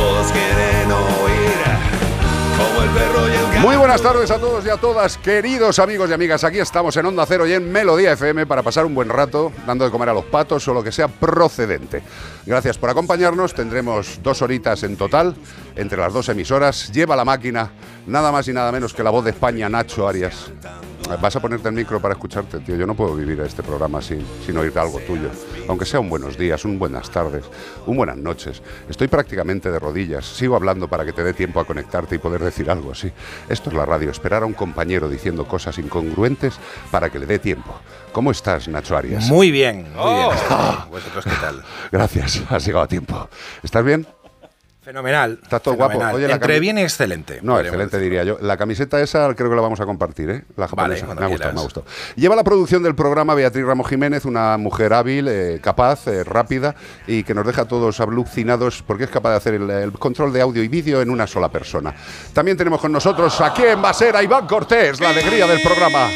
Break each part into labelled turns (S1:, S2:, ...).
S1: Todos quieren oír como el perro y el gato.
S2: Muy buenas tardes a todos y a todas, queridos amigos y amigas. Aquí estamos en Onda Cero y en Melodía FM para pasar un buen rato dando de comer a los patos o lo que sea procedente. Gracias por acompañarnos. Tendremos dos horitas en total entre las dos emisoras. Lleva la máquina nada más y nada menos que la voz de España, Nacho Arias. Vas a ponerte el micro para escucharte, tío. Yo no puedo vivir este programa sin, sin oír algo tuyo. Aunque sea un buenos días, un buenas tardes, un buenas noches. Estoy prácticamente de rodillas. Sigo hablando para que te dé tiempo a conectarte y poder decir algo así. Esto es la radio. Esperar a un compañero diciendo cosas incongruentes para que le dé tiempo. ¿Cómo estás, Nacho Arias?
S3: Muy bien, muy
S2: Oh.
S3: bien. ¿Vosotros qué tal?
S2: Gracias. Has llegado a tiempo. ¿Estás bien?
S3: Fenomenal.
S2: Está todo guapo. Oye, la
S3: Entre bien y excelente.
S2: No, excelente
S3: decir.
S2: diría yo. La camiseta esa creo que la vamos a compartir, ¿eh? La japonesa. me ha gustado, me ha gustado. Lleva la producción del programa Beatriz Ramos Jiménez, una mujer hábil, eh, capaz, eh, rápida y que nos deja a todos alucinados porque es capaz de hacer el, el control de audio y vídeo en una sola persona. También tenemos con nosotros aquí en Basera Iván Cortés, la alegría del programa.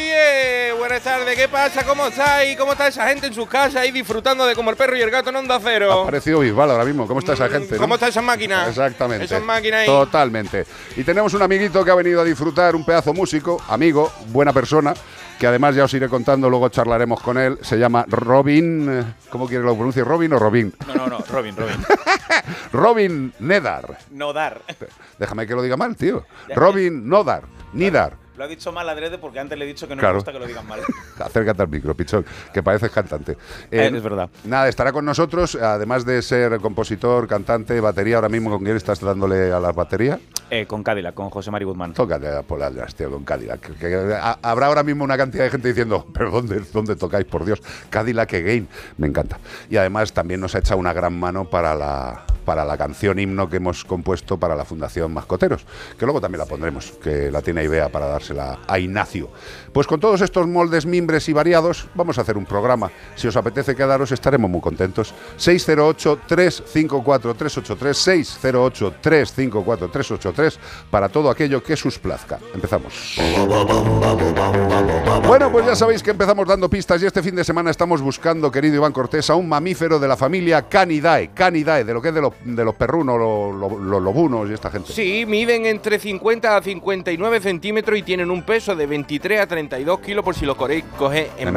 S4: Buenas tardes, ¿qué pasa? ¿Cómo estáis? ¿Cómo está esa gente en sus casas ahí disfrutando de como el perro y el gato en onda
S2: Ha
S4: cero?
S2: parecido Bisbal ahora mismo. ¿Cómo está esa gente? no?
S4: ¿Cómo está esa máquina?
S2: Exactamente.
S4: Esas máquinas ahí.
S2: Totalmente. Y tenemos un amiguito que ha venido a disfrutar, un pedazo músico, amigo, buena persona, que además ya os iré contando, luego charlaremos con él. Se llama Robin. ¿Cómo quiere que lo pronuncie? ¿Robin o Robin?
S5: No, no, no, Robin, Robin.
S2: Robin Nedar.
S5: No dar.
S2: Déjame que lo diga mal, tío. Robin Nodar. Nidar.
S5: Lo ha dicho mal adrede porque antes le he dicho que no
S2: Claro.
S5: me gusta que lo digan mal.
S2: Acércate al micro, pichón, que pareces cantante.
S5: Eh, es verdad.
S2: Nada, estará con nosotros, además de ser compositor, cantante, batería. Ahora mismo, ¿con quién estás dándole a la batería?
S5: Eh, con Cadillac, con José Mari Guzmán.
S2: Tócate a Poladras, tío, con Cadillac. Que- que- ha- habrá ahora mismo una cantidad de gente diciendo, pero ¿dónde, dónde tocáis, por Dios? Cadillac again. Me encanta. Y además también nos ha echado una gran mano para la, para la canción himno que hemos compuesto para la Fundación Mascoteros, que luego también la pondremos, que la tiene idea para dársela a Ignacio. Pues con todos estos moldes, mimbres y variados, vamos a hacer un programa. Si os apetece quedaros, estaremos muy contentos. 608-354-383, 608-354-383, para todo aquello que sus plazca. Empezamos. Bueno, pues ya sabéis que empezamos dando pistas y este fin de semana estamos buscando, querido Iván Cortés, a un mamífero de la familia Canidae, Canidae, de lo que es de los, de los perrunos, los, los- los lobunos y esta gente.
S4: Sí, miden entre 50 a 59 centímetros y tienen un peso de 23 a 32 kilos por si lo queréis coger en,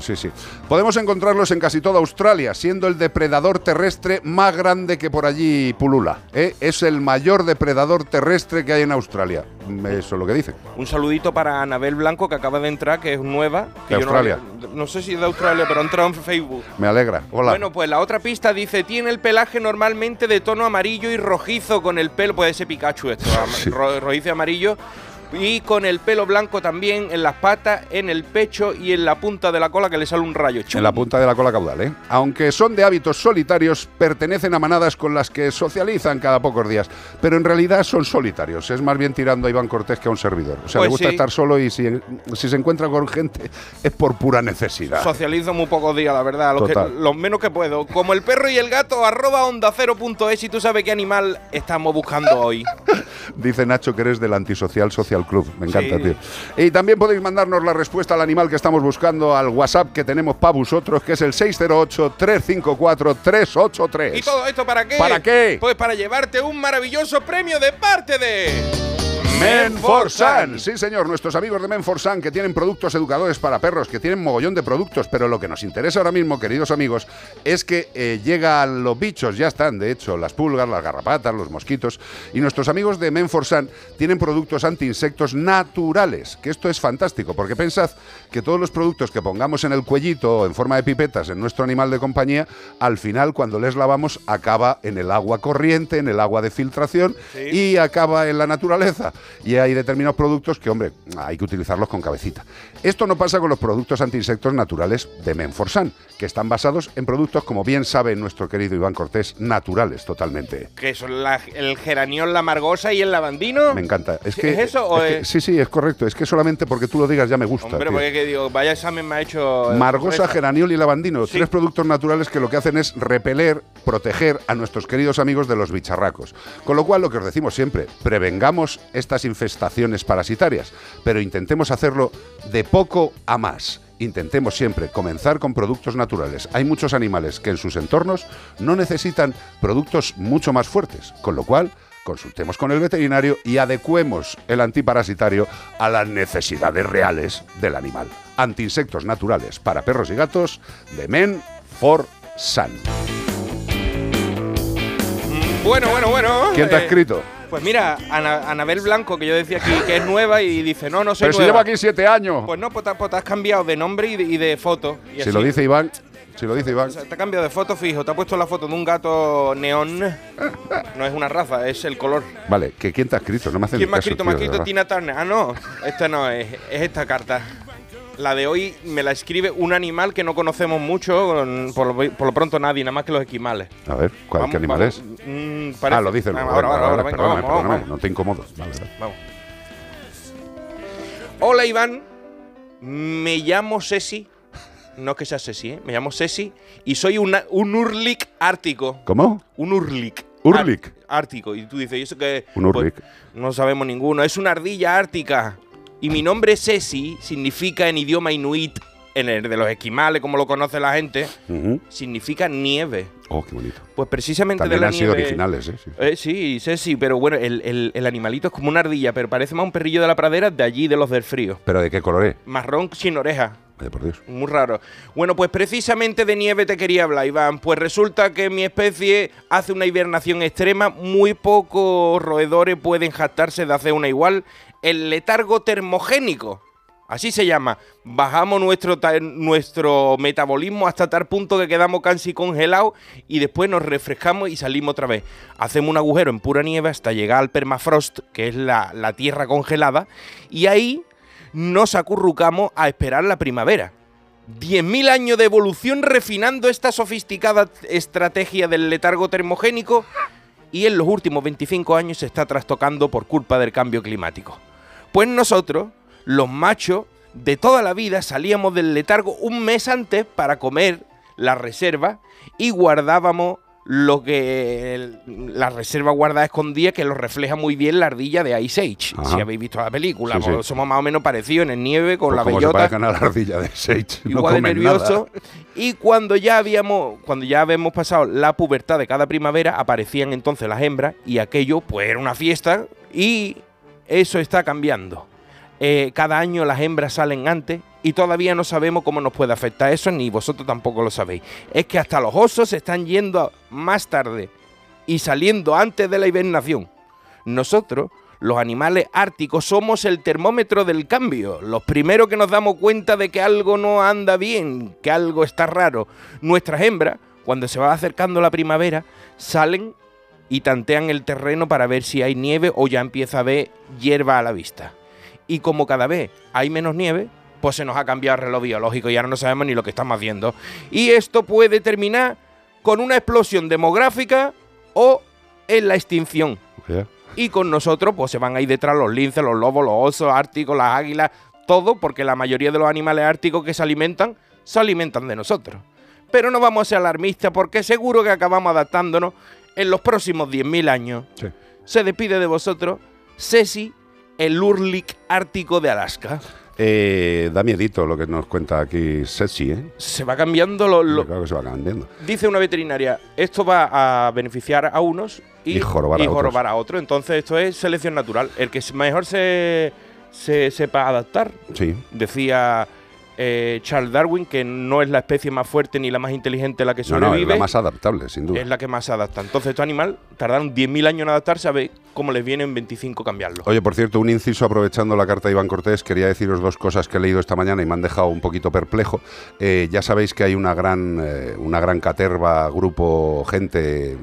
S2: sí, sí. Podemos encontrarlos en casi toda Australia, siendo el depredador terrestre más grande que por allí pulula. ¿eh? Es el mayor depredador terrestre que hay en Australia. Eso es lo que dicen.
S4: Un saludito para Anabel Blanco que acaba de entrar, que es nueva. que
S2: De
S4: yo no
S2: Australia.
S4: No, sé si es de Australia, pero ha entrado en Facebook.
S2: Me alegra. Hola.
S4: Bueno, pues la otra pista dice, tiene el pelaje normalmente de tono amarillo y rojizo con el pelo, puede ser Pikachu esto, ama-
S2: Sí.
S4: ro- rojizo y amarillo, Y con el pelo blanco también en las patas, en el pecho y en la punta de la cola que le sale un rayo. ¡Chum!
S2: En la punta de la cola caudal, ¿eh? Aunque son de hábitos solitarios, pertenecen a manadas con las que socializan cada pocos días. Pero en realidad son solitarios. Es más bien tirando a Iván Cortés que a un servidor. O sea,
S4: Pues
S2: le gusta
S4: sí.
S2: estar solo y si, si se encuentra con gente es por pura necesidad.
S4: Socializo muy pocos días, la verdad, los, que- los menos que puedo. Como el perro y el gato, arroba onda cero punto es y tú sabes qué animal estamos buscando hoy.
S2: Dice Nacho que eres del Antisocial Social Club. Me encanta,
S4: Sí.
S2: tío. Y también podéis mandarnos la respuesta al animal que estamos buscando al WhatsApp que tenemos para vosotros, que es el 608-354-383.
S4: ¿Y todo esto para qué?
S2: ¿Para qué?
S4: Pues para llevarte un maravilloso premio de parte de...
S2: Menforsan. Sí, señor, nuestros amigos de Menforsan que tienen productos educadores para perros, que tienen mogollón de productos, pero lo que nos interesa ahora mismo, queridos amigos, es que eh, llegan los bichos, ya están, de hecho, las pulgas, las garrapatas, los mosquitos, y nuestros amigos de Menforsan tienen productos anti-insectos naturales, que esto es fantástico, porque pensad que todos los productos que pongamos en el cuellito o en forma de pipetas en nuestro animal de compañía, al final, cuando les lavamos, acaba en el agua corriente, en el agua de filtración y acaba en la naturaleza. Y hay determinados productos que, hombre, hay que utilizarlos con cabecita. Esto no pasa con los productos anti-insectos naturales de Menforsan, que están basados en productos, como bien sabe nuestro querido Iván Cortés, naturales totalmente.
S4: Que son la- el geraniol, la margosa y el lavandino.
S2: Me encanta. Es,
S4: ¿Es
S2: que,
S4: eso o
S2: que-
S4: es-
S2: sí, sí, es correcto. Es que solamente porque tú lo digas ya me gusta.
S4: Hombre,
S2: tío.
S4: porque que digo, vaya examen me ha hecho... eh,
S2: Margosa, geraniol y lavandino,
S4: Sí.
S2: tres productos naturales que lo que hacen es repeler, proteger a nuestros queridos amigos de los bicharracos. Con lo cual, lo que os decimos siempre, prevengamos estas infestaciones parasitarias, pero intentemos hacerlo de poco a más. Intentemos siempre comenzar con productos naturales. Hay muchos animales que en sus entornos no necesitan productos mucho más fuertes, con lo cual consultemos con el veterinario y adecuemos el antiparasitario a las necesidades reales del animal. Antiinsectos naturales para perros y gatos de Men for Sun.
S4: Bueno, bueno, bueno.
S2: ¿Quién te ha
S4: eh,
S2: escrito?
S4: Pues mira, Ana- Anabel Blanco, que yo decía aquí que es nueva y dice, no, no soy
S2: Pero si
S4: nueva.
S2: llevo aquí siete años.
S4: Pues no, pues te, pues te has cambiado de nombre y de, y de foto. Y
S2: si
S4: así.
S2: lo dice Iván, si lo dice Iván.
S4: O sea, te ha cambiado de foto fijo, te ha puesto la foto de un gato neón. No es una raza, es el color.
S2: Vale, que quién te ha escrito, no me hacen
S4: ¿Quién me ha escrito? Me ha escrito. Tina Turner. Ah, no, esta no es, es esta carta. La de hoy me la escribe un animal que no conocemos mucho, por lo, por lo pronto nadie, nada más que los esquimales.
S2: A ver, ¿cuál,
S4: Vamos,
S2: ¿qué animal
S4: vamos.
S2: es?
S4: Mm, parece-
S2: Ah, lo dice luego.
S4: Ahora,
S2: Venga,
S4: ahora, ahora,
S2: vale,
S4: venga,
S2: perdóname,
S4: vamos, vamos,
S2: perdóname,
S4: vamos.
S2: no te incomodo. Vale, vale.
S4: Vamos. Hola Iván, me llamo Ceci, no es que sea Ceci, ¿eh? me llamo Ceci y soy una- un urlic ártico.
S2: ¿Cómo?
S4: Un urlic.
S2: Urlic.
S4: Ártico. Y tú dices, ¿y eso qué?
S2: Un urlic.
S4: Pues, no sabemos ninguno. Es una ardilla ártica. Y mi nombre Ceci significa en idioma inuit, en el de los esquimales, como lo conoce la gente, significa nieve.
S2: Oh, qué bonito.
S4: Pues precisamente
S2: También
S4: de la
S2: han sido
S4: nieve-
S2: originales, ¿eh? Sí.
S4: eh, sí, sí, sí, pero bueno, el, el- el animalito es como una ardilla, pero parece más un perrillo de la pradera de allí, de los del frío.
S2: ¿Pero de qué color es?
S4: Marrón sin oreja.
S2: Vaya por Dios.
S4: Muy raro. Bueno, pues precisamente de nieve te quería hablar, Iván. Pues resulta que mi especie hace una hibernación extrema. Muy pocos roedores pueden jactarse de hacer una igual. El letargo termogénico. Así se llama. Bajamos nuestro, nuestro metabolismo hasta tal punto que quedamos casi congelados y después nos refrescamos y salimos otra vez. Hacemos un agujero en pura nieve hasta llegar al permafrost, que es la, la tierra congelada, y ahí nos acurrucamos a esperar la primavera. 10.000 años de evolución refinando esta sofisticada estrategia del letargo termogénico y en los últimos 25 años se está trastocando por culpa del cambio climático. Pues nosotros, los machos, de toda la vida salíamos del letargo un mes antes para comer la reserva y guardábamos lo que el- la reserva guardada escondía, que lo refleja muy bien la ardilla de Ice Age.
S2: Ajá.
S4: Si habéis visto la película,
S2: Sí, sí.
S4: pues somos más o menos parecidos en el nieve con
S2: Pues
S4: la
S2: como se
S4: bellota
S2: parezcan a la ardilla de Sage. no
S4: igual de
S2: comen
S4: nervioso.
S2: nada.
S4: Y cuando ya habíamos, cuando ya habíamos pasado la pubertad de cada primavera, aparecían entonces las hembras y aquello pues era una fiesta y eso está cambiando. Eh, cada año las hembras salen antes y todavía no sabemos cómo nos puede afectar eso, ni vosotros tampoco lo sabéis. Es que hasta los osos se están yendo más tarde y saliendo antes de la hibernación. Nosotros, los animales árticos, somos el termómetro del cambio, los primeros que nos damos cuenta de que algo no anda bien, que algo está raro. Nuestras hembras, cuando se va acercando la primavera, salen y tantean el terreno para ver si hay nieve o ya empieza a haber hierba a la vista. Y como cada vez hay menos nieve, pues se nos ha cambiado el reloj biológico y ahora no sabemos ni lo que estamos haciendo. Y esto puede terminar con una explosión demográfica o en la extinción. Y con nosotros, pues se van a ir detrás los linces, los lobos, los osos árticos, las águilas, todo, porque la mayoría de los animales árticos que se alimentan, se alimentan de nosotros. Pero no vamos a ser alarmistas, porque seguro que acabamos adaptándonos en los próximos 10.000 años.
S2: Sí.
S4: Se despide de vosotros, Ceci, el Urlik ártico de Alaska.
S2: Eh, da miedito lo que nos cuenta aquí Setsi, ¿eh?
S4: Se va cambiando lo, lo-
S2: Claro que se va cambiando.
S4: Dice una veterinaria, esto va a beneficiar a unos y,
S2: Y jorobar a
S4: y
S2: otros.
S4: jorobar a otros. Entonces esto es selección natural. El que mejor se, se sepa adaptar.
S2: Sí.
S4: Decía eh, Charles Darwin que no es la especie más fuerte ni la más inteligente la que
S2: No, no, es
S4: sobrevive.
S2: la más adaptable, sin duda.
S4: es la que más se adapta. Entonces estos animales tardaron 10.000 años en adaptarse a ver cómo les viene en 25 cambiarlo.
S2: Oye, por cierto, un inciso aprovechando la carta de Iván Cortés, quería deciros dos cosas que he leído esta mañana y me han dejado un poquito perplejo. Eh, ya sabéis que hay una gran, eh, una gran caterva, grupo, gente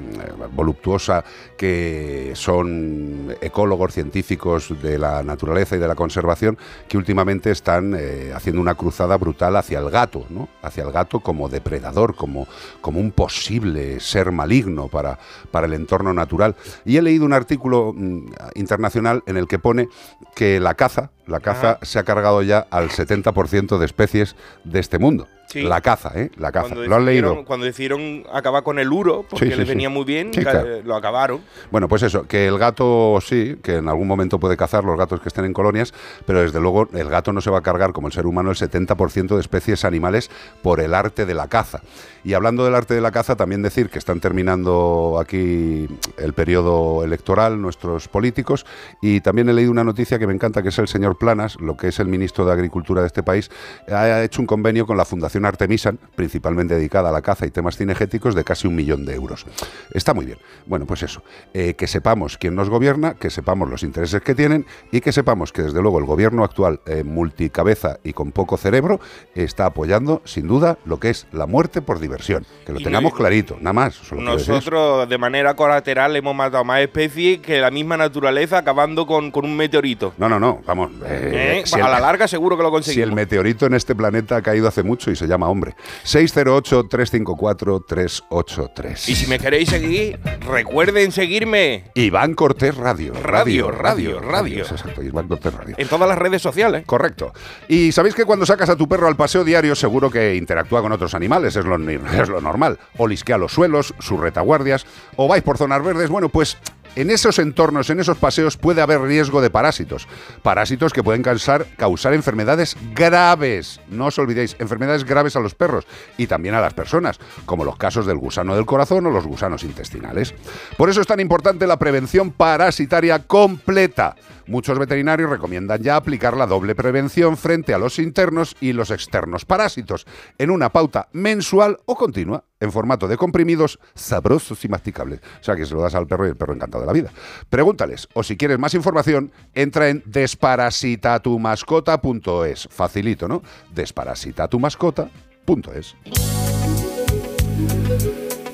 S2: voluptuosa que son ecólogos, científicos de la naturaleza y de la conservación, que últimamente están haciendo una cruzada brutal hacia el gato, ¿no? Hacia el gato como depredador, como, como un posible ser maligno para, para el entorno natural. Y he leído un artículo mm, internacional en el que pone que la caza, la caza se ha cargado ya al 70% de especies de este mundo.
S4: Sí.
S2: La caza, ¿eh? La caza.
S4: Cuando
S2: ¿Lo has leído?
S4: Cuando decidieron acabar con el uro, porque
S2: Sí, sí,
S4: les
S2: sí.
S4: venía muy bien,
S2: claro.
S4: lo acabaron.
S2: Bueno, pues eso, que el gato sí, que en algún momento puede cazar los gatos que estén en colonias, pero desde luego el gato no se va a cargar como el ser humano el 70% de especies animales por el arte de la caza. Y hablando del arte de la caza, también decir que están terminando aquí el periodo electoral nuestros políticos y también he leído una noticia que me encanta, que es el señor Planas, lo que es el ministro de Agricultura de este país, ha hecho un convenio con la Fundación Artemisan, principalmente dedicada a la caza y temas cinegéticos, de casi un millón de euros. Está muy bien. Bueno, pues eso, eh, que sepamos quién nos gobierna, que sepamos los intereses que tienen y que sepamos que desde luego el gobierno actual, eh, multicabeza y con poco cerebro, está apoyando sin duda lo que es la muerte por diversión. Que lo
S4: Y
S2: tengamos clarito, nada más.
S4: Nosotros, de manera colateral, hemos matado más especies que la misma naturaleza, acabando con, con un meteorito.
S2: No, no, no, vamos. eh,
S4: ¿Eh?
S2: si
S4: a
S2: el-
S4: la larga, seguro que lo
S2: Si el
S4: conseguimos.
S2: meteorito en este planeta ha caído hace mucho y se llama hombre. 608-354-383.
S4: y si me queréis seguir, recuerden seguirme
S2: Iván Cortés Radio.
S4: Radio, radio, radio.
S2: Exacto, Iván Cortés Radio.
S4: en todas las redes sociales.
S2: Correcto. Y sabéis que cuando sacas a tu perro al paseo diario, seguro que interactúa con otros animales, es lo, es lo normal. O lisquea los suelos, sus retaguardias, o vais por zonas verdes. Bueno, pues en esos entornos, en esos paseos, puede haber riesgo de parásitos. Parásitos que pueden causar, enfermedades graves. No os olvidéis, enfermedades graves a los perros y también a las personas, como los casos del gusano del corazón o los gusanos intestinales. Por eso es tan importante la prevención parasitaria completa. Muchos veterinarios recomiendan ya aplicar la doble prevención frente a los internos y los externos parásitos en una pauta mensual o continua en formato de comprimidos sabrosos y masticables. O sea que se lo das al perro y el perro encantado de la vida. Pregúntales o si quieres más información, entra en desparasitatumascota.es. Facilito, ¿no? Desparasitatumascota.es.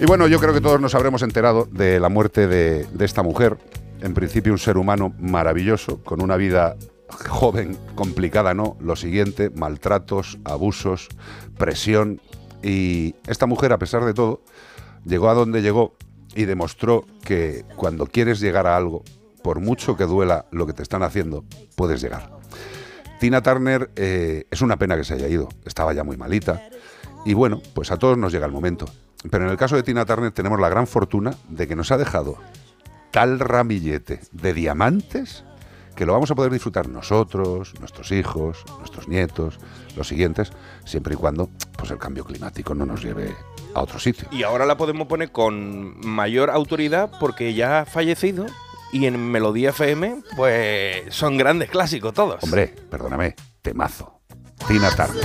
S2: Y bueno, yo creo que todos nos habremos enterado de la muerte de, de esta mujer. En principio un ser humano maravilloso, con una vida joven, complicada, ¿no? Lo siguiente, maltratos, abusos, presión. Y esta mujer, a pesar de todo, llegó a donde llegó y demostró que cuando quieres llegar a algo, por mucho que duela lo que te están haciendo, puedes llegar. Tina Turner eh, es una pena que se haya ido, estaba ya muy malita. Y bueno, pues a todos nos llega el momento. Pero en el caso de Tina Turner tenemos la gran fortuna de que nos ha dejado tal ramillete de diamantes que lo vamos a poder disfrutar nosotros, nuestros hijos, nuestros nietos, los siguientes, siempre y cuando pues el cambio climático no nos lleve a otro sitio.
S4: Y ahora la podemos poner con mayor autoridad porque ya ha fallecido y en Melodía FM, pues son grandes clásicos todos.
S2: Hombre, perdóname, temazo. Tina Turner.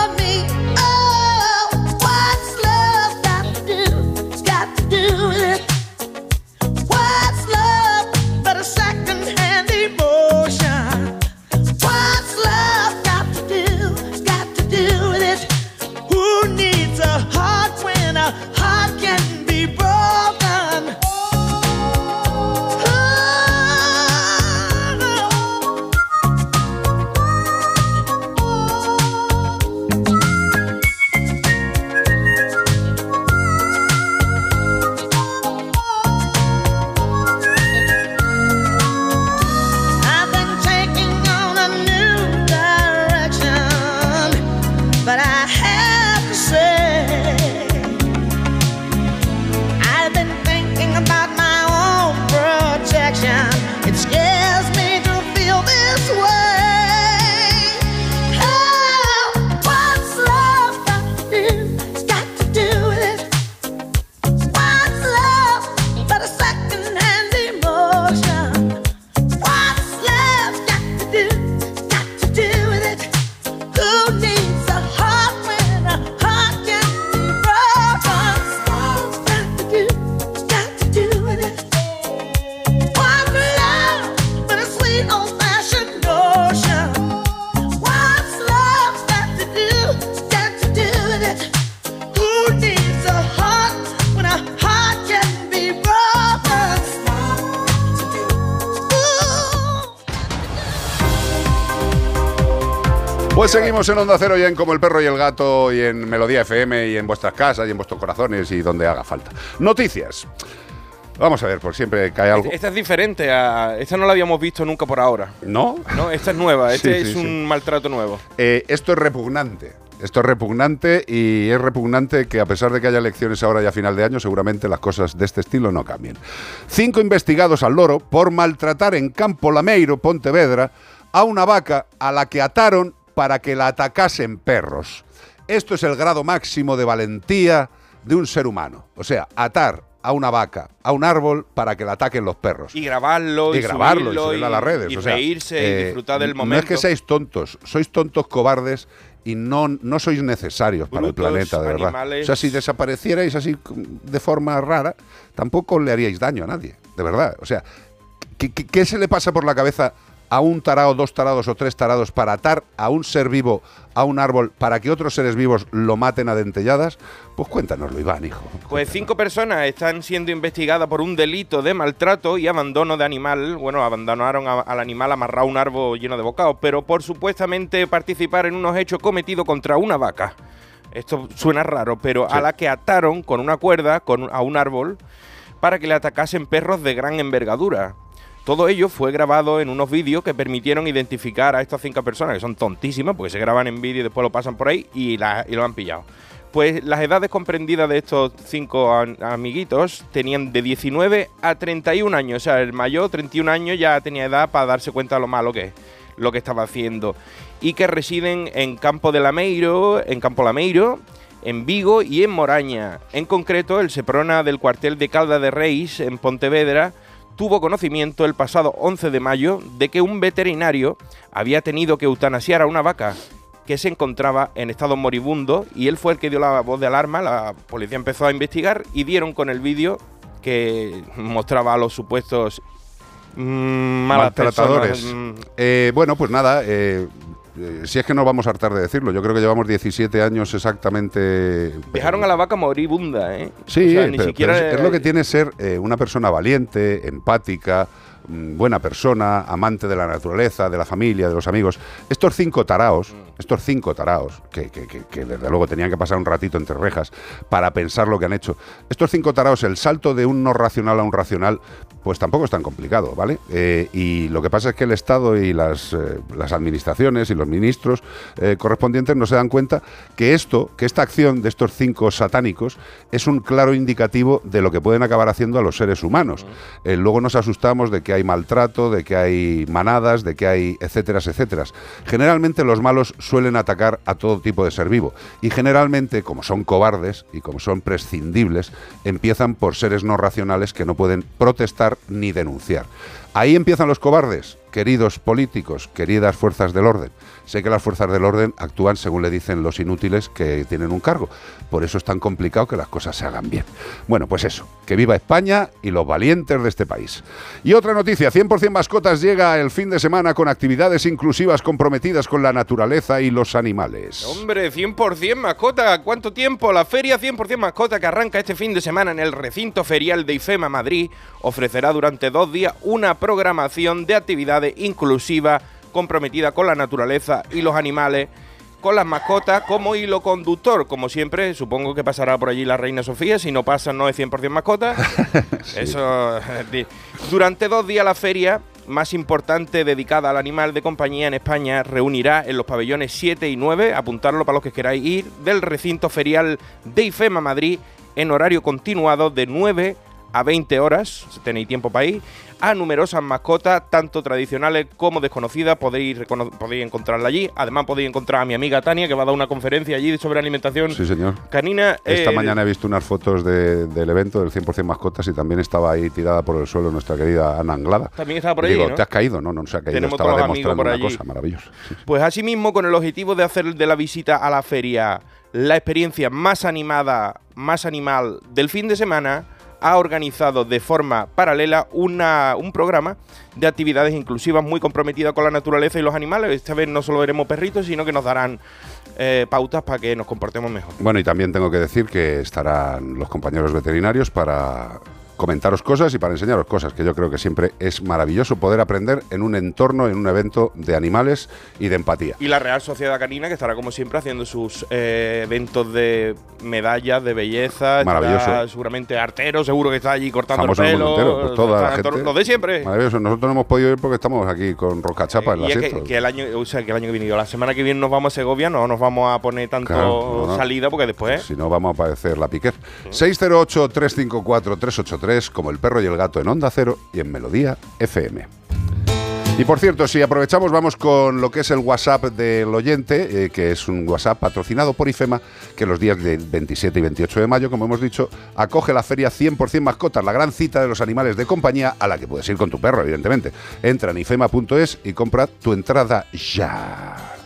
S2: seguimos en Onda Cero y en Como el Perro y el Gato y en Melodía FM y en vuestras casas y en vuestros corazones y donde haga falta. Noticias. Vamos a ver, por siempre cae algo.
S4: Esta es diferente a. Esta no la habíamos visto nunca por ahora.
S2: ¿No?
S4: No, esta es nueva. Este
S2: Sí,
S4: es un
S2: sí.
S4: maltrato nuevo.
S2: Eh, esto es repugnante. Esto es repugnante y es repugnante que a pesar de que haya elecciones ahora ya a final de año, seguramente las cosas de este estilo no cambien. Cinco investigados al loro por maltratar en Campo Lameiro, Pontevedra, a una vaca a la que ataron para que la atacasen perros. Esto es el grado máximo de valentía de un ser humano. O sea, atar a una vaca a un árbol para que la ataquen los perros
S4: Y grabarlo, y,
S2: y grabarlo y
S4: subirlo,
S2: a las redes.
S4: y
S2: o sea,
S4: reírse y
S2: eh,
S4: disfrutar del
S2: No
S4: momento.
S2: es que seáis tontos, sois tontos cobardes y no, no sois necesarios para el planeta, de verdad.
S4: animales.
S2: O sea, si desaparecierais así de forma rara, tampoco le haríais daño a nadie, de verdad. O sea, ¿qué, qué- qué se le pasa por la cabeza a un tarado, dos tarados o tres tarados para atar a un ser vivo a un árbol para que otros seres vivos lo maten a dentelladas? Pues cuéntanoslo, Iván, hijo.
S4: Pues cinco personas están siendo investigadas por un delito de maltrato y abandono de animal. Bueno, abandonaron a- al animal amarrado a un árbol lleno de bocados, pero por supuestamente participar en unos hechos cometidos contra una vaca. Esto suena raro, pero a la que ataron con una cuerda con, a un árbol para que le atacasen perros de gran envergadura. Todo ello fue grabado en unos vídeos que permitieron identificar a estas cinco personas, que son tontísimas, porque se graban en vídeo y después lo pasan por ahí y, lo han pillado. Pues las edades comprendidas de estos cinco am- amiguitos tenían de 19 a 31 años. O sea, el mayor, 31 años, ya tenía edad para darse cuenta de lo malo que es, lo que estaba haciendo. Y que residen en Campo de Lameiro, en Campo Lameiro, en Vigo y en Moraña. En concreto, el Seprona del cuartel de Calda de Reis, en Pontevedra, tuvo conocimiento el pasado 11 de mayo de que un veterinario había tenido que eutanasiar a una vaca que se encontraba en estado moribundo y él fue el que dio la voz de alarma, la policía empezó a investigar y dieron con el vídeo que mostraba a los supuestos mm, malas
S2: Maltratadores.
S4: personas,
S2: Eh, bueno, pues nada, eh, si es que no vamos a hartar de decirlo, yo creo que llevamos 17 años exactamente...
S4: Dejaron a la vaca moribunda, ¿eh?
S2: Sí,
S4: O sea, ni
S2: pero,
S4: siquiera
S2: pero es, es lo que tiene ser eh, una persona valiente, empática, buena persona, amante de la naturaleza, de la familia, de los amigos. Estos cinco taraos,
S4: Mm.
S2: estos cinco taraos, que, que- que- que desde luego tenían que pasar un ratito entre rejas para pensar lo que han hecho. Estos cinco taraos, el salto de un no racional a un racional, pues tampoco es tan complicado, ¿vale? Eh, y lo que pasa es que el Estado y las, eh, las administraciones y los ministros eh, correspondientes no se dan cuenta que esto, que esta acción de estos cinco satánicos es un claro indicativo de lo que pueden acabar haciendo a los seres humanos. Luego nos asustamos de que que hay maltrato, de que hay manadas, de que hay etcétera, etcétera. Generalmente los malos suelen atacar a todo tipo de ser vivo y generalmente, como son cobardes y como son prescindibles, empiezan por seres no racionales que no pueden protestar ni denunciar. Ahí empiezan los cobardes, queridos políticos, queridas fuerzas del orden. Sé que las fuerzas del orden actúan según le dicen los inútiles que tienen un cargo. Por eso es tan complicado que las cosas se hagan bien. Bueno, pues eso, que viva España y los valientes de este país. Y otra noticia, 100% Mascotas llega el fin de semana con actividades inclusivas comprometidas con la naturaleza y los animales.
S4: Hombre, 100% mascota. ¿Cuánto tiempo? La feria 100% mascota que arranca este fin de semana en el recinto ferial de IFEMA Madrid ofrecerá durante dos días una programación de actividades inclusivas comprometida con la naturaleza y los animales, con las mascotas como hilo conductor. Como siempre, supongo que pasará por allí la reina Sofía. Si no pasa, no es 100% mascota. Eso. di- Durante dos días la feria más importante dedicada al animal de compañía en España reunirá en los pabellones 7 y 9, apuntarlo para los que queráis ir, del recinto ferial de IFEMA Madrid en horario continuado de 9 a 20 horas, si tenéis tiempo para ir, a numerosas mascotas, tanto tradicionales como desconocidas, podéis, podéis encontrarla allí. Además podéis encontrar a mi amiga Tania, que va a dar una conferencia allí sobre alimentación
S2: Sí, señor.
S4: canina.
S2: Esta
S4: eh,
S2: mañana he visto unas fotos de- del evento del 100% mascotas y también estaba ahí tirada por el suelo nuestra querida Ana Anglada.
S4: También estaba por allí,
S2: digo,
S4: ¿no?
S2: ¿te has caído? No, no, no se ha caído.
S4: Tenemos
S2: estaba demostrando una cosa maravillosa.
S4: Pues asimismo, con el objetivo de hacer de la visita a la feria la experiencia más animada, más animal del fin de semana, ha organizado de forma paralela una, un programa de actividades inclusivas muy comprometidas con la naturaleza y los animales. Esta vez no solo veremos perritos, sino que nos darán eh, pautas para que nos comportemos mejor.
S2: Bueno, y también tengo que decir que estarán los compañeros veterinarios para comentaros cosas y para enseñaros cosas, que yo creo que siempre es maravilloso poder aprender en un entorno, en un evento de animales y de empatía.
S4: Y la Real Sociedad Canina, que estará como siempre haciendo sus eh, eventos de medallas, de belleza. estará
S2: Maravilloso.
S4: seguramente Artero, seguro que está allí cortando
S2: Famoso
S4: el
S2: en el
S4: pelo.
S2: mundo entero, pues toda la gente.
S4: Los de siempre.
S2: Maravilloso. Nosotros no hemos podido ir porque estamos aquí con Roscachapa en
S4: y
S2: la
S4: es que, el año, o sea, que el año que viene, la semana que viene nos vamos a Segovia, no nos vamos a poner tanto
S2: Claro, no,
S4: salida porque después.
S2: Si no, vamos a padecer la piquer. 608-354-383, como el perro y el gato en Onda Cero y en Melodía FM. Y por cierto, si aprovechamos, vamos con lo que es el WhatsApp del oyente, eh, que es un WhatsApp patrocinado por IFEMA, que los días de 27 y 28 de mayo, como hemos dicho, acoge la feria 100% mascotas, la gran cita de los animales de compañía a la que puedes ir con tu perro, evidentemente. Entra en ifema.es y compra tu entrada ya.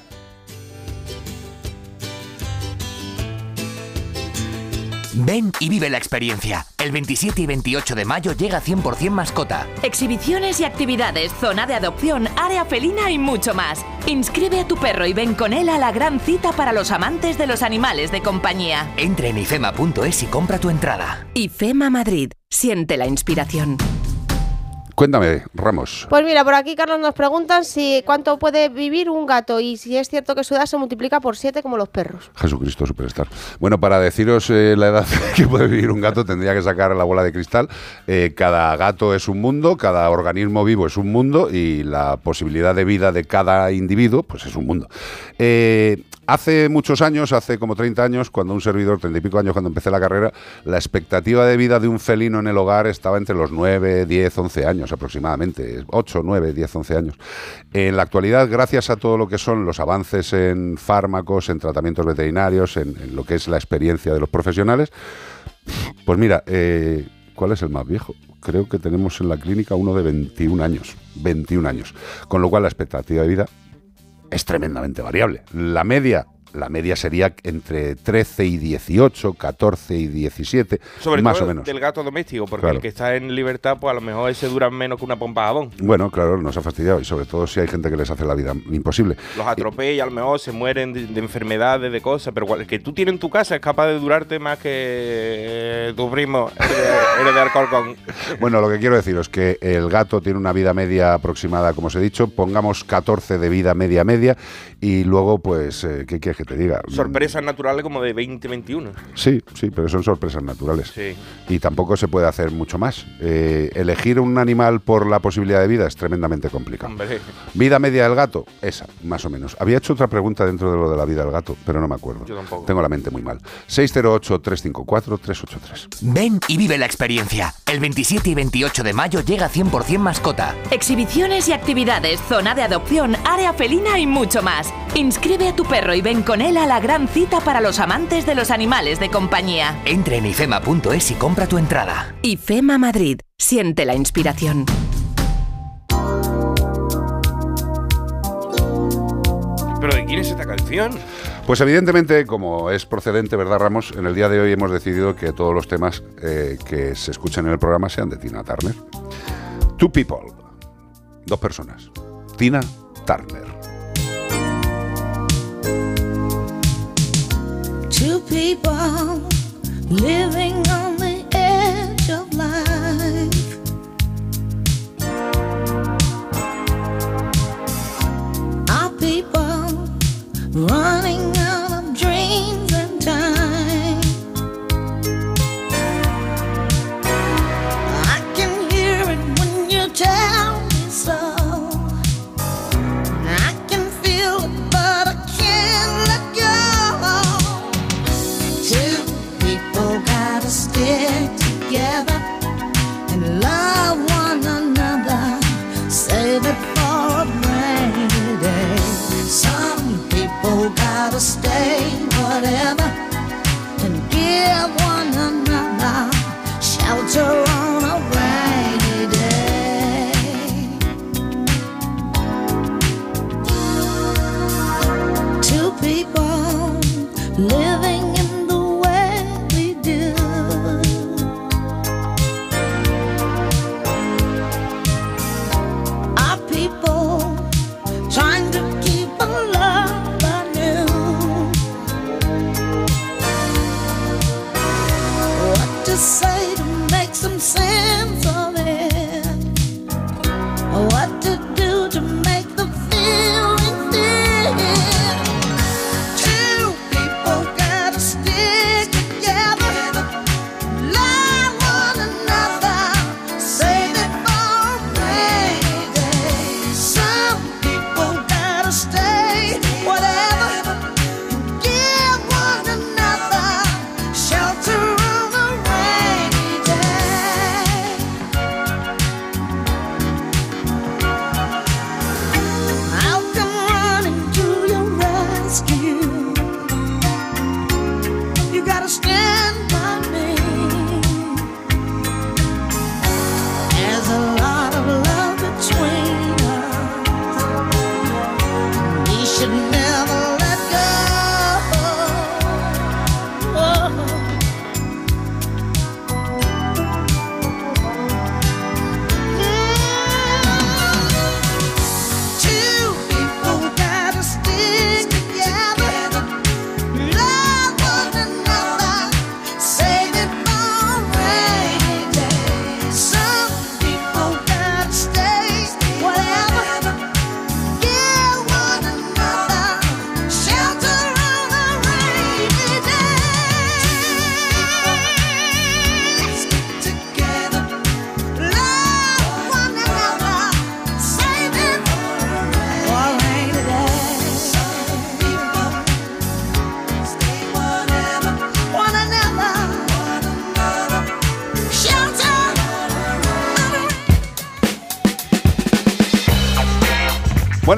S6: Ven y vive la experiencia. El 27 y 28 de mayo llega 100% mascota.
S7: Exhibiciones y actividades, zona de adopción, área felina y mucho más. Inscribe a tu perro y ven con él a la gran cita para los amantes de los animales de compañía.
S6: Entra en ifema.es y compra tu entrada.
S7: IFEMA Madrid. Siente la inspiración.
S2: Cuéntame, Ramos.
S8: Pues mira, por aquí Carlos nos preguntan si cuánto puede vivir un gato y si es cierto que su edad se multiplica por 7 como los perros.
S2: Jesucristo Superstar. Bueno, para deciros eh, la edad que puede vivir un gato, tendría que sacar la bola de cristal. Eh, cada gato es un mundo, cada organismo vivo es un mundo y la posibilidad de vida de cada individuo, pues es un mundo. Eh, hace muchos años, hace como 30 años, cuando un servidor, 30 y pico años, cuando empecé la carrera, la expectativa de vida de un felino en el hogar estaba entre los 9, 10, 11 años aproximadamente, 8, 9, 10, 11 años. En la actualidad, gracias a todo lo que son los avances en fármacos, en tratamientos veterinarios, en, lo que es la experiencia de los profesionales, pues mira, eh, ¿cuál es el más viejo? Creo que tenemos en la clínica uno de 21 años, 21 años, con lo cual la expectativa de vida es tremendamente variable. La media, la media sería entre 13 y 18, 14 y 17,
S4: Sobre
S2: más
S4: todo
S2: o menos.
S4: del gato doméstico, porque
S2: Claro.
S4: el que está en libertad, pues a lo mejor ese dura menos que una pompa de jabón.
S2: Bueno, claro, nos ha fastidiado y sobre todo si hay gente que les hace la vida imposible.
S4: Los atropella, a lo mejor se mueren de, de enfermedades, de cosas, pero el que tú tienes en tu casa es capaz de durarte más que eh, tu primo, eres de, de Alcorcón.
S2: Bueno, lo que quiero deciros es que el gato tiene una vida media aproximada, como os he dicho, pongamos 14 de vida media media y luego, pues, eh, ¿qué quieres que te diga?
S4: Sorpresas naturales como de 2021.
S2: Sí, sí, pero son sorpresas naturales.
S4: Sí.
S2: Y tampoco se puede hacer mucho más. Eh, elegir un animal por la posibilidad de vida es tremendamente complicado.
S4: Hombre.
S2: Vida media del gato, esa, más o menos. Había hecho otra pregunta dentro de lo de la vida del gato, pero no me acuerdo.
S4: Yo tampoco.
S2: Tengo la mente muy mal. 608-354-383.
S6: Ven y vive la experiencia. El 27 y 28 de mayo llega 100% mascota.
S7: Exhibiciones y actividades, zona de adopción, área felina y mucho más. Inscribe a tu perro y ven con él a la gran cita para los amantes de los animales de compañía.
S6: Entra en ifema.es y compra tu entrada.
S7: IFEMA Madrid. Siente la inspiración.
S4: ¿Pero de quién es esta canción?
S2: Pues evidentemente, como es procedente, ¿verdad, Ramos? En el día de hoy hemos decidido que todos los temas eh, que se escuchan en el programa sean de Tina Turner. Two people. Dos personas. Tina Turner.
S9: Two people living on the edge of life. Are people running out of dreams and time? I can hear it when you tell together and love one another. Save it for a rainy day. Some people gotta stay whatever and give one another shelter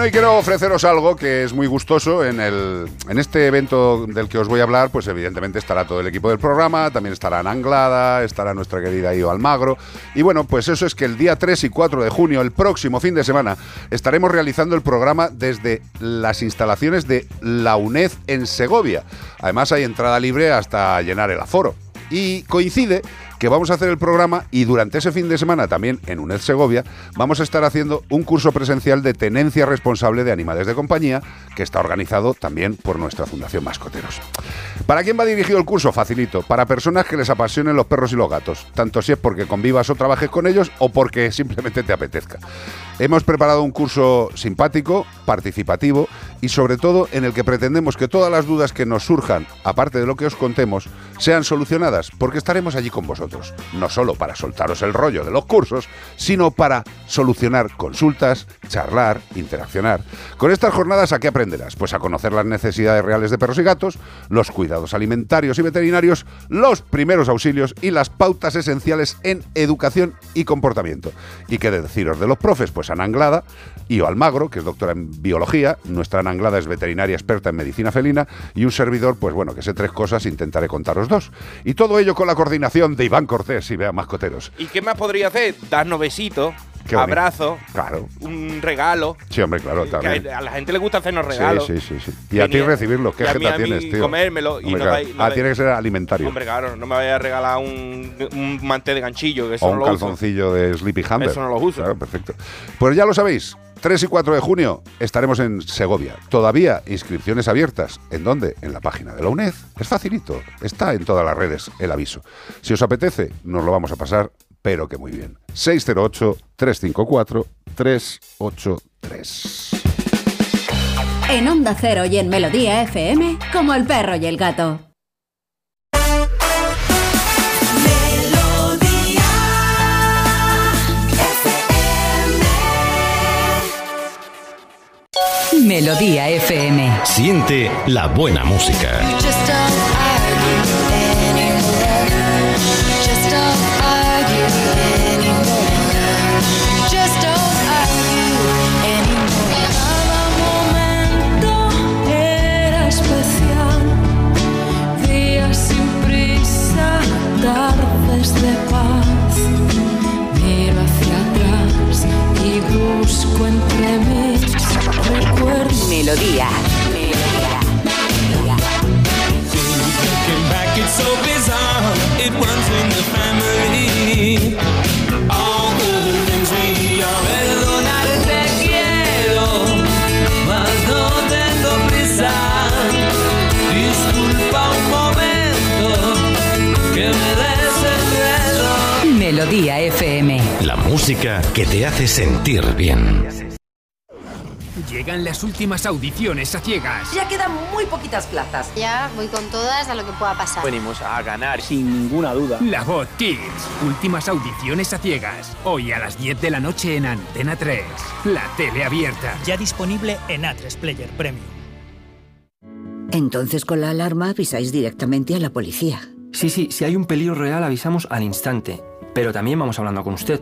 S2: Bueno, y quiero ofreceros algo que es muy gustoso. En, el, en este evento del que os voy a hablar, pues evidentemente estará todo el equipo del programa, también estará Anglada, estará nuestra querida Io Almagro. Y bueno, pues eso es que el día 3 y 4 de junio, el próximo fin de semana, estaremos realizando el programa desde las instalaciones de la UNED en Segovia. Además hay entrada libre hasta llenar el aforo. Y coincide que vamos a hacer el programa y durante ese fin de semana también en UNED Segovia vamos a estar haciendo un curso presencial de tenencia responsable de animales de compañía que está organizado también por nuestra Fundación Mascoteros. ¿Para quién va dirigido el curso? Facilito. Para personas que les apasionen los perros y los gatos, tanto si es porque convivas o trabajes con ellos o porque simplemente te apetezca. Hemos preparado un curso simpático, participativo y sobre todo en el que pretendemos que todas las dudas que nos surjan, aparte de lo que os contemos, sean solucionadas, porque estaremos allí con vosotros, no solo para soltaros el rollo de los cursos, sino para solucionar consultas, charlar, interaccionar. Con estas jornadas, ¿a qué aprenderás? Pues a conocer las necesidades reales de perros y gatos, los cuidados alimentarios y veterinarios, los primeros auxilios y las pautas esenciales en educación y comportamiento. ¿Y qué deciros de los profes? Pues Ana Anglada Almagro, que es doctora en biología, nuestra Ana Anglada es veterinaria experta en medicina felina y un servidor, pues bueno, que sé tres cosas, intentaré contaros dos. Y todo ello con la coordinación de Iván Cortés y Bea Mascoteros.
S4: ¿Y qué más podría hacer? Darnos besitos. Abrazo,
S2: Claro.
S4: un regalo.
S2: Sí, hombre, claro,
S4: Que
S2: también.
S4: a la gente le gusta hacernos regalos.
S2: Sí, sí, sí, sí. Y a ti recibirlos, qué
S4: mí
S2: tienes, tío.
S4: comérmelo y no
S2: claro.
S4: no
S2: Ah, tiene que ser alimentario.
S4: Hombre, claro, no me vaya a regalar un, un manté de ganchillo, que eso
S2: o
S4: no
S2: un
S4: lo uso.
S2: calzoncillo de Sleepy Hammer.
S4: Eso no lo uso.
S2: Claro, perfecto. Pues ya lo sabéis, 3 y 4 de junio estaremos en Segovia. Todavía inscripciones abiertas. ¿En dónde? En la página de la UNED. Es facilito. Está en todas las redes el aviso. Si os apetece, nos lo vamos a pasar, pero que muy bien. 608-354-383.
S10: En Onda Cero y en Melodía FM, como el perro y el gato.
S11: Melodía FM.
S12: Siente la buena música. Música que te hace sentir bien.
S13: Llegan las últimas audiciones a ciegas.
S14: Ya quedan muy poquitas plazas. Ya voy con todas a lo que pueda pasar.
S13: Venimos a ganar sin ninguna duda. La Voz Kids. Últimas audiciones a ciegas. Hoy a las 10 de la noche en Antena 3. La tele abierta.
S15: Ya disponible en A3 Player Premium.
S16: Entonces con la alarma avisáis directamente a la policía.
S17: Sí, sí, si hay un peligro real avisamos al instante, pero también vamos hablando con usted,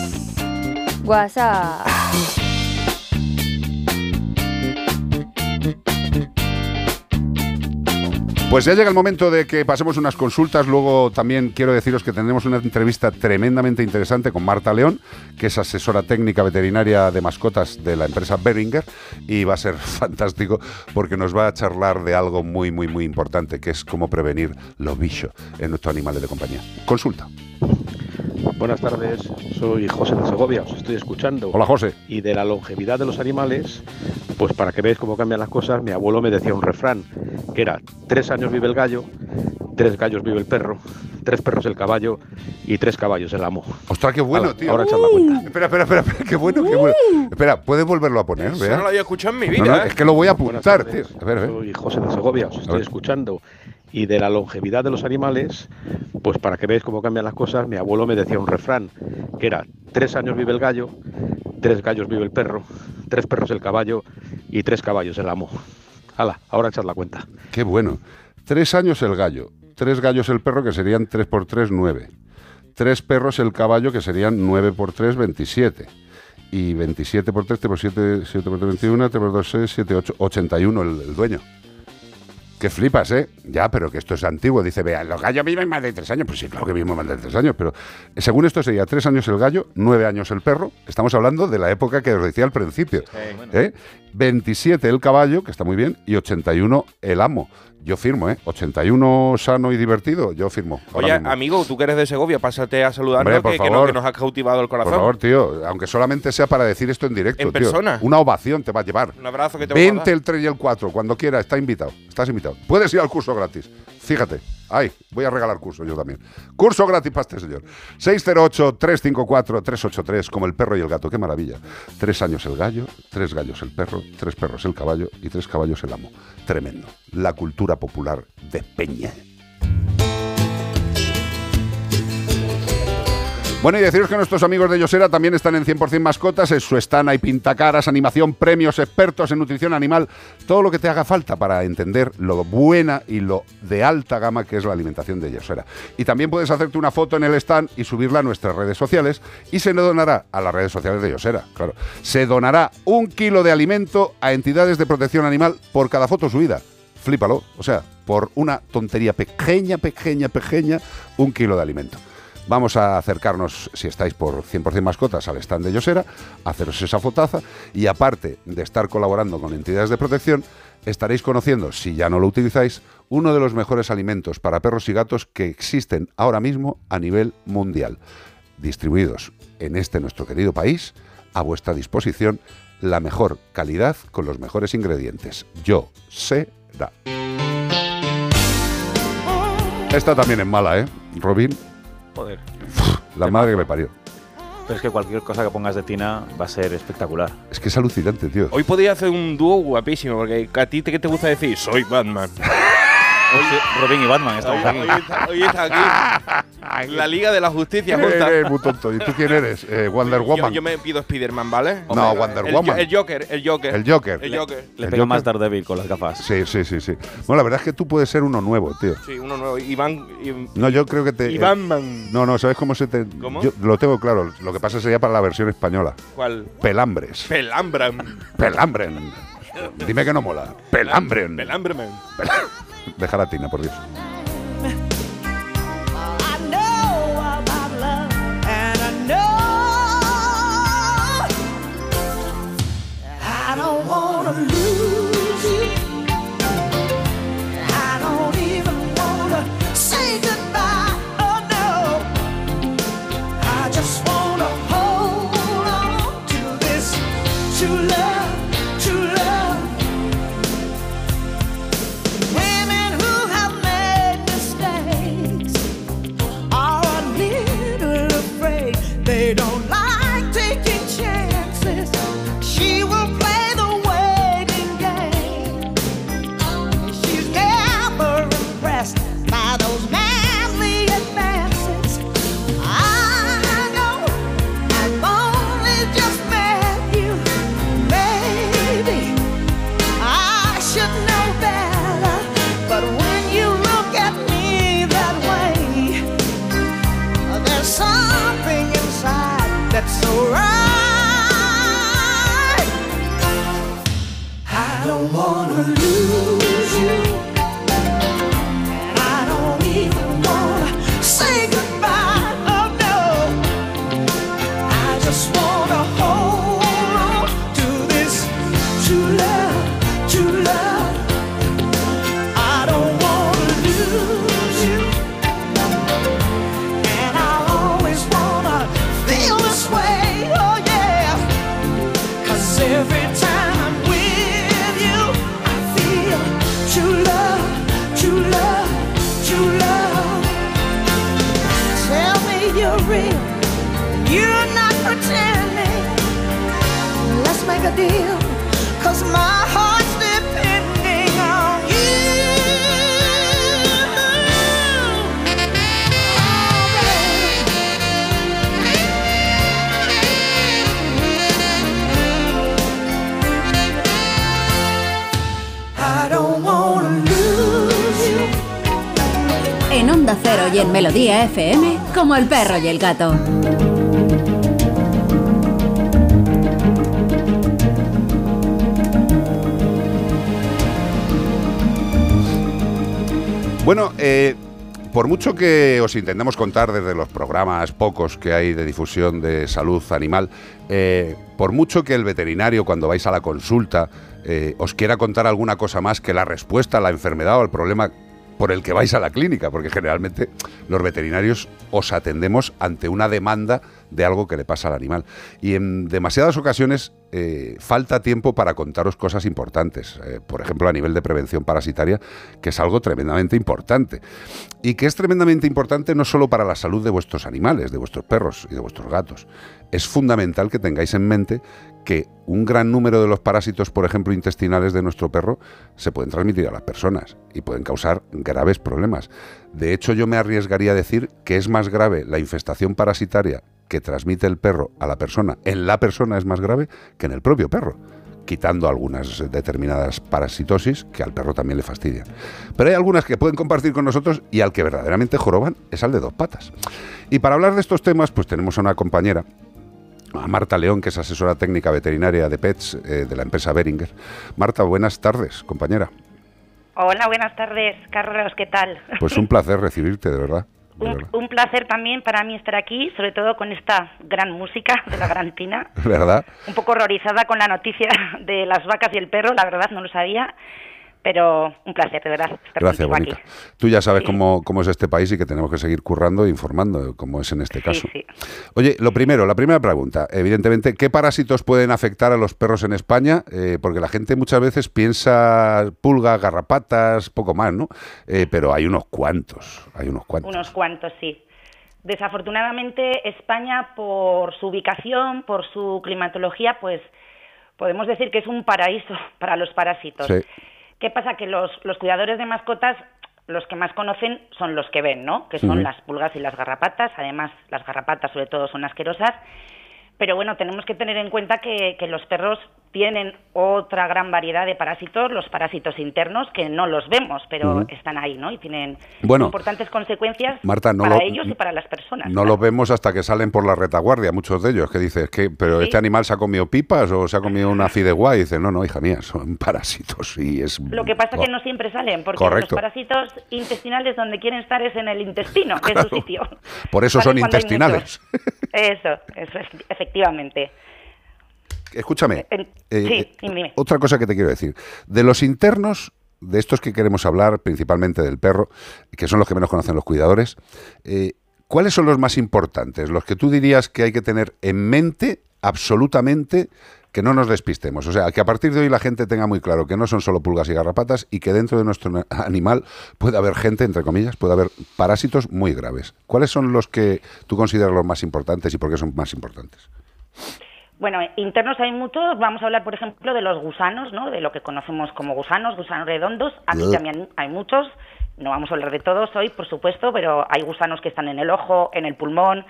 S18: WhatsApp.
S2: Pues ya llega el momento de que pasemos unas consultas. Luego también quiero deciros que tendremos una entrevista tremendamente interesante con Marta León, que es asesora técnica veterinaria de mascotas de la empresa Beringer. Y va a ser fantástico porque nos va a charlar de algo muy, muy, muy importante, que es cómo prevenir los bichos en nuestros animales de compañía. Consulta.
S19: Buenas tardes, soy José de Segovia, os estoy escuchando.
S2: Hola, José.
S19: Y de la longevidad de los animales, pues para que veáis cómo cambian las cosas, mi abuelo me decía un refrán, que era, tres años vive el gallo, tres gallos vive el perro, tres perros el caballo y tres caballos el amo.
S2: Ostras, qué bueno, tío.
S19: Ahora echad la cuenta.
S2: Espera, espera, espera, espera, qué bueno, qué bueno. Espera, ¿puedes volverlo a poner?
S4: Eso no lo había escuchado en mi vida.
S2: no,
S4: ¿eh?
S2: es que lo voy a apuntar, tío. A ver, a ver.
S19: Soy José de Segovia, os estoy escuchando. Y de la longevidad de los animales, pues para que veáis cómo cambian las cosas, mi abuelo me decía un refrán, que era, tres años vive el gallo, tres gallos vive el perro, tres perros el caballo y tres caballos el amo. Hala, ahora echad la cuenta.
S2: Qué bueno. Tres años el gallo, tres gallos el perro, que serían tres por tres, nueve. tres perros el caballo, que serían 9 por 3, 27. Y 27 por 3, 3 por 7, 7 por 3, 21, 3 por 2, 6, 7, 8, 81 el, el dueño. Que flipas, ¿eh? Ya, pero que esto es antiguo. Dice, vean, los gallos viven más de tres años. Pues sí, claro que vivimos más de tres años, pero eh, según esto sería tres años el gallo, nueve años el perro. Estamos hablando de la época que os decía al principio. ¿eh? 27 el caballo, que está muy bien, y 81 el amo. Yo firmo, ¿eh? 81 sano y divertido, yo firmo.
S4: Oye,
S2: mismo.
S4: amigo, tú que eres de Segovia, pásate a saludarnos
S2: Hombre, por
S4: que, que no-
S2: favor.
S4: que nos ha cautivado el corazón.
S2: Por favor, tío, aunque solamente sea para decir esto en directo,
S4: ¿En
S2: tío.
S4: persona?
S2: Una ovación te va a llevar.
S4: Un abrazo que te voy a dar.
S2: el 3 y el 4, cuando quiera, está invitado. Estás invitado. Puedes ir al curso gratis. Fíjate. Ay, voy a regalar curso yo también. Curso gratis para este señor. 608-354-383, como el perro y el gato. Qué maravilla. Tres años el gallo, tres gallos el perro, tres perros el caballo y tres caballos el amo. Tremendo. La cultura popular de Peña. Bueno, y deciros que nuestros amigos de Yosera también están en 100% mascotas. En su stand hay pintacaras, animación, premios, expertos en nutrición animal. Todo lo que te haga falta para entender lo buena y lo de alta gama que es la alimentación de Yosera. Y también puedes hacerte una foto en el stand y subirla a nuestras redes sociales. Y se donará a las redes sociales de Yosera, claro. Se donará un kilo de alimento a entidades de protección animal por cada foto subida. Flípalo. O sea, por una tontería pequeña, pequeña, pequeña, un kilo de alimento. Vamos a acercarnos, si estáis por 100% mascotas, al stand de Yosera, haceros esa fotaza y aparte de estar colaborando con entidades de protección, estaréis conociendo, si ya no lo utilizáis, uno de los mejores alimentos para perros y gatos que existen ahora mismo a nivel mundial, distribuidos en este nuestro querido país, a vuestra disposición, la mejor calidad con los mejores ingredientes. Yo sé Esta también es mala, ¿eh? Robin,
S5: Joder.
S2: la madre que me parió.
S5: Pero es que cualquier cosa que pongas de Tina va a ser espectacular.
S2: Es que es alucinante, tío.
S4: Hoy podía hacer un dúo guapísimo, porque a ti te- ¿qué te gusta decir? Soy Batman.
S5: Robin y Batman estamos
S4: Hoy,
S5: aquí.
S4: hoy está, hoy está aquí. La Liga de la Justicia junta.
S2: Eres muy tonto. ¿Y tú quién eres? Eh, Wonder
S4: Yo,
S2: Woman.
S4: yo me pido Spider-Man, ¿vale?
S2: No, Wonder
S4: el,
S2: Woman.
S4: El Joker, el Joker.
S2: El Joker.
S4: El Joker.
S5: Le
S2: El
S5: pega
S2: Joker.
S5: más Daredevil con las gafas.
S2: Sí, sí, sí, sí. Bueno, la verdad es que tú puedes ser uno nuevo, tío.
S4: Sí, uno nuevo. Iván. y-
S2: No, yo creo que te. Eh,
S4: Batman.
S2: no, no, ¿sabes cómo se te.?
S4: ¿Cómo?
S2: Yo lo tengo claro. Lo que pasa sería para la versión española.
S4: ¿Cuál?
S2: Pelambres.
S4: Pelambran.
S2: Pelambren. Dime que no mola. Pelambren.
S4: Pelambreman.
S2: Deja la tina, por Dios.
S9: That's so right. I don't wanna lose
S11: En
S10: Melodía FM como el perro y el gato.
S2: Bueno, eh, por mucho que os intentemos contar desde los programas pocos que hay de difusión de salud animal, eh, por mucho que el veterinario cuando vais a la consulta eh, os quiera contar alguna cosa más que la respuesta a la enfermedad o al problema por el que vais a la clínica, porque generalmente los veterinarios os atendemos ante una demanda de algo que le pasa al animal. Y en demasiadas ocasiones eh, falta tiempo para contaros cosas importantes, eh, por ejemplo a nivel de prevención parasitaria, que es algo tremendamente importante. Y que es tremendamente importante no solo para la salud de vuestros animales, de vuestros perros y de vuestros gatos. Es fundamental que tengáis en mente que un gran número de los parásitos, por ejemplo, intestinales de nuestro perro, se pueden transmitir a las personas y pueden causar graves problemas. De hecho, yo me arriesgaría a decir que es más grave la infestación parasitaria que transmite el perro a la persona. En la persona es más grave que en el propio perro quitando algunas determinadas parasitosis que al perro también le fastidian. Pero hay algunas que pueden compartir con nosotros y al que verdaderamente joroban es al de dos patas. Y para hablar de estos temas, pues tenemos a una compañera a Marta León, que es asesora técnica veterinaria de PETS eh, de la empresa Beringer. Marta, buenas tardes, compañera.
S20: Hola, buenas tardes, Carlos, ¿qué tal?
S2: Pues un placer recibirte, de verdad.
S20: Un, placer también para mí estar aquí, sobre todo con esta gran música de la gran Tina.
S2: ¿Verdad?
S20: Un poco horrorizada con la noticia de las vacas y el perro, la verdad no lo sabía, pero un placer, de verdad, estar
S2: Gracias,
S20: contigo
S2: bonita. Tú ya sabes cómo, cómo es este país y que tenemos que seguir currando e informando, como es en este caso.
S20: sí.
S2: Oye, lo primero, la primera pregunta, evidentemente, ¿qué parásitos pueden afectar a los perros en España? Eh, porque la gente muchas veces piensa pulgas, garrapatas, poco más, ¿no? Eh, pero hay unos cuantos, hay unos cuantos.
S20: Unos cuantos, sí. Desafortunadamente, España, por su ubicación, por su climatología, pues podemos decir que es un paraíso para los parásitos.
S2: Sí.
S20: ¿Qué pasa? Que los, los cuidadores de mascotas, los que más conocen son los que ven, ¿no? Que son las pulgas y las garrapatas. Además, las garrapatas sobre todo son asquerosas. Pero bueno, tenemos que tener en cuenta que, que los perros tienen otra gran variedad de parásitos, los parásitos internos, que no los vemos, pero están ahí, ¿no? Y tienen
S2: Bueno,
S20: importantes consecuencias
S2: Marta, no
S20: para
S2: lo-
S20: ellos y para las personas.
S2: No los vemos hasta que salen por la retaguardia, muchos de ellos, que dices, que, pero
S20: Sí.
S2: este animal se ha comido pipas o se ha comido una fideuá, y dice, no, no, hija mía, son parásitos y es...
S20: Lo que pasa es que no siempre salen, porque
S2: Correcto.
S20: los parásitos intestinales donde quieren estar es en el intestino, que es su sitio.
S2: Por eso
S20: Salen
S2: son intestinales.
S20: Eso, eso es, efectivamente.
S2: Escúchame, eh,
S20: sí,
S2: eh,
S20: dime, dime.
S2: otra cosa que te quiero decir. De los internos, de estos que queremos hablar, principalmente del perro, que son los que menos conocen los cuidadores, eh, ¿cuáles son los más importantes? Los que tú dirías que hay que tener en mente absolutamente que no nos despistemos. O sea, que a partir de hoy la gente tenga muy claro que no son solo pulgas y garrapatas y que dentro de nuestro animal puede haber gente, entre comillas, puede haber parásitos muy graves. ¿Cuáles son los que tú consideras los más importantes y por qué son más importantes?
S20: Bueno, internos hay muchos. Vamos a hablar, por ejemplo, de los gusanos, ¿no? De lo que conocemos como gusanos, gusanos redondos. Aquí
S21: Ugh.
S20: también hay muchos. No vamos a hablar de todos hoy, por supuesto, pero hay gusanos que están en el ojo, en el pulmón.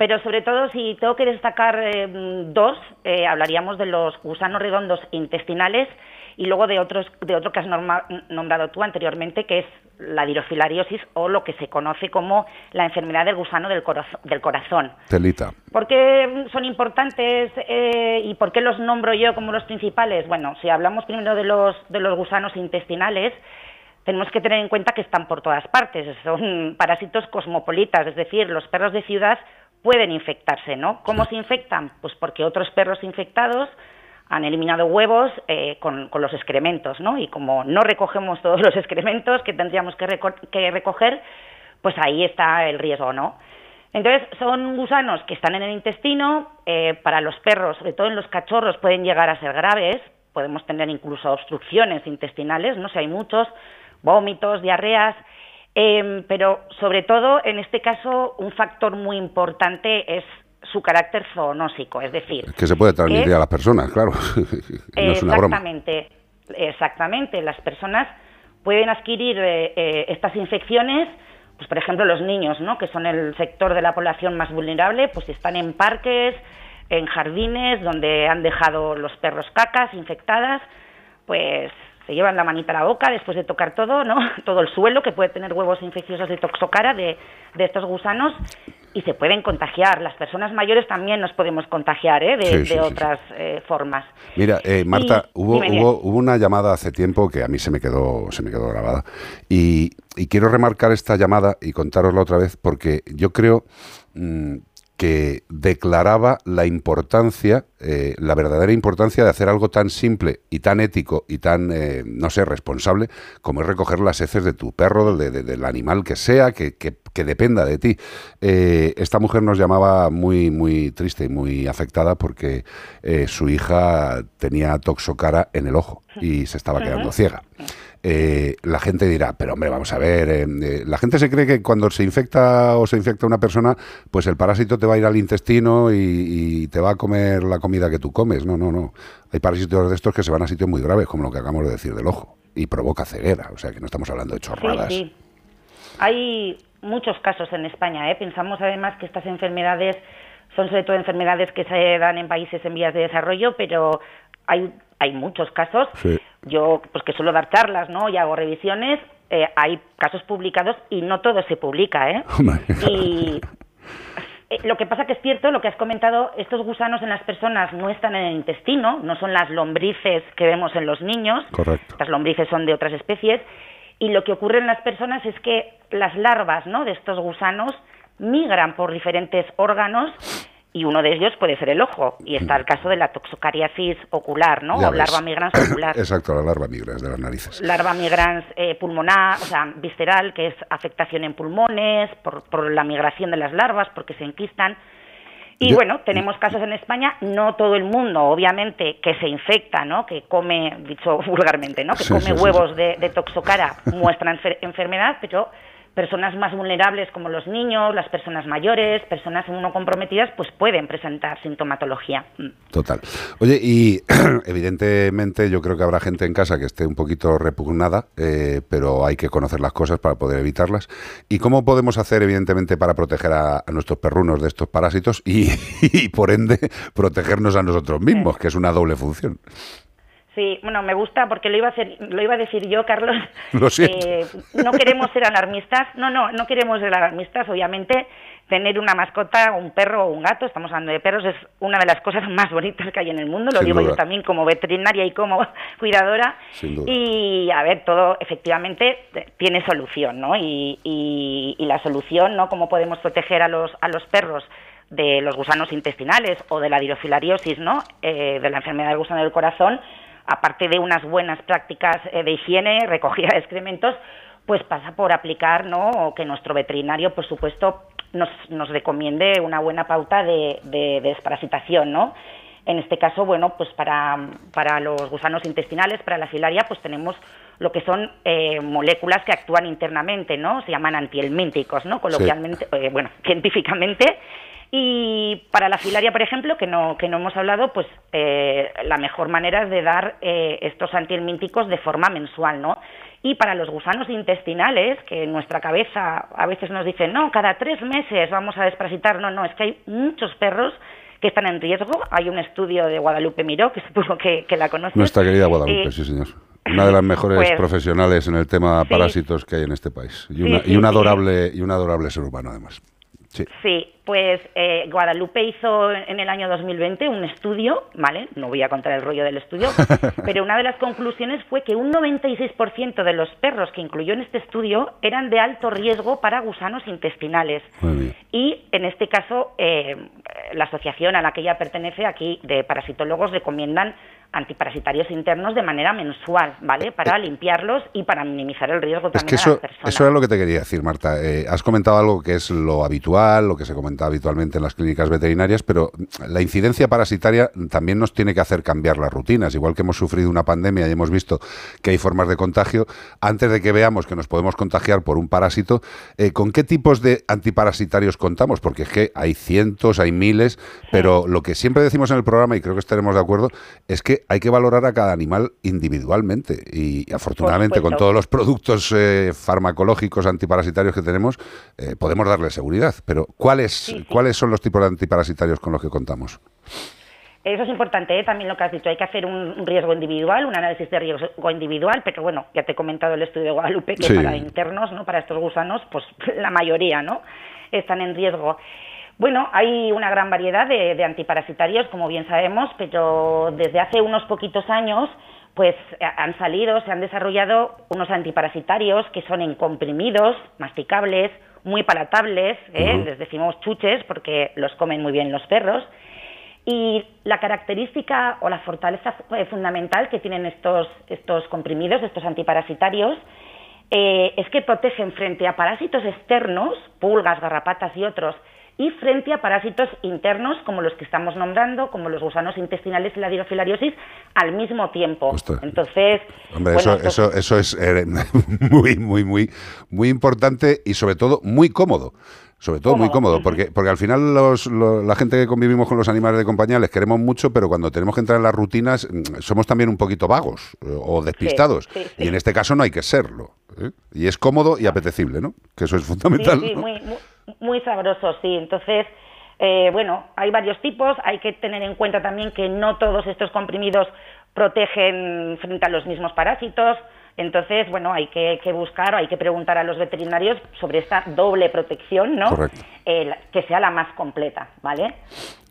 S20: Pero sobre todo, si tengo que destacar eh, dos, eh, hablaríamos de los gusanos redondos intestinales y luego de otros de otro que has norma- nombrado tú anteriormente, que es la dirofilariosis o lo que se conoce como la enfermedad del gusano del, corazo- del corazón.
S2: Telita.
S20: ¿Por qué son importantes eh, y por qué los nombro yo como los principales? Bueno, si hablamos primero de los, de los gusanos intestinales, tenemos que tener en cuenta que están por todas partes. Son parásitos cosmopolitas, es decir, los perros de ciudad pueden infectarse, ¿no? ¿Cómo se infectan? Pues porque otros perros infectados han eliminado huevos eh, con, con los excrementos, ¿no? Y como no recogemos todos los excrementos que tendríamos que, reco- que recoger, pues ahí está el riesgo, ¿no? Entonces, son gusanos que están en el intestino, eh, para los perros, sobre todo en los cachorros, pueden llegar a ser graves, podemos tener incluso obstrucciones intestinales, no sé, hay muchos, vómitos, diarreas, eh, pero sobre todo, en este caso, un factor muy importante es su carácter zoonósico, es decir,
S2: Que se puede transmitir a las personas, claro. no es una broma.
S20: Exactamente, exactamente. Las personas pueden adquirir eh, eh, estas infecciones, pues por ejemplo los niños, ¿no? que son el sector de la población más vulnerable, pues si están en parques, en jardines donde han dejado los perros cacas infectadas, pues se llevan la manita a la boca después de tocar todo, ¿no? Todo el suelo que puede tener huevos infecciosos de toxocara de, de estos gusanos y se pueden contagiar. Las personas mayores también nos podemos contagiar, ¿eh? De,
S2: Sí,
S20: de
S2: sí, sí,
S20: otras eh, formas.
S2: Mira, eh, Marta,
S20: Y-
S2: hubo, hubo, hubo una llamada hace tiempo que a mí se me quedó, se me quedó grabada. Y, y quiero remarcar esta llamada y contárosla otra vez porque yo creo mm, que declaraba la importancia, eh, la verdadera importancia de hacer algo tan simple y tan ético y tan, eh, no sé, responsable como es recoger las heces de tu perro, de- de- del animal que sea, que, que- que dependa de ti. Eh, esta mujer nos llamaba muy, muy triste y muy afectada porque su hija tenía toxocara en el ojo y se estaba quedando ciega. Eh, la gente dirá, pero hombre, vamos a ver, eh, eh, la gente se cree que cuando se infecta o se infecta una persona, pues el parásito te va a ir al intestino y, te va a comer la comida que tú comes. No, no, no. Hay parásitos de estos que se van a sitios muy graves, como lo que acabamos de decir del ojo, y provoca ceguera. O sea, que no estamos hablando de chorradas.
S20: Sí. Hay muchos casos en España. ¿eh? Pensamos además que estas enfermedades son sobre todo enfermedades que se dan en países en vías de desarrollo, pero hay, hay muchos casos.
S2: Sí.
S20: Yo, pues que suelo dar charlas, ¿no? Y hago revisiones. eh, hay casos publicados y no todo se publica, ¿eh? Y eh, lo que pasa que es cierto, lo que has comentado, estos gusanos en las personas no están en el intestino, no son las lombrices que vemos en los niños.
S2: Correcto.
S20: Estas lombrices son de otras especies. Y lo que ocurre en las personas es que las larvas ¿no? de estos gusanos migran por diferentes órganos y uno de ellos puede ser el ojo. Y está el caso de la toxocariasis ocular, ¿no?
S2: Ya
S20: o
S2: ves.
S20: larva migrans ocular.
S2: Exacto, la larva migrans de las narices.
S20: larva migrans eh, pulmonar, o sea, visceral, que es afectación en pulmones, por, por la migración de las larvas, porque se enquistan. Y
S2: Yo-
S20: bueno, tenemos casos en España, no todo el mundo, obviamente, que se infecta, ¿no? Que come, dicho vulgarmente, ¿no? Que
S2: Sí,
S20: come
S2: sí, sí,
S20: huevos De, de toxocara, muestra enfer- enfermedad, pero personas más vulnerables como los niños, las personas mayores, personas inmunocomprometidas, pues pueden presentar sintomatología. Mm.
S2: Total. Oye, y evidentemente yo creo que habrá gente en casa que esté un poquito repugnada, eh, pero hay que conocer las cosas para poder evitarlas. ¿Y cómo podemos hacer, evidentemente, para proteger a, a nuestros perrunos de estos parásitos y, y, por ende, protegernos a nosotros mismos, que es una doble función?
S20: Sí, bueno, me gusta porque lo iba a hacer, lo iba a decir yo, Carlos.
S2: Lo siento.
S20: Eh, no queremos ser alarmistas. No, no, no queremos ser alarmistas. Obviamente, tener una mascota, un perro o un gato, estamos hablando de perros, es una de las cosas más bonitas que hay en el mundo. Lo
S2: Sin
S20: digo
S2: duda.
S20: yo también como veterinaria y como cuidadora.
S2: Sin duda.
S20: Y a ver, todo efectivamente tiene solución, ¿no? Y, y- y la solución, ¿no? Cómo podemos proteger a los a los perros de los gusanos intestinales o de la dirofilariosis, ¿no? Eh, de la enfermedad del gusano del corazón, aparte de unas buenas prácticas eh, de higiene, recogida de excrementos, pues pasa por aplicar, ¿no? O que nuestro veterinario, por supuesto, nos, nos recomiende una buena pauta de, de desparasitación, ¿no? En este caso, bueno, pues para, para los gusanos intestinales, para la filaria, pues tenemos lo que son eh, moléculas que actúan internamente, ¿no? Se llaman antihelmínticos, ¿no? Coloquialmente, eh, bueno, científicamente. Y para la filaria, por ejemplo, que no, que no hemos hablado, pues eh, la mejor manera es de dar eh, estos antihelmínticos de forma mensual, ¿no? Y para los gusanos intestinales, que en nuestra cabeza a veces nos dicen, no, cada tres meses vamos a desparasitar, no, no, es que hay muchos perros que están en riesgo. Hay un estudio de Guadalupe Miró, que supongo que, que la conoces.
S2: Nuestra querida Guadalupe,
S20: Eh,
S2: sí, señor. Una de las mejores
S20: pues-
S2: profesionales en el tema
S20: Sí.
S2: parásitos que hay en este país. Y, una,
S20: sí,
S2: y un adorable y un adorable ser humano, además. Sí.
S20: Sí, pues eh, Guadalupe hizo en el año 2020 un estudio, ¿vale? No voy a contar el rollo del estudio, pero una de las conclusiones fue que un 96% de los perros que incluyó en este estudio eran de alto riesgo para gusanos intestinales.
S2: Muy bien.
S20: Y en este caso, eh, la asociación a la que ella pertenece aquí de parasitólogos recomiendan antiparasitarios internos de manera mensual, ¿vale? Para limpiarlos y para minimizar el riesgo
S2: Eh, Es
S20: también
S2: que
S20: a
S2: eso,
S20: las personas.
S2: eso es lo que te quería decir, Marta. Eh, has comentado algo que es lo habitual, lo que se comenta habitualmente en las clínicas veterinarias, pero la incidencia parasitaria también nos tiene que hacer cambiar las rutinas. Igual que hemos sufrido una pandemia y hemos visto que hay formas de contagio, antes de que veamos que nos podemos contagiar por un parásito, eh, ¿con qué tipos de antiparasitarios contamos? Porque es que hay cientos, hay miles, pero lo que siempre decimos en el programa, y creo que estaremos de acuerdo, es que hay que valorar a cada animal individualmente. Y afortunadamente con todos los productos eh, farmacológicos antiparasitarios que tenemos, eh, podemos darle seguridad. Pero ¿cuáles, ¿cuáles son los tipos de antiparasitarios con los que contamos?
S20: Eso es importante, ¿eh? también lo que has dicho, hay que hacer un, un riesgo individual, un análisis de riesgo individual, pero bueno, ya te he comentado el estudio de Guadalupe, que
S2: Sí.
S20: para internos, ¿no? para estos gusanos, pues la mayoría ¿no? están en riesgo. Bueno, hay una gran variedad de, de antiparasitarios, como bien sabemos, pero desde hace unos poquitos años pues eh, han salido, se han desarrollado unos antiparasitarios que son en comprimidos, masticables, muy palatables, ¿eh? Les decimos chuches porque los comen muy bien los perros. Y la característica o la fortaleza eh, fundamental que tienen estos, estos comprimidos, estos antiparasitarios, eh, es que protegen frente a parásitos externos, pulgas, garrapatas y otros, y frente a parásitos internos, como los que estamos nombrando, como los gusanos intestinales y la dirofilariosis, al mismo tiempo. Entonces,
S2: Hombre,
S20: bueno,
S2: eso, eso, eso es eh, muy, muy, muy, muy importante y sobre todo muy cómodo. Sobre todo muy cómodo, porque, porque al final los, lo- la gente que convivimos con los animales de compañía les queremos mucho, pero cuando tenemos que entrar en las rutinas mm, somos también un poquito vagos eh, o despistados.
S20: sí, sí.
S2: Y en este caso no hay que serlo. ¿eh? Y es cómodo y apetecible, ¿no? Que eso es fundamental.
S20: Sí, sí,
S2: ¿no?
S20: muy, muy, muy sabroso, sí. Entonces, eh, bueno, hay varios tipos. Hay que tener en cuenta también que no todos estos comprimidos protegen frente a los mismos parásitos. Entonces, bueno, hay que, que buscar o hay que preguntar a los veterinarios sobre esta doble protección, ¿no?
S2: Correcto.
S20: Eh, que sea la más completa, ¿vale?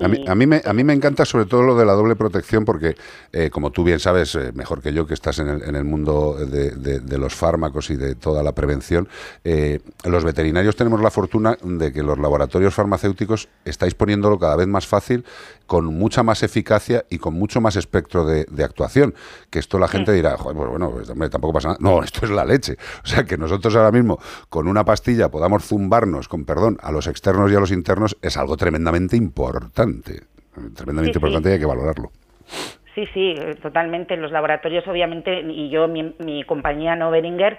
S2: A mí, a, mí me, a mí me encanta sobre todo lo de la doble protección porque, eh, como tú bien sabes, eh, mejor que yo, que estás en el, en el mundo de, de- de los fármacos y de toda la prevención, eh, los veterinarios tenemos la fortuna de que los laboratorios farmacéuticos estáis poniéndolo cada vez más fácil, con mucha más eficacia y con mucho más espectro de, de actuación. Que esto la gente dirá, "Joder, pues bueno, pues, hombre, tampoco pasa nada. No, esto es la leche. O sea, que nosotros ahora mismo con una pastilla podamos zumbarnos, con perdón, a los externos y a los internos es algo tremendamente importante. Tremendamente
S20: Sí,
S2: importante y hay que valorarlo.
S20: Sí, sí, totalmente. Los laboratorios, obviamente, y yo, mi, mi compañía, no Beringer,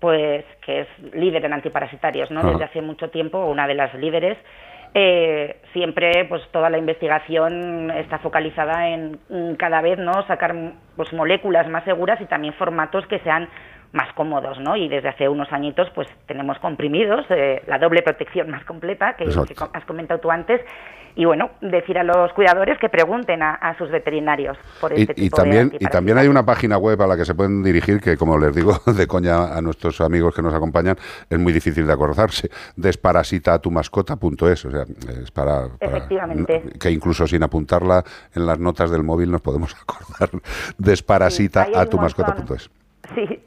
S20: pues que es líder en antiparasitarios, ¿no? Desde hace mucho tiempo, una de las líderes. Eh, siempre, pues toda la investigación está focalizada en mm, cada vez, ¿no? Sacar pues moléculas más seguras y también formatos que sean más cómodos, ¿no? Y desde hace unos añitos, pues tenemos comprimidos, eh, la doble protección más completa que, has comentado tú antes. Y bueno, decir a los cuidadores que pregunten a, a sus veterinarios por
S2: Y,
S20: este
S2: y
S20: tipo de
S2: también, y también hay una página web a la que se pueden dirigir que, como les digo de coña a nuestros amigos que nos acompañan, es muy difícil de acordarse. Desparasitatumascota.es, o sea, es para, para-
S20: Efectivamente.
S2: que incluso sin apuntarla en las notas del móvil nos podemos acordar. Desparasitatumascota.es.
S20: Sí,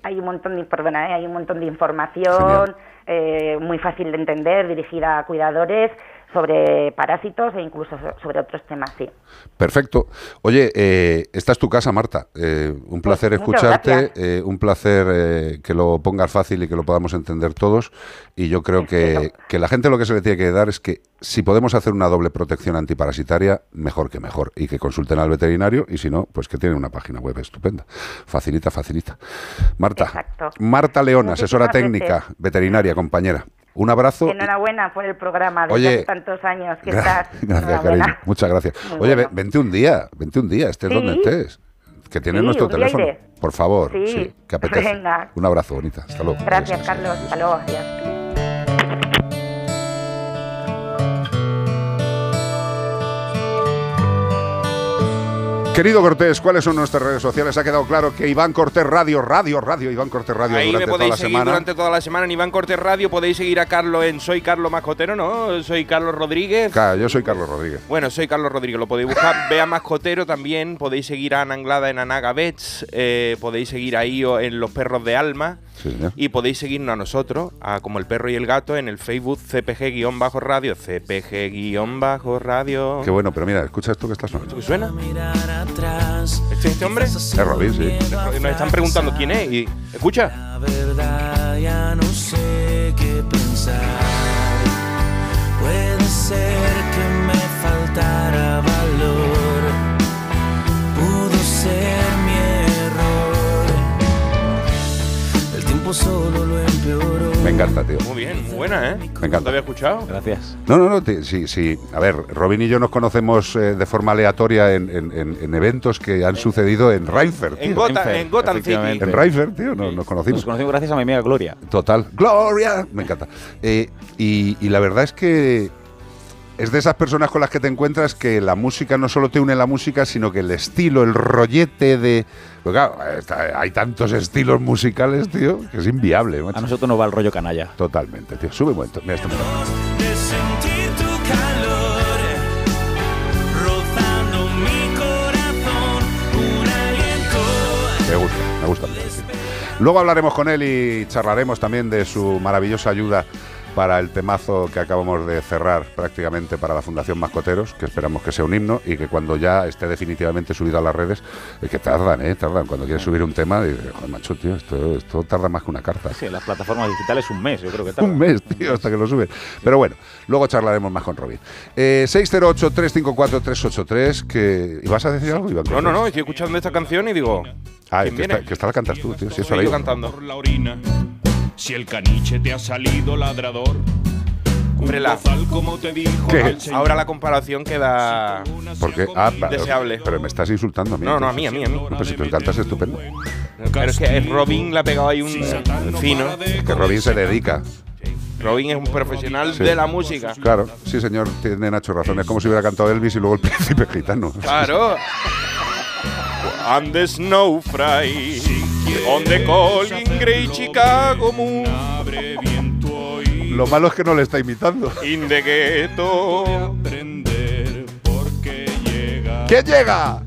S20: hay un montón de, perdona, ¿eh? hay un montón de información eh, muy fácil de entender, dirigida a cuidadores sobre parásitos e incluso so- sobre otros temas, sí.
S2: Perfecto. Oye, eh, esta es tu casa, Marta. Eh, un placer
S20: Pues muchas
S2: escucharte, eh, un placer eh, que lo pongas fácil y que lo podamos entender todos. Y yo creo que, que la gente lo que se le tiene que dar es que si podemos hacer una doble protección antiparasitaria, mejor que mejor. Y que consulten al veterinario y si no, pues que tienen una página web estupenda. Facilita, facilita. Marta, Marta León, asesora técnica, veterinaria, compañera. Un abrazo.
S20: Enhorabuena por el programa
S2: Oye,
S20: hace tantos años que
S2: Gra-
S20: estás.
S2: Gracias, cariño. Muchas gracias.
S20: Muy
S2: Oye,
S20: bueno.
S2: ve- vente un día, vente un día, estés
S20: Sí.
S2: donde estés. Que tienes
S20: Sí,
S2: nuestro teléfono. Por favor,
S20: Sí.
S2: sí, que apetece.
S20: Venga.
S2: Un abrazo, bonita. Hasta luego.
S20: Gracias, Carlos. Hasta luego. Adiós.
S2: Querido Cortés, ¿cuáles son nuestras redes sociales? Ha quedado claro que Iván Cortés Radio, Radio, Radio, Iván Cortés Radio
S4: Ahí me
S2: durante toda
S4: podéis
S2: la
S4: seguir
S2: semana.
S4: durante toda la semana en Iván Cortés Radio. Podéis seguir a Carlos en Soy Carlos Mascotero, ¿no? Soy Carlos Rodríguez.
S2: Claro, yo soy Carlos Rodríguez.
S4: Bueno, soy Carlos Rodríguez, lo podéis buscar. Vea Mascotero también. Podéis seguir a Ana Anglada en Anaga Vets. eh, podéis seguir a Io en Los Perros de Alma.
S2: Sí, señor.
S4: Y podéis seguirnos a nosotros, a Como el Perro y el Gato, en el Facebook CPG-Radio. CPG-Radio.
S2: Qué bueno, pero mira, escucha esto que está sonando.
S4: ¿Qué suena? ¿Este, este hombre?
S2: Es Robin, sí.
S4: Nos están preguntando quién es y... Escucha.
S22: La verdad ya no sé qué pensar. Puede ser que me faltara solo lo empeoró.
S2: Me encanta, tío.
S4: Muy bien, muy buena, ¿eh?
S2: Me
S4: ¿No te
S2: encanta.
S4: había escuchado?
S5: Gracias.
S2: No, no, no, te- sí, sí. A ver, Robin y yo nos conocemos eh, de forma aleatoria en, en- en- en eventos que han sucedido en Reinfeldt.
S4: En
S2: tío.
S4: Gotham, en Gotham City.
S2: En Reinfeldt, tío, nos, nos conocimos.
S5: Nos conocimos gracias a mi amiga Gloria.
S2: Total. Gloria. Me encanta. Eh, y, y la verdad es que es de esas personas con las que te encuentras que la música no solo te une la música, sino que el estilo, el rollete de... Porque claro, está- hay tantos estilos musicales, tío, que es inviable. macho.
S5: A nosotros nos va el rollo canalla.
S2: Totalmente, tío. Sube un momento. Mira
S22: aliento
S2: Me gusta, me gusta. Luego hablaremos con él y charlaremos también de su maravillosa ayuda para el temazo que acabamos de cerrar prácticamente para la Fundación Mascoteros, que esperamos que sea un himno y que cuando ya esté definitivamente subido a las redes, es que tardan, ¿eh? Tardan. Cuando quieres subir un tema, dices, joder, macho, tío, esto, esto tarda más que una carta.
S5: Sí, las plataformas digitales un mes, yo creo que tarda.
S2: Un mes, tío, hasta que lo suben. Pero bueno, luego charlaremos más con Robin. Eh, 608-354-383, que... ¿Y vas a decir algo, Iván?
S4: No, no, no, estoy escuchando esta canción y digo.
S2: Ah,
S4: ¿quién
S2: que esta,
S4: viene?
S2: que esta la cantas tú, tío. Si eso
S4: Soy
S2: la
S4: cantando.
S23: por la orina. Si el caniche te ha salido ladrador,
S4: Hombre, la-
S23: como te dijo
S2: ¿Qué?
S4: Ahora la comparación queda
S2: Porque, ah,
S4: Deseable.
S2: Pero me estás insultando a mí.
S4: No, no, a mí, a mí, a mí.
S2: No, Pues si tú cantas estupendo.
S4: Pero es que Robin le ha pegado ahí un fino.
S2: Es que Robin se dedica.
S4: Robin es un profesional
S2: Sí.
S4: de la música.
S2: Claro, sí, señor, tiene Nacho razón. Es como si hubiera cantado Elvis y luego el príncipe gitano.
S4: Claro. And the snow fry on the Colin Grey Chicago moon
S2: Lo malo es que no le está imitando.
S4: in the ghetto.
S2: ¿Quién llega?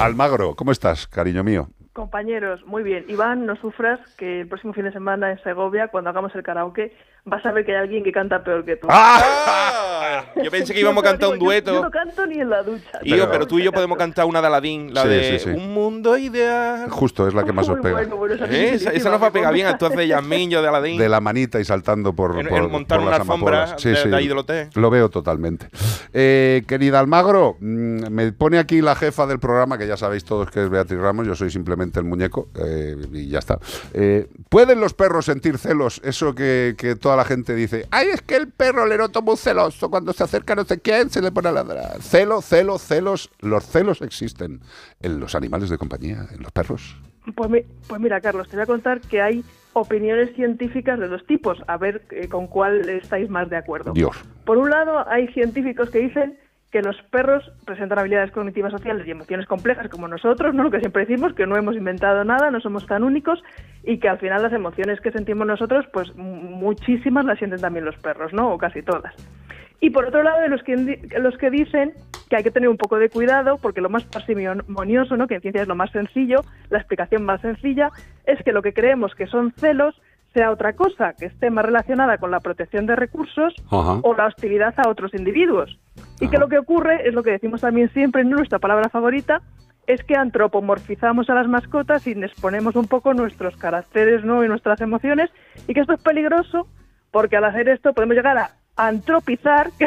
S2: Almagro, ¿cómo estás, cariño mío?
S21: Compañeros, muy bien. Iván, no sufras que el próximo fin de semana en Segovia, cuando hagamos el karaoke, vas a ver que hay alguien que canta peor que tú.
S4: ¡Ah! Yo pensé que íbamos a cantar un
S21: Digo, yo- Yo,
S4: dueto.
S21: no canto ni en la ducha.
S4: Yo, pero tú y yo podemos cantar una de Aladín, la
S2: Sí,
S4: de
S2: sí, sí.
S4: Un mundo ideal.
S2: Justo, es la que más os pega.
S21: bueno, bueno, esa
S4: ¿Eh? Esa, esa nos va a pegar bien, entonces de Yasmín, yo de Aladín.
S2: De la manita y saltando por,
S4: En-
S2: por,
S4: en montar
S2: por
S4: una
S2: las
S4: alfombra de- de ahí del hotel.
S2: Lo veo totalmente. Eh, querida Almagro, mm, me pone aquí la jefa del programa, que ya sabéis todos que es Beatriz Ramos, yo soy simplemente el muñeco eh, y ya está. Eh, ¿Pueden los perros sentir celos? Eso que, que toda la gente dice, ay, es que el perro le noto muy celoso, cuando se acerca no sé quién, se le pone a ladrar. Celo, celo, celos. Los celos existen en los animales de compañía, en los perros.
S21: Pues, mi- pues mira, Carlos, te voy a contar que hay opiniones científicas de dos tipos, a ver eh, con cuál estáis más de acuerdo.
S2: Dios.
S21: Por un lado, hay científicos que dicen que los perros presentan habilidades cognitivas sociales y emociones complejas como nosotros, ¿no? Lo que siempre decimos, que no hemos inventado nada, no somos tan únicos y que al final las emociones que sentimos nosotros, pues muchísimas las sienten también los perros, ¿no? O casi todas. Y por otro lado, de los que, los que dicen que hay que tener un poco de cuidado porque lo más parsimonioso, ¿no? que en ciencia es lo más sencillo, la explicación más sencilla, es que lo que creemos que son celos sea otra cosa, que esté más relacionada con la protección de recursos
S2: Ajá.
S21: o la hostilidad a otros individuos. Y que lo que ocurre es lo que decimos también siempre en nuestra palabra favorita, es que antropomorfizamos a las mascotas y les ponemos un poco nuestros caracteres ¿no? y nuestras emociones, y que esto es peligroso porque al hacer esto podemos llegar a antropizar, que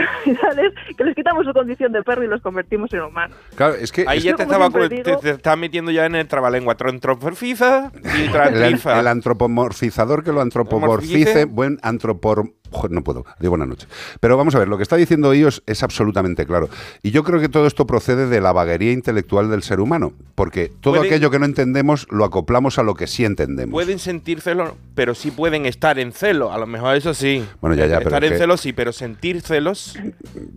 S21: que les quitamos su condición de perro y los convertimos en humanos.
S2: Claro, es que...
S4: Ahí
S2: es-
S4: ya te estaba,
S21: siempre
S4: te,
S21: digo-
S4: te estás metiendo ya en el trabalengua. Trontroforfiza y
S2: el, antropomorfizador que lo antropomorfice,
S4: Morfice.
S2: buen antropor... Joder, no puedo, digo buenas noches. Pero vamos a ver, lo que está diciendo ellos es absolutamente claro. Y yo creo que todo esto procede de la vaguería intelectual del ser humano, porque todo
S4: Puede-
S2: aquello que no entendemos lo acoplamos a lo que sí entendemos.
S4: Pueden sentir celo, pero sí pueden estar en celo. A lo mejor eso sí.
S2: Bueno, ya, ya, pero
S4: Estar
S2: es
S4: en
S2: que-
S4: celo sí, pero sentir celos.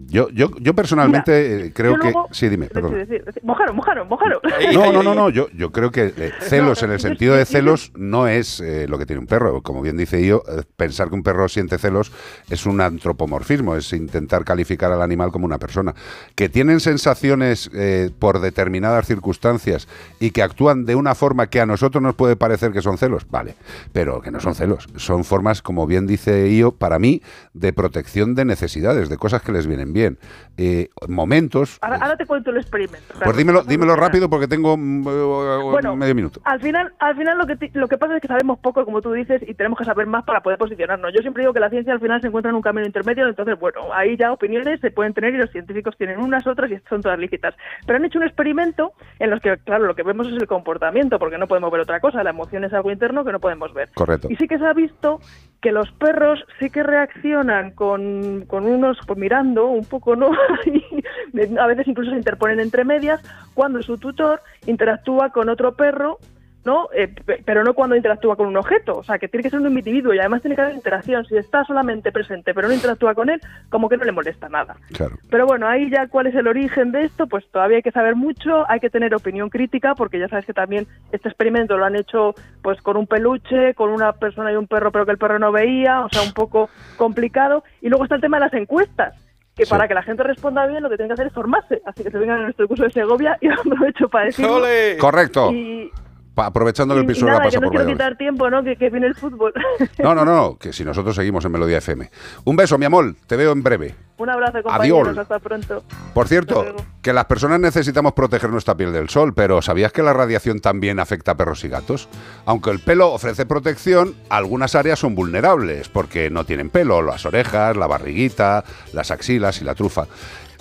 S2: Yo, yo, yo personalmente eh, creo
S21: yo
S2: que...
S21: luego-
S2: Sí, dime, perdón.
S21: mojaro, mojaro, mojaro.
S2: No, no, no, no. Yo, yo creo que eh, celos en el sentido de celos no es eh, lo que tiene un perro. Como bien dice yo, eh, pensar que un perro siente celos es un antropomorfismo, es intentar calificar al animal como una persona. Que tienen sensaciones eh, por determinadas circunstancias y que actúan de una forma que a nosotros nos puede parecer que son celos, vale, pero que no son celos. Son formas, como bien dice yo, para mí, de protección de necesidades, de cosas que les vienen bien. Eh, momentos.
S21: Ahora, ahora te cuento el experimento.
S2: Pues dímelo, dímelo rápido porque tengo mm, eh,
S21: Bueno,
S2: medio minuto.
S21: Al final, al final lo que lo que pasa es que sabemos poco, como tú dices, y tenemos que saber más para poder posicionarnos. Yo siempre digo que la ciencia al final se encuentra en un camino intermedio, entonces bueno, ahí ya opiniones se pueden tener y los científicos tienen unas otras y son todas lícitas. Pero han hecho un experimento en los que, claro, lo que vemos es el comportamiento, porque no podemos ver otra cosa. La emoción es algo interno que no podemos ver.
S2: Correcto.
S21: Y sí que se ha visto que los perros sí que reaccionan con, con unos, pues mirando un poco, ¿no? Y a veces incluso se interponen entre medias cuando su tutor interactúa con otro perro ¿no? Eh, pe- pero no cuando interactúa con un objeto. O sea, que tiene que ser un individuo y además tiene que haber interacción. Si está solamente presente pero no interactúa con él, como que no le molesta nada.
S2: Claro.
S21: Pero bueno, ahí ya cuál es el origen de esto, pues todavía hay que saber mucho, hay que tener opinión crítica, porque ya sabes que también este experimento lo han hecho pues con un peluche, con una persona y un perro, pero que el perro no veía, o sea, un poco complicado. Y luego está el tema de las encuestas, que
S2: Sí.
S21: para que la gente responda bien lo que tiene que hacer es formarse. Así que se vengan a nuestro curso de Segovia y aprovecho para decirlo.
S2: Correcto.
S21: Y,
S2: aprovechando que el
S21: que
S2: pasa
S21: no
S2: por
S21: quiero
S2: Valladolid.
S21: quitar tiempo, ¿no? Que, que viene el fútbol.
S2: No, no, no, que si nosotros seguimos en Melodía FM. Un beso, mi amor, te veo en breve.
S21: Un abrazo, compañeros.
S2: Adiós.
S21: Hasta pronto.
S2: Por cierto, que las personas necesitamos proteger nuestra piel del sol, pero ¿sabías que la radiación también afecta a perros y gatos? Aunque el pelo ofrece protección, algunas áreas son vulnerables porque no tienen pelo, las orejas, la barriguita, las axilas y la trufa.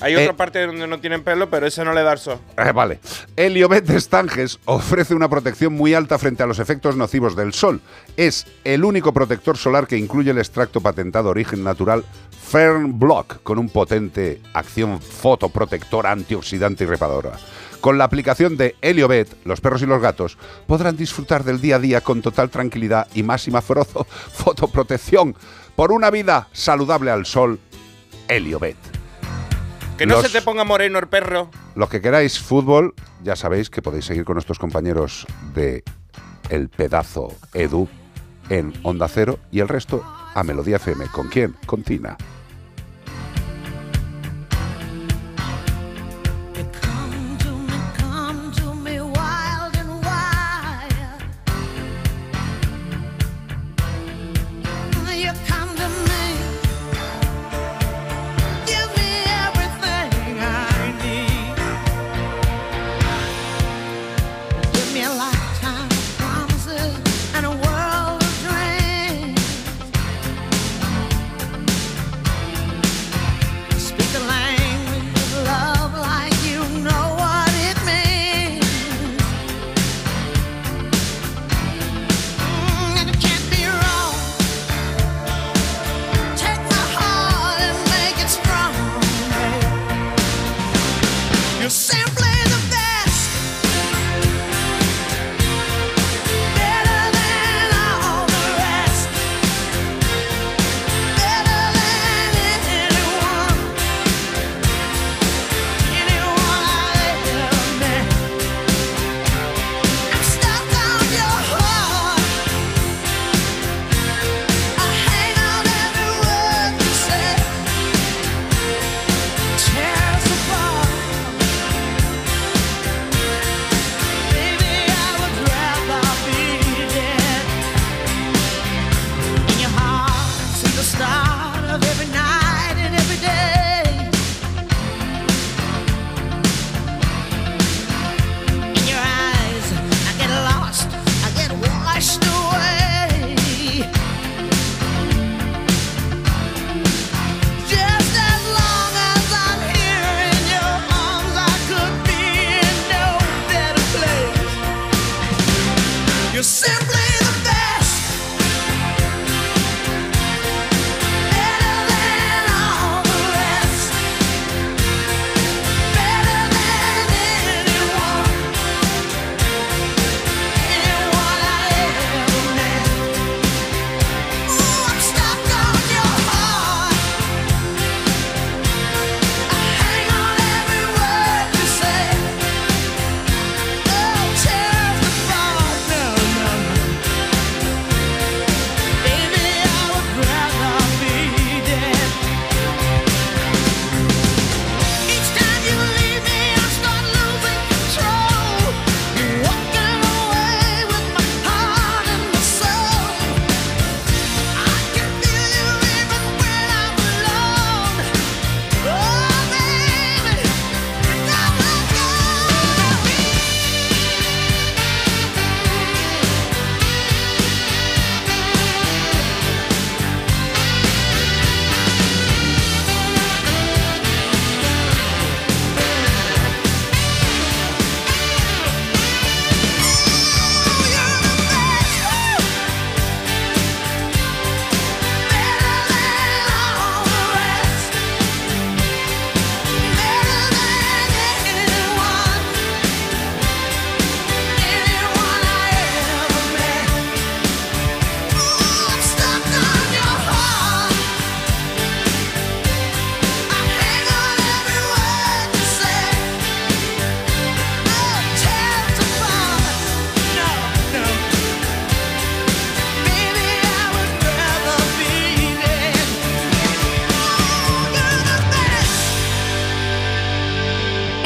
S4: Hay
S2: Eh,
S4: otra parte donde no tienen pelo, pero ese no le da el sol.
S2: Eh, vale. Heliobet de Stanges ofrece una protección muy alta frente a los efectos nocivos del sol. Es el único protector solar que incluye el extracto patentado origen natural Fern Block con un potente acción fotoprotectora antioxidante y reparadora. Con la aplicación de Heliobet, los perros y los gatos podrán disfrutar del día a día con total tranquilidad y máxima frozo- fotoprotección por una vida saludable al sol. Heliobet.
S4: Que no
S2: Los-
S4: se te ponga moreno el perro.
S2: los que queráis fútbol, ya sabéis que podéis seguir con nuestros compañeros de El Pedazo Edu en Onda Cero y el resto a Melodía FM. ¿Con quién? Con Tina.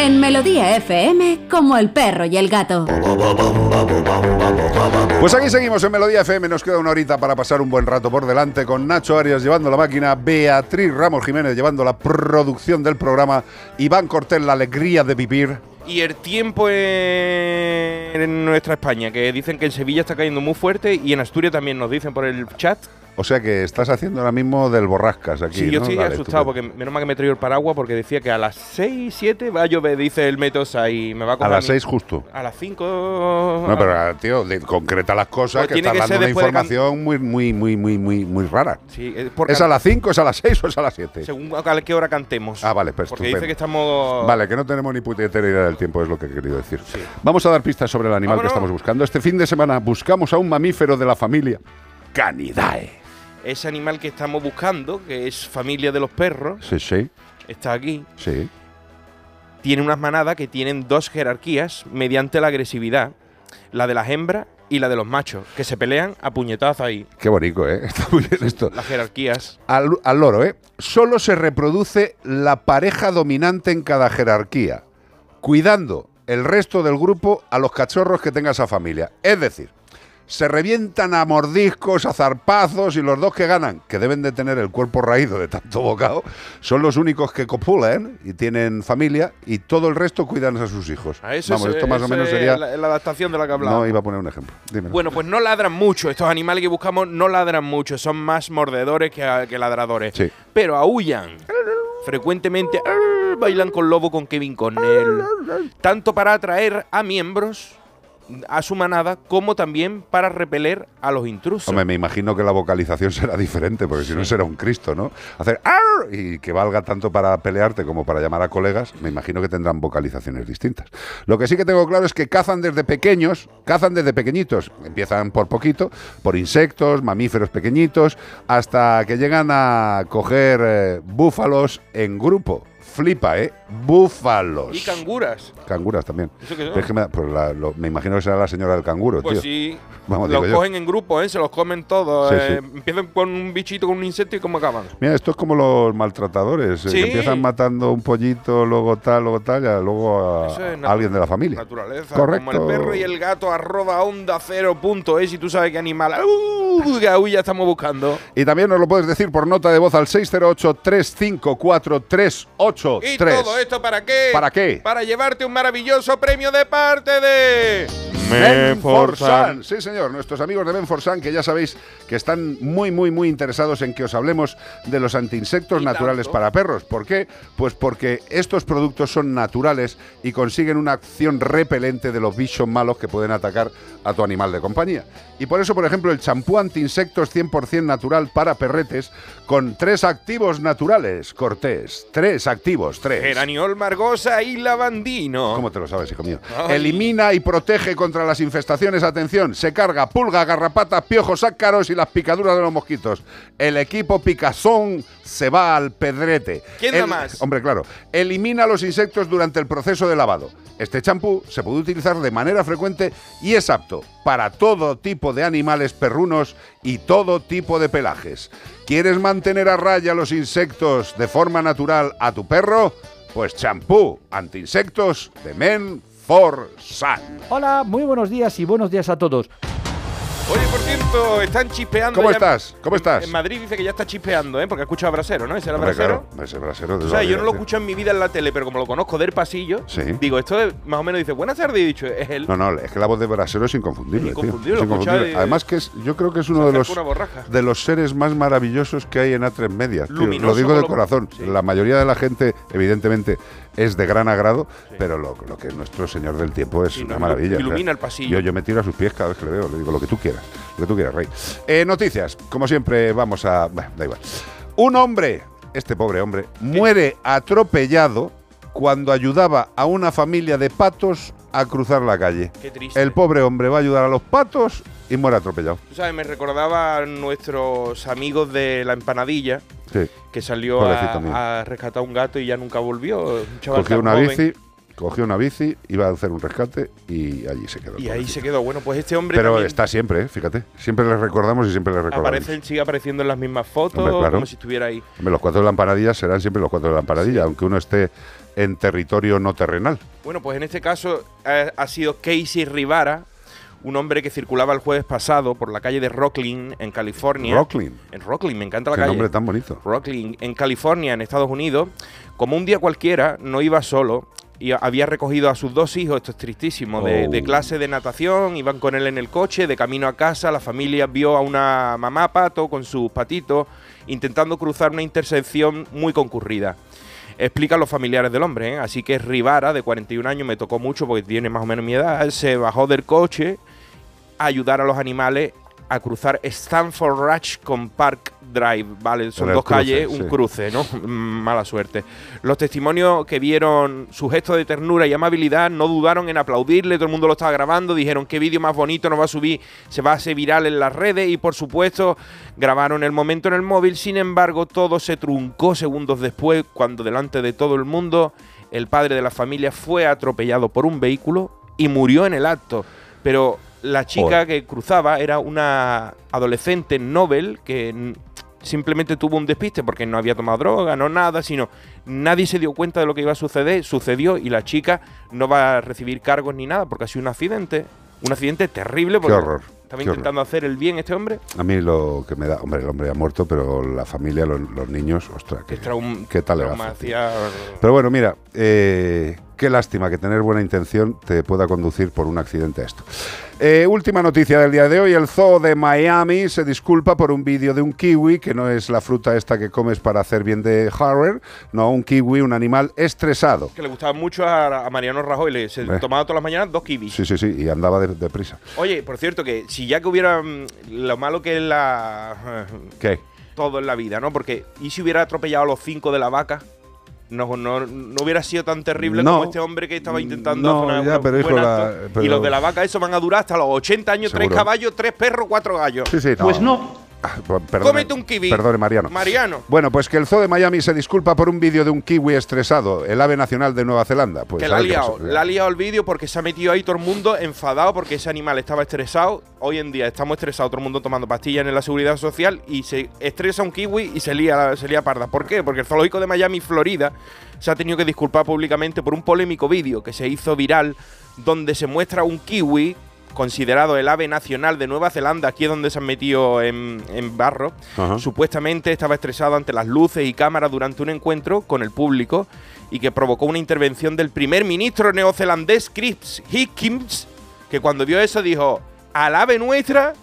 S10: En Melodía FM, como el perro y el gato.
S2: Pues aquí seguimos en Melodía FM, nos queda una horita para pasar un buen rato por delante con Nacho Arias llevando la máquina, Beatriz Ramos Jiménez llevando la producción del programa, Iván Cortés la alegría de vivir.
S4: Y el tiempo en, en nuestra España, que dicen que en Sevilla está cayendo muy fuerte y en Asturias también nos dicen por el chat.
S2: O sea que estás haciendo ahora mismo del borrascas aquí.
S4: Sí, yo
S2: ¿no?
S4: estoy
S2: Vale,
S4: asustado porque menos mal que me he traído el paraguas porque decía que a las 6, 7 va a llover, dice el Metosa, y me va a
S2: A
S4: coger
S2: las
S4: mí.
S2: 6 justo.
S4: A las 5.
S2: No, pero tío, de- concreta las cosas
S4: Pues
S2: que estás dando una información muy, muy, muy, muy, muy, muy rara.
S4: Sí, es por
S2: ¿Es a las 5, es a las 6 o es a las 7?
S4: Según a qué hora cantemos.
S2: Ah, vale, pues
S4: Porque
S2: estupendo.
S4: dice que estamos.
S2: Vale, que no tenemos ni puñetera idea del tiempo, es lo que he querido decir. Vamos a dar pistas sobre el animal
S4: Vámonos.
S2: que estamos buscando. Este fin de semana buscamos a un mamífero de la familia Canidae.
S4: Ese animal que estamos buscando, que es familia de los perros,
S2: Sí, sí,
S4: está aquí.
S2: sí.
S4: Tiene unas manadas que tienen dos jerarquías mediante la agresividad: la de las hembras y la de los machos, que se pelean a puñetazos ahí.
S2: Qué bonito, ¿eh? Está muy bien esto.
S4: Las jerarquías.
S2: Al, al loro, ¿eh? Solo se reproduce la pareja dominante en cada jerarquía, cuidando el resto del grupo a los cachorros que tenga esa familia. Es decir, se revientan a mordiscos, a zarpazos y los dos que ganan, que deben de tener el cuerpo raído de tanto bocado, son los únicos que copulan y tienen familia y todo el resto cuidan a sus hijos.
S4: A eso
S2: Vamos,
S4: es-
S2: esto más o menos sería...
S4: La, la adaptación de la que hablaba.
S2: No, iba a poner un ejemplo.
S4: Bueno, pues no ladran mucho. Estos animales que buscamos no ladran mucho. Son más mordedores que, que ladradores.
S2: Sí.
S4: Pero aullan. Frecuentemente bailan con lobo con Kevin Cornell. Tanto para atraer a miembros a su manada como también para repeler a los intrusos.
S2: Hombre, me imagino que la vocalización será diferente, porque si no será un Cristo, ¿no? Hacer "Arr", y que valga tanto para pelearte como para llamar a colegas, me imagino que tendrán vocalizaciones distintas. Lo que sí que tengo claro es que cazan desde pequeños, cazan desde pequeñitos. Empiezan por poquito, por insectos, mamíferos pequeñitos, hasta que llegan a coger eh, búfalos en grupo. Flipa, ¿eh? Búfalos.
S4: Y canguras.
S2: Canguras también.
S4: ¿Eso qué son?
S2: Es que me, pues la- lo- me imagino que será la señora del canguro,
S4: Pues
S2: tío.
S4: sí.
S2: Vamos,
S4: los
S2: digo yo.
S4: cogen en grupo, ¿eh? Se los comen todos.
S2: Sí,
S4: eh,
S2: sí.
S4: Empiezan con un bichito, con un insecto y cómo acaban.
S2: Mira, esto es como los maltratadores, eh,
S4: Sí.
S2: que empiezan matando un pollito, luego tal, luego tal, y luego a,
S4: Eso es
S2: a
S4: natu-
S2: alguien de la familia.
S4: Naturaleza.
S2: Correcto.
S4: Como el perro y el gato arroba onda cero punto es y tú sabes qué animal. ¡Uh! que aún ya estamos buscando.
S2: Y también nos lo puedes decir por nota de voz al 608-354-383.
S4: ¿Y todo esto para qué?
S2: ¿Para qué?
S4: Para llevarte un maravilloso premio de parte de.
S2: Menforsan. Sí, señor, nuestros amigos de Menforsan, que ya sabéis que están muy, muy, muy interesados en que os hablemos de los antiinsectos naturales para perros. ¿Por qué? Pues porque estos productos son naturales y consiguen una acción repelente de los bichos malos que pueden atacar a tu animal de compañía. Y por eso, por ejemplo, el champú antiinsectos 100% natural para perretes con tres activos naturales, Cortés. Tres activos, tres.
S4: Geraniol margosa y lavandino.
S2: ¿Cómo te lo sabes, hijo mío?
S4: Ay.
S2: Elimina y protege contra las infestaciones. Atención, se carga pulga, garrapata, piojos, ácaros y las picaduras de los mosquitos. El equipo Picazón se va al pedrete.
S4: ¿Quién da
S2: El-
S4: más?
S2: Hombre, claro. Elimina los insectos durante el proceso de lavado. Este champú se puede utilizar de manera frecuente y es apto para todo tipo de animales perrunos y todo tipo de pelajes. ¿Quieres mantener a raya los insectos de forma natural a tu perro? Pues champú anti-insectos de Men for Sun.
S24: Hola, muy buenos días y buenos días a todos.
S4: Oye, por cierto, están chispeando.
S2: ¿Cómo
S4: ya-
S2: estás? ¿Cómo estás?
S4: En Madrid dice que ya está chispeando, ¿eh? Porque ha escuchado a Brasero, ¿no? ¿Ese era
S2: Hombre,
S4: Brasero?
S2: claro, ese brasero de
S4: O sea, yo no lo
S2: vida,
S4: escucho en mi vida en la tele, pero como lo conozco del pasillo,
S2: Sí.
S4: digo, esto es- más o menos dice, buenas tardes, y he dicho, es él.
S2: No, no, es que la voz de Brasero es inconfundible. tío.
S4: Inconfundible,
S2: Es
S4: lo escuchaba
S2: inconfundible.
S4: de-
S2: Además que es, yo creo que es uno de los, de los seres más maravillosos que hay en A3 Media. tío.
S4: Luminoso
S2: Lo digo de corazón. La mayoría de la gente, evidentemente, es de gran agrado, pero lo, lo que nuestro Señor del Tiempo es una maravilla.
S4: ilumina
S2: o sea,
S4: el pasillo.
S2: Yo, yo me tiro a sus pies cada vez que le veo. Le digo lo que tú quieras. Lo que tú quieras, Rey. Eh, noticias. Como siempre, vamos a... Bueno, da igual. Un hombre, este pobre hombre, muere atropellado cuando ayudaba a una familia de patos a cruzar la calle.
S4: Qué triste.
S2: El pobre hombre va a ayudar a los patos y muere atropellado.
S4: Tú sabes, me recordaba a nuestros amigos de la empanadilla,
S2: Sí.
S4: que salió a, a rescatar un gato y ya nunca volvió. Un chaval
S2: Cogió una
S4: joven.
S2: bici, cogió una bici, iba a hacer un rescate y allí se quedó.
S4: Y ahí se quedó. Bueno, pues este hombre
S2: Pero está siempre, ¿eh? fíjate. Siempre le recordamos y siempre le recordamos.
S4: aparece, sigue apareciendo en las mismas fotos,
S2: Hombre, claro.
S4: como si estuviera ahí.
S2: Hombre, los cuatro de serán siempre los cuatro de la empanadilla, aunque uno esté en territorio no terrenal.
S4: Bueno, pues en este caso eh, ha sido Casey Rivara, un hombre que circulaba el jueves pasado por la calle de Rocklin, en California.
S2: Rocklin.
S4: En Rocklin, me encanta la
S2: Qué
S4: calle.
S2: nombre tan bonito.
S4: Rocklin, en California, en Estados Unidos. Como un día cualquiera, no iba solo y había recogido a sus dos hijos, esto es tristísimo, de,
S2: Oh.
S4: de clase de natación, iban con él en el coche, de camino a casa, la familia vio a una mamá pato con sus patitos intentando cruzar una intersección muy concurrida. Explican los familiares del hombre, ¿eh? así que Rivara, de 41 años, me tocó mucho porque tiene más o menos mi edad, se bajó del coche a ayudar a los animales a cruzar Stanford Ranch con Park Drive, ¿vale? Son dos
S2: cruce,
S4: calles, un
S2: sí.
S4: cruce, ¿no? Mala suerte. Los testimonios que vieron su gesto de ternura y amabilidad no dudaron en aplaudirle, todo el mundo lo estaba grabando, dijeron qué vídeo más bonito nos va a subir, se va a hacer viral en las redes y por supuesto grabaron el momento en el móvil, sin embargo todo se truncó segundos después cuando delante de todo el mundo el padre de la familia fue atropellado por un vehículo y murió en el acto. Pero la chica
S2: Joder.
S4: que cruzaba era una adolescente Nobel que simplemente tuvo un despiste porque no había tomado droga, no nada, sino nadie se dio cuenta de lo que iba a suceder, sucedió y la chica no va a recibir cargos ni nada porque ha sido un accidente, un accidente terrible porque
S2: horror,
S4: estaba
S2: qué
S4: intentando hacer el bien este hombre.
S2: A mí lo que me da, hombre, el hombre ha muerto, pero la familia, los, los niños, ostras, ¿qué, qué tal le va a
S4: trauma
S2: hacer?
S4: hacia-
S2: Pero bueno, mira, eh, qué lástima que tener buena intención te pueda conducir por un accidente a esto. Eh, última noticia del día de hoy, el zoo de Miami se disculpa por un vídeo de un kiwi, que no es la fruta esta que comes para hacer bien de Harvard, no, un kiwi, un animal estresado.
S4: que le gustaba mucho a, a Mariano Rajoy, le se
S2: Eh.
S4: tomaba todas las mañanas dos kiwis.
S2: Sí, sí, sí, y andaba de- deprisa.
S4: Oye, por cierto, que si ya que hubiera mm, lo malo que es la
S2: ¿Qué?
S4: todo en la vida, ¿no? Porque ¿y si hubiera atropellado a los cinco de la vaca? No, no, no hubiera sido tan terrible
S2: No.
S4: como este hombre que estaba intentando
S2: No,
S4: hacer una-
S2: ya, pero
S4: un
S2: hijo,
S4: buen
S2: la-
S4: acto.
S2: pero-
S4: Y los de la vaca, eso van a durar hasta los 80 años, tres caballos, tres perros, cuatro gallos.
S2: Sí, sí, no.
S4: Pues no.
S2: Ah, perdone-
S4: Cómete un kiwi.
S2: Perdone, Mariano.
S4: Mariano.
S2: Bueno, pues que el zoo de Miami se disculpa por un vídeo de un kiwi estresado, el ave nacional de Nueva Zelanda. Pues,
S4: que la ha liado, la ha liado el vídeo porque se ha metido ahí todo el mundo enfadado porque ese animal estaba estresado. Hoy en día estamos estresados, todo el mundo tomando pastillas en la seguridad social y se estresa un kiwi y se lía, se lía parda. ¿Por qué? Porque el zoológico de Miami, Florida, se ha tenido que disculpar públicamente por un polémico vídeo que se hizo viral donde se muestra un kiwi considerado el ave nacional de Nueva Zelanda, aquí es donde se han metido en, en barro,
S2: Ajá.
S4: supuestamente estaba estresado ante las luces y cámaras durante un encuentro con el público y que provocó una intervención del primer ministro neozelandés Chris Hipkins, que cuando vio eso dijo, al ave nuestra,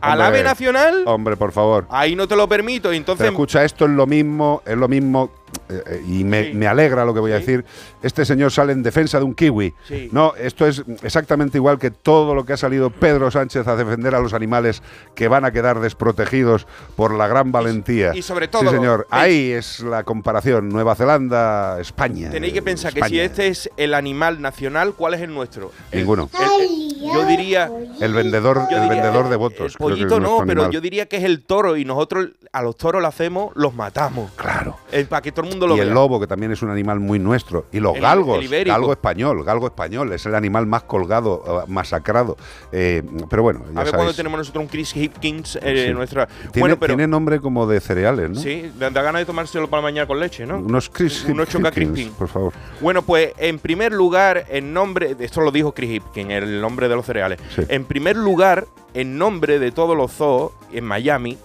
S4: al
S2: Hombre,
S4: ave nacional,
S2: Hombre, por favor.
S4: ahí no te lo permito. Entonces,
S2: Pero escucha, esto es lo mismo, es lo mismo, eh, eh, y me, me alegra lo que voy a decir. Este señor sale en defensa de un kiwi.
S4: Sí.
S2: No, esto es exactamente igual que todo lo que ha salido Pedro Sánchez a defender a los animales que van a quedar desprotegidos por la gran valentía.
S4: y sobre todo,
S2: Sí, señor. Ahí es la comparación. Nueva Zelanda, España.
S4: tenéis que pensar que si este es el animal nacional, ¿cuál es el nuestro?
S2: Ninguno.
S4: el- el- yo diría...
S2: El vendedor, el vendedor de votos.
S4: Pollito no, pero
S2: animal.
S4: yo diría que es el toro y nosotros a los toros lo hacemos, los matamos.
S2: Claro.
S4: para que todo el mundo lo
S2: y
S4: vea.
S2: el lobo, que también es un animal muy nuestro. Y los
S4: El-
S2: galgos,
S4: el
S2: galgo español, galgo español, es el animal más colgado, eh, masacrado. Eh, pero bueno, ya
S4: A ver
S2: sabéis.
S4: tenemos nosotros un Chris Hipkins eh,
S2: Sí.
S4: nuestra.
S2: Tiene,
S4: bueno, pero
S2: tiene nombre como de cereales, ¿no?
S4: sí, da da ganas de tomárselo para mañana con leche, ¿no?
S2: Unos Chris
S4: Unos Choca
S2: Hipkins, por favor.
S4: Bueno, pues en primer lugar, en nombre, esto lo dijo Chris Hipkins, el nombre de los cereales.
S2: Sí.
S4: En primer lugar, en nombre de todos los zoos en Miami,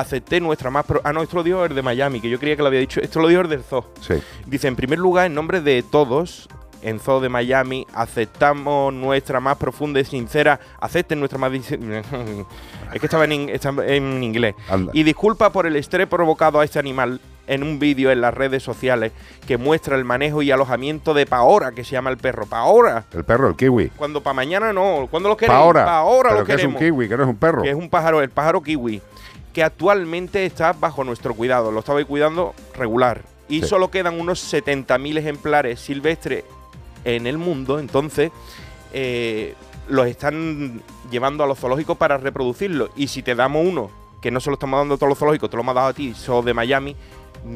S4: acepté nuestra más... pro- ah, no, esto lo dijo el de Miami, que yo creía que lo había dicho. Esto lo dijo el del zoo.
S2: Sí.
S4: Dice, en primer lugar, en nombre de todos, en Zoo de Miami, aceptamos nuestra más profunda y sincera, acepten nuestra más... es que estaba en, in- estaba en inglés.
S2: Anda.
S4: Y disculpa por el estrés provocado a este animal en un vídeo en las redes sociales que muestra el manejo y alojamiento de Paora, que se llama el perro. Paora.
S2: El perro, el kiwi.
S4: Cuando para mañana no, cuando lo queremos.
S2: Pa' ahora.
S4: ahora
S2: Pero
S4: lo
S2: que es un
S4: queremos.
S2: kiwi, que no es un perro.
S4: Que es un pájaro, el pájaro kiwi, que actualmente está bajo nuestro cuidado. Lo estaba cuidando regular. Y
S2: Sí.
S4: solo quedan unos 70.000 ejemplares silvestres en el mundo. Entonces, eh, los están llevando a los zoológicos para reproducirlo. Y si te damos uno, que no se lo estamos dando a todos los zoológicos, te lo hemos dado a ti, sos de Miami.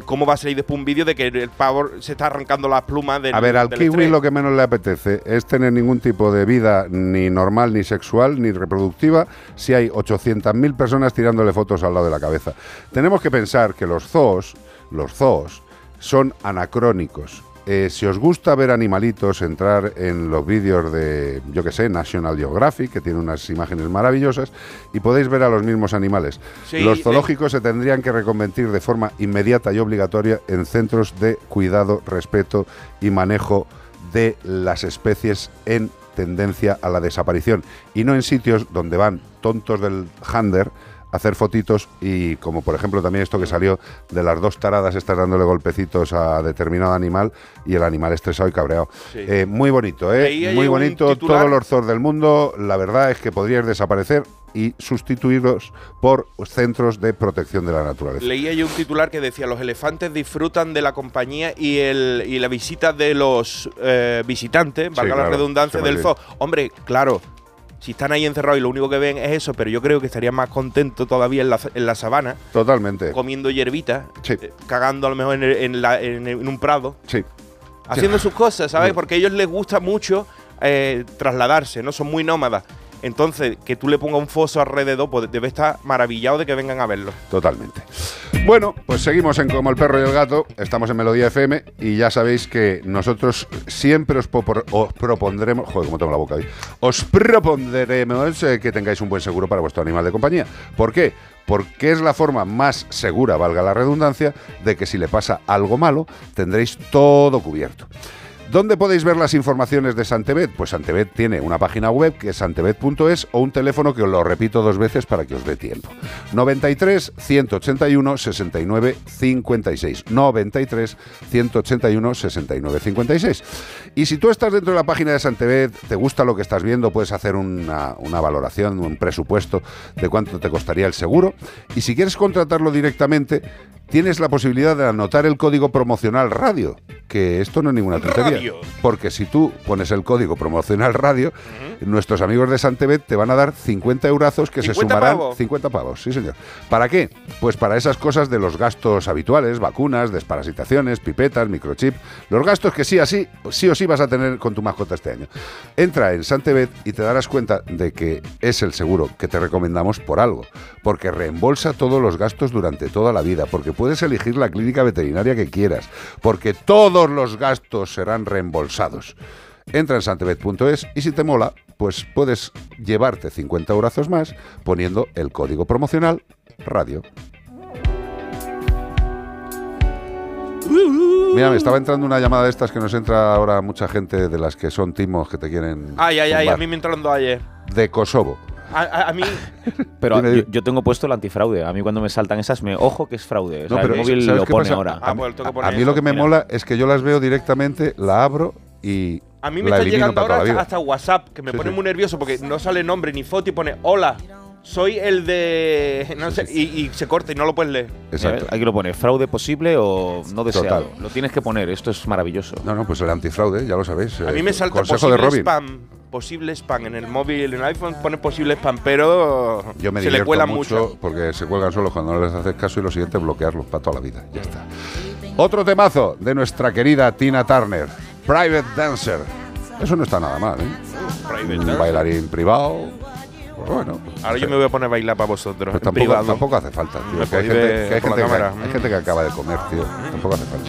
S4: ¿Cómo va a salir después un vídeo de que el pavo se está arrancando las plumas del
S2: A ver, al
S4: del
S2: kiwi
S4: estrés?
S2: lo que menos le apetece es tener ningún tipo de vida ni normal, ni sexual, ni reproductiva si hay 800.000 personas tirándole fotos al lado de la cabeza. Tenemos que pensar que los zoos, los zoos, son anacrónicos. Eh, si os gusta ver animalitos, entrar en los vídeos de, yo que sé, National Geographic, que tiene unas imágenes maravillosas, y podéis ver a los mismos animales.
S4: Sí,
S2: los zoológicos se tendrían que reconvertir de forma inmediata y obligatoria en centros de cuidado, respeto y manejo de las especies en tendencia a la desaparición y no en sitios donde van tontos del hander hacer fotitos y como por ejemplo también esto que salió de las dos taradas estas dándole golpecitos a determinado animal y el animal estresado y cabreado.
S4: Sí.
S2: Eh, muy bonito, ¿eh? Muy bonito.
S4: titular-
S2: Todos los zoos del mundo, la verdad es que podríais desaparecer y sustituirlos por centros de protección de la naturaleza.
S4: Leía yo un titular que decía los elefantes disfrutan de la compañía y el y la visita de los eh, visitantes, valga la
S2: claro,
S4: redundancia, del zoo. Hombre, claro, si están ahí encerrados y lo único que ven es eso, pero yo creo que estarían más contentos todavía en la, en la sabana,
S2: Totalmente.
S4: comiendo hierbita,
S2: Sí.
S4: eh, cagando a lo mejor en, el- en la- en- en un prado,
S2: Sí.
S4: haciendo sus cosas, ¿sabes? Porque a ellos les gusta mucho eh, trasladarse, ¿no? Son muy nómadas. Entonces, que tú le pongas un foso alrededor, pues debe estar maravillado de que vengan a verlo.
S2: Totalmente. Bueno, pues seguimos en Como el perro y el gato, estamos en Melodía FM y ya sabéis que nosotros siempre os, propondremos, joder, como tengo la boca ahí, os propondremos eh, que tengáis un buen seguro para vuestro animal de compañía. ¿Por qué? Porque es la forma más segura, valga la redundancia, de que si le pasa algo malo, tendréis todo cubierto. ¿Dónde podéis ver las informaciones de Santebet? Pues Santebet tiene una página web que es santebet.es o un teléfono que os lo repito dos veces para que os dé tiempo. 93 181 69 56. 93 181 69 56. Y si tú estás dentro de la página de Santebet, te gusta lo que estás viendo, puedes hacer una, una valoración, un presupuesto de cuánto te costaría el seguro. Y si quieres contratarlo directamente, tienes la posibilidad de anotar el código promocional radio, que esto no es ninguna tontería.
S4: Radio.
S2: Porque si tú pones el código promocional radio, nuestros amigos de Santebet te van a dar 50 eurazos que se
S4: 50
S2: sumarán.
S4: pavos.
S2: 50 pavos, sí señor. ¿Para qué? Pues para esas cosas de los gastos habituales, vacunas, desparasitaciones, pipetas, microchip, los gastos que sí, así, sí o sí vas a tener con tu mascota este año. Entra en Santebet y te darás cuenta de que es el seguro que te recomendamos por algo, porque reembolsa todos los gastos durante toda la vida, porque puedes elegir la clínica veterinaria que quieras, porque todos los gastos serán reembolsados. Entra en santebet.es y si te mola, pues puedes llevarte 50 eurazos más poniendo el código promocional radio. Mira, me estaba entrando una llamada de estas que nos entra ahora mucha gente de las que son timos que te quieren
S4: Ay, ay, ay, a mí me dos ayer.
S2: de Kosovo.
S4: A, a- a mí,
S5: Pero
S2: Dime,
S5: yo,
S2: dime.
S5: yo tengo puesto el antifraude. A mí cuando me saltan esas, me ojo que es fraude. O sea,
S2: No, pero
S5: el móvil
S2: ¿sabes
S5: lo pone
S2: pasa?
S5: ahora.
S4: Ah, pues
S2: A mí lo que me
S5: Mira.
S2: mola es que yo las veo directamente, la abro y
S4: a mí me
S2: la
S4: está llegando ahora hasta, WhatsApp, que me
S2: Sí,
S4: pone
S2: sí.
S4: muy nervioso porque no sale nombre ni foto y pone hola. Soy el de. No sé, y, y se corta y no lo puedes leer.
S2: Exacto.
S5: Eh, Aquí lo pone, fraude posible o no deseado.
S2: Total.
S5: Lo tienes que poner, esto es maravilloso.
S2: No, no, pues el antifraude, ya lo sabéis.
S4: A
S2: eh,
S4: mí me salta
S2: Consejo de Robin.
S4: spam. Posible spam. En el móvil, en el iPhone pone posible spam, pero
S2: Yo me
S4: se le cuela
S2: mucho,
S4: mucho.
S2: porque se cuelgan solos cuando no les haces caso y lo siguiente bloquearlos para toda la vida. Ya está. Otro temazo de nuestra querida Tina Turner, Private Dancer. Eso no está nada mal, ¿eh?
S4: Private
S2: Un
S4: dancer.
S2: bailarín privado. Pues bueno. pues,
S4: Ahora yo me voy a poner a bailar para vosotros.
S2: pues tampoco,
S4: privado.
S2: tampoco hace falta, tío. Que hay, gente, que gente hay gente que acaba de comer, tío. Tampoco hace falta.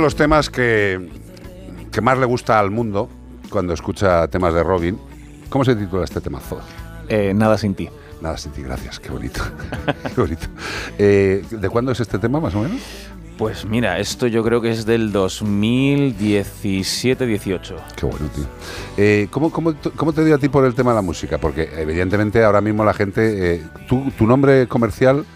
S25: De
S2: los temas que, que más le gusta al mundo cuando escucha temas de Robin. ¿Cómo se titula este temazo?
S5: Eh, nada sin ti.
S2: Nada sin ti, gracias, qué bonito. qué bonito. Eh, ¿De cuándo es este tema, más o menos?
S5: Pues mira, esto yo creo que es del 2017-18.
S2: Qué bueno, tío. Eh, ¿cómo, cómo, cómo te dio a ti por el tema de la música? Porque evidentemente ahora mismo la gente... eh, ¿tu, tu nombre comercial?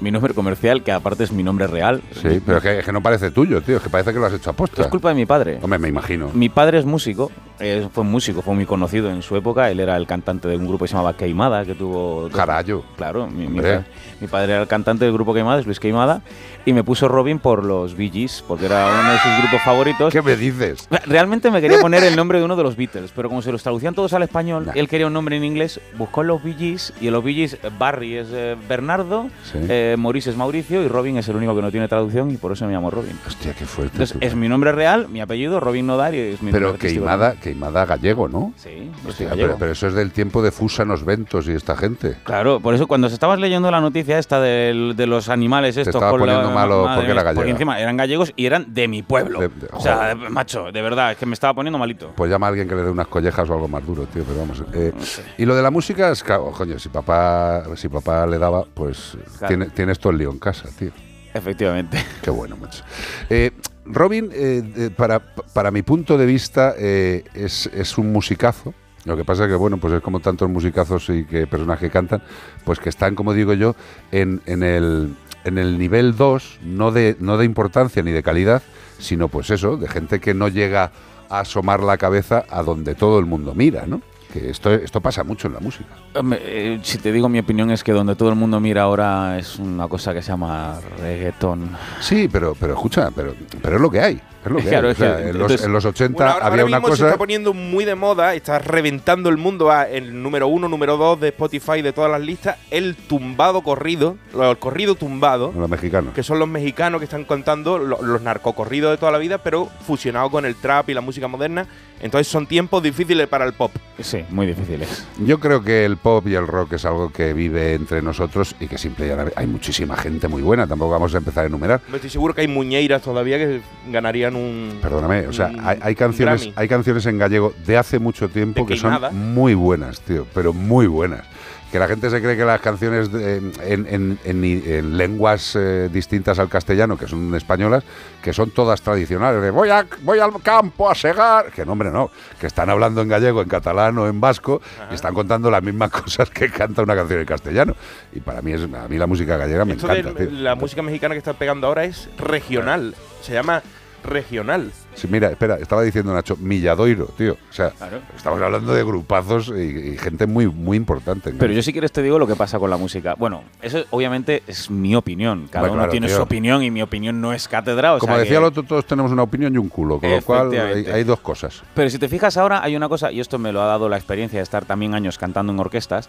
S5: Mi nombre comercial, que aparte es mi nombre real.
S2: Sí, pero que, que no parece tuyo, tío. Es que parece que lo has hecho a posta.
S5: Es culpa de mi padre.
S2: Hombre, me imagino.
S5: Mi padre es músico, eh, fue músico, fue muy conocido en su época. Él era el cantante de un grupo que se llamaba Queimada, que tuvo.
S2: Carayo.
S5: Claro, mi, mi pa- mi padre era el cantante del grupo Queimada, es Luis Queimada, y me puso Robin por los Bee Gees, porque era uno de sus grupos favoritos.
S2: ¿Qué me dices?
S5: Realmente me quería poner el nombre de uno de los Beatles, pero como se los traducían todos al español, él quería un nombre en inglés, buscó los Bee Gees, y en los Bee Gees Barry es eh, Bernardo,
S2: Sí.
S5: eh, Maurice es Mauricio, y Robin es el único que no tiene traducción, y por eso me llamo Robin.
S2: Hostia, qué fuerte.
S5: Entonces,
S2: tú.
S5: es mi nombre real, mi apellido, Robin Nodar, y es mi
S2: Pero
S5: nombre
S2: Queimada, Queimada gallego, ¿no?
S5: Sí,
S2: Hostia,
S5: gallego.
S2: pero, pero eso es del tiempo de Fusanos Ventos y esta gente.
S5: Claro, por eso cuando se estabas leyendo la noticia esta del- de, los animales estos
S2: estaba
S5: con la-
S2: poniendo malo porque era
S5: mía, Porque encima eran gallegos y eran de mi pueblo.
S2: De- de-
S5: o sea, macho, de verdad, es que me estaba poniendo malito.
S2: Pues llama a alguien que le dé unas collejas o algo más duro, tío, pero vamos. eh, Y lo de la música es, claro, coño, si papá, si papá le daba, pues
S5: Claro.
S2: tiene- tienes todo el lío en casa, tío.
S5: Efectivamente.
S2: Qué bueno, macho. Eh, Robin, eh, eh, para, para mi punto de vista, eh, es, es un musicazo. Lo que pasa es que, bueno, pues es como tantos musicazos y que personas que cantan, pues que están, como digo yo, en, en el, en el nivel 2, no de, no de importancia ni de calidad, sino pues eso, de gente que no llega a asomar la cabeza a donde todo el mundo mira, ¿no? Que esto, esto pasa mucho en la música.
S5: Eh, si te digo mi opinión es que donde todo el mundo mira ahora es una cosa que se llama reggaetón.
S2: Sí, pero, pero escucha, pero, pero es lo que hay. Es lo que
S5: Claro,
S2: hay. O
S5: es
S2: sea,
S5: que,
S2: en, los,
S5: entonces-
S2: en los 80
S4: Bueno, ahora,
S2: había
S4: ahora
S2: una
S4: mismo se
S2: cosa.
S4: está poniendo muy de moda, está reventando el mundo a el número uno, número dos de Spotify de todas las listas, el tumbado corrido, el corrido tumbado,
S2: Los mexicanos.
S4: que son los mexicanos que están contando lo- los narcocorridos de toda la vida, pero fusionado con el trap y la música moderna. Entonces son tiempos difíciles para el pop.
S5: Sí, muy difíciles.
S2: Yo creo que el pop y el rock es algo que vive entre nosotros y que simplemente hay muchísima gente muy buena. Tampoco vamos a empezar a enumerar.
S4: Me estoy seguro que hay muñeiras todavía que ganarían un.
S2: Perdóname, o sea, hay, hay canciones,
S4: Grammy.
S2: hay canciones en gallego de hace mucho tiempo
S4: De
S2: que son muy buenas, tío, pero muy buenas. Que la gente se cree que las canciones de- en, en- en- en lenguas eh, distintas al castellano, que son españolas, que son todas tradicionales, de voy, a, voy al campo a segar, que no, hombre, no, que están hablando en gallego, en catalán o en vasco, y están contando las mismas cosas que canta una canción en castellano. Y para mí, es, a mí la música gallega me
S4: Esto de
S2: encanta, tío.
S4: la música mexicana que está pegando ahora es regional. Se llama regional.
S2: Sí, mira, espera, estaba diciendo Nacho, Milladoiro, tío. O sea,
S5: Claro.
S2: estamos hablando de grupazos y, y gente muy, muy importante.
S5: Pero yo si quieres te digo lo que pasa con la música. Bueno, eso obviamente es mi opinión. Cada uno
S2: claro,
S5: tiene
S2: tío.
S5: su opinión y mi opinión no es cátedra. o
S2: Como
S5: sea
S2: decía
S5: que-
S2: el otro, todos tenemos una opinión y un culo, con lo cual hay dos cosas.
S5: Pero si te fijas ahora, hay una cosa, y esto me lo ha dado la experiencia de estar también años cantando en orquestas.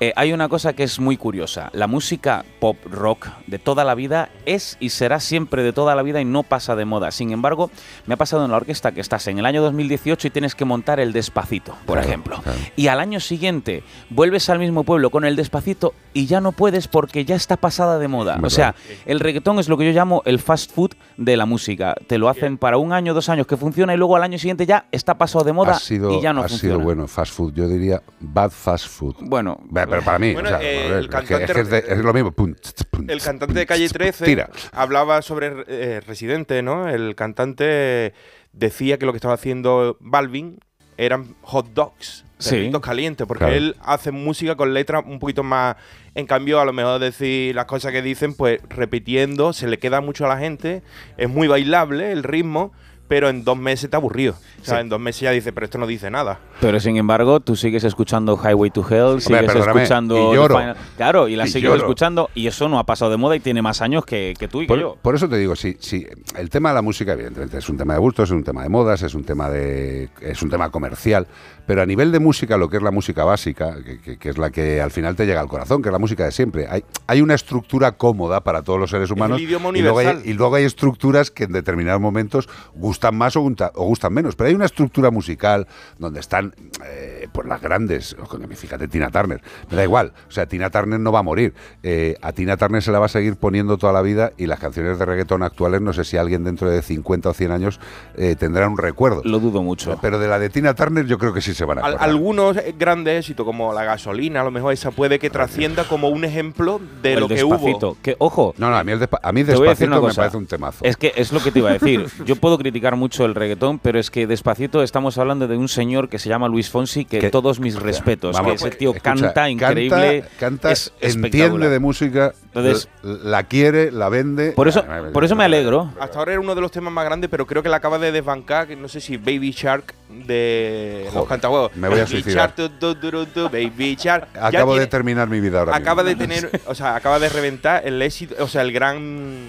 S5: Eh, hay una cosa que es muy curiosa. La música pop rock de toda la vida es y será siempre de toda la vida y no pasa de moda. Sin embargo, me ha pasado en la orquesta que estás en el año 2018 y tienes que montar el despacito, por
S2: Claro,
S5: ejemplo.
S2: claro.
S5: Y al año siguiente vuelves al mismo pueblo con el despacito y ya no puedes porque ya está pasada de moda. O sea, el reggaetón es lo que yo llamo el fast food de la música. Te lo hacen para un año, dos años que funciona y luego al año siguiente ya está pasado de moda
S2: ha sido,
S5: y ya no
S2: ha
S5: funciona.
S2: sido bueno fast food. Yo diría bad fast food.
S5: Bueno,
S2: pero para mí,
S4: Bueno,
S2: o sea,
S4: eh,
S2: a ver,
S4: el
S2: es, que,
S4: cantante-
S2: es que es de- es lo mismo. Pum, tss, pum,
S4: El cantante de Calle 13
S2: Tira.
S4: hablaba sobre eh, Residente, ¿no? El cantante decía que lo que estaba haciendo Balvin eran hot dogs,
S5: Sí.
S4: perritos calientes, porque
S5: Claro.
S4: él hace música con letras un poquito más... En cambio, a lo mejor decir las cosas que dicen, pues repitiendo, se le queda mucho a la gente, es muy bailable el ritmo, pero en dos meses te aburrido. O sea,
S5: Sí.
S4: en dos meses ya dice, pero esto no dice nada.
S5: Pero sin embargo, tú sigues escuchando Highway to Hell, sigues escuchando.
S2: y
S5: The
S2: lloro.
S5: Final- Claro, y la
S2: Y
S5: sigues
S2: lloro.
S5: escuchando, y eso no ha pasado de moda y tiene más años que, que tú y que yo.
S2: Por, eso te digo, sí, sí, el tema de la música, evidentemente, es un tema de gustos, es un tema de modas, es un tema de. es un tema comercial. Pero a nivel de música, lo que es la música básica, que, que- que es la que al final te llega al corazón, que es la música de siempre, hay, hay una estructura cómoda para todos los seres humanos.
S4: idioma
S2: y, luego hay,
S4: universal.
S2: y luego hay estructuras que en determinados momentos gustan más o, o gustan menos. Pero hay una estructura musical donde están eh, pues las grandes. Fíjate, Tina Turner. Me da igual. O sea, Tina Turner no va a morir. Eh, a Tina Turner se la va a seguir poniendo toda la vida y las canciones de reggaetón actuales, no sé si alguien dentro de 50 o 100 años eh, tendrá un recuerdo.
S5: Lo dudo mucho.
S2: Pero de la de Tina Turner yo creo que sí se van a
S4: Al-
S2: acordar.
S4: algunos eh, grandes éxitos, como la gasolina, a lo mejor esa puede que trascienda como un ejemplo de
S5: el
S4: lo que
S5: Despacito,
S4: hubo.
S5: Que, ojo.
S2: No, no, a mí, el despa- a mí
S5: a
S2: Despacito
S5: una
S2: me parece un temazo.
S5: Es que es lo que te iba a decir. Yo puedo criticar mucho el reggaetón, pero es que despacito estamos hablando de un señor que se llama Luis Fonsi, que
S2: Que-
S5: todos mis respetos.
S2: Vamos,
S5: que ese tío
S2: escucha,
S5: canta increíble.
S2: Canta,
S5: es
S2: entiende de música,
S5: Entonces-
S2: la quiere, la vende.
S5: Por eso, por eso me alegro.
S4: Hasta ahora era uno de los temas más grandes, pero creo que la acaba de desbancar, que no sé si Baby Shark de los
S2: Joder,
S4: cantahuevos.
S2: me voy a
S4: Baby
S2: suicidar.
S4: Shark, tu, tu, tu, tu, Baby Shark.
S2: Acabo de
S4: tiene-
S2: terminar mi vida ahora
S4: Acaba de
S2: mismo.
S4: tener, o sea, acaba de reventar el éxito, o sea, el gran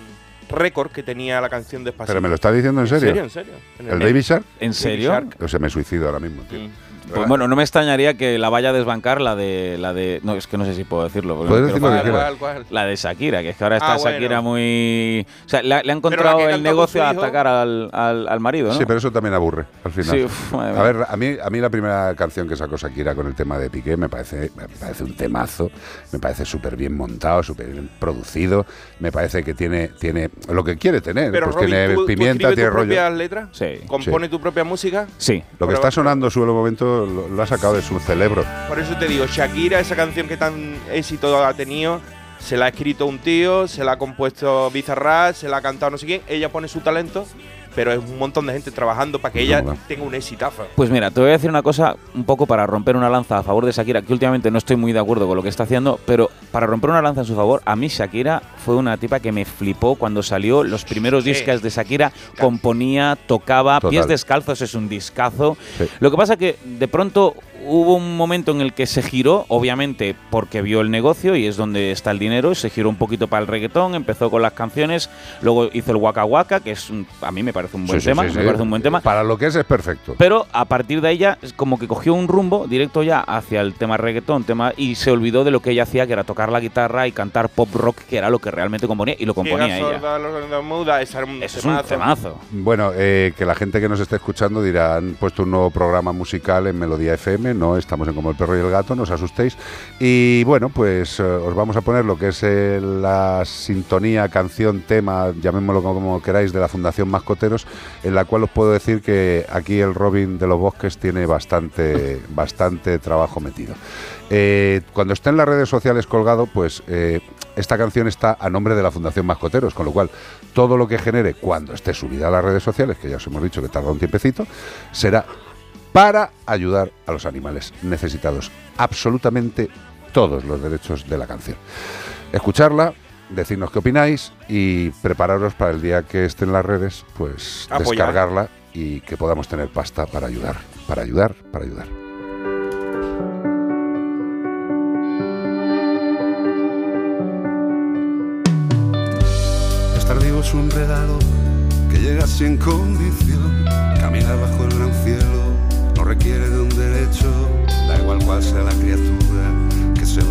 S4: récord que tenía la canción Despacito.
S2: ¿Pero me lo estás diciendo en serio?
S4: ¿En serio? En
S2: ¿El
S4: net.
S2: Baby Shark?
S5: ¿En serio?
S4: Shark.
S2: O sea, me suicido ahora mismo, tío.
S5: Pues bueno, no me extrañaría que la vaya a desbancar la de la de no es que no sé si puedo decirlo. porque
S2: Puedes
S5: no
S2: decir
S5: quiero
S2: lo que
S5: fallar.
S4: ¿Cuál, cuál?
S5: La de Shakira, que es que ahora está
S4: Ah, bueno.
S5: Shakira muy o sea, le,
S4: Pero
S5: encontrado el negocio a atacar al, al, al marido, ¿no?
S2: Sí, pero eso también aburre al final.
S5: Sí, uf, madre
S2: a ver, a mí, a mí la primera canción que sacó Shakira con el tema de Piqué me parece, me parece un temazo, me parece súper bien montado, súper bien producido, me parece que tiene, tiene lo que quiere tener.
S4: Pero
S2: pues
S4: Robin,
S2: tiene
S4: ¿tú,
S2: pimienta, tiene
S4: tus
S2: rollo.
S4: propias letras?
S5: Sí.
S4: ¿Compone tu propia música?
S5: Sí.
S2: Lo que está sonando suelo momento lo, ha sacado de su cerebro.
S4: Por eso te digo, Shakira, esa canción que tan éxito ha tenido, se la ha escrito un tío, se la ha compuesto Bizarrap, se la ha cantado no sé quién, ella pone su talento, pero es un montón de gente trabajando para que ella
S2: No,
S4: tenga un exitazo.
S5: Pues mira, te voy a decir una cosa un poco para romper una lanza a favor de Shakira, que últimamente no estoy muy de acuerdo con lo que está haciendo, pero para romper una lanza en su favor, a mí Shakira fue una tipa que me flipó cuando salió los primeros
S4: Sí.
S5: discos de Shakira, componía, tocaba,
S2: Total.
S5: pies descalzos es un discazo.
S2: Sí.
S5: Lo que pasa que de pronto hubo un momento en el que se giró, obviamente porque vio el negocio y es donde está el dinero, se giró un poquito para el reggaetón, empezó con las canciones, luego hizo el Waka Waka, que es un- a mí me parece un buen
S2: Sí,
S5: tema,
S2: sí,
S5: me
S2: sí.
S5: parece un buen tema.
S2: Para lo que es, es perfecto.
S5: Pero a partir de ella, es como que cogió un rumbo directo ya hacia el tema reggaetón, tema y se olvidó de lo que ella hacía, que era tocar la guitarra y cantar pop rock, que era lo que realmente componía y lo componía ella.
S4: sorda,
S5: es un
S4: temazo.
S5: temazo.
S2: Bueno, eh, que la gente que nos esté escuchando dirá, han puesto un nuevo programa musical en Melodía FM, no estamos en Como el Perro y el Gato, no os asustéis. Y bueno, pues eh, os vamos a poner lo que es eh, la sintonía, canción, tema, llamémoslo como queráis, de la Fundación En la cual os puedo decir que aquí el Robin de los Bosques tiene bastante, bastante trabajo metido. Eh, cuando esté en las redes sociales colgado, pues eh, esta canción está a nombre de la Fundación Mascoteros, con lo cual todo lo que genere cuando esté subida a las redes sociales, que ya os hemos dicho que tarda un tiempecito, será para ayudar a los animales necesitados. Absolutamente todos los derechos de la canción. Escucharla, decirnos qué opináis y prepararos para el día que esté en las redes, pues
S4: Apoyar.
S2: descargarla y que podamos tener pasta para ayudar, para ayudar, para ayudar.
S26: Estar vivo es un regalo que llega sin condición. Caminar bajo el gran cielo no requiere de un derecho. Da igual cuál sea la criatura que se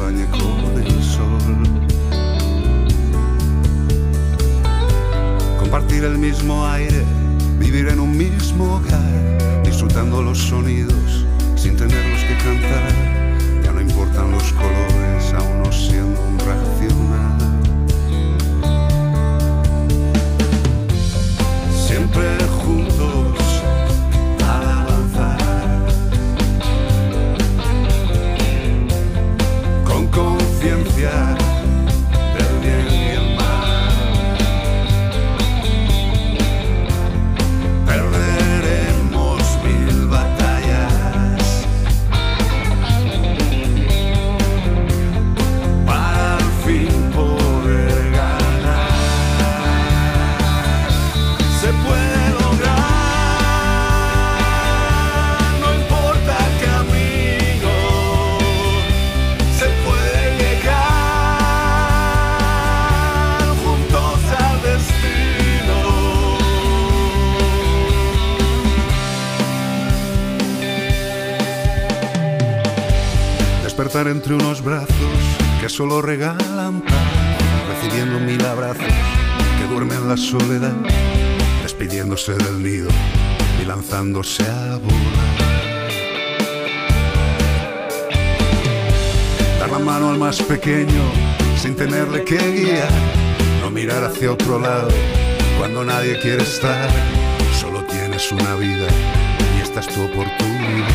S26: compartir el
S2: mismo aire, vivir en un mismo hogar, disfrutando los sonidos sin tenerlos que cantar. Ya no importan los colores, aún no siendo un racional. Siempre entre unos brazos que solo regalan paz, recibiendo mil abrazos que duermen la soledad, despidiéndose del nido y lanzándose a volar. Dar la mano al más pequeño sin tenerle que guiar, no mirar hacia otro lado cuando nadie quiere estar, solo tienes una vida y esta es tu oportunidad.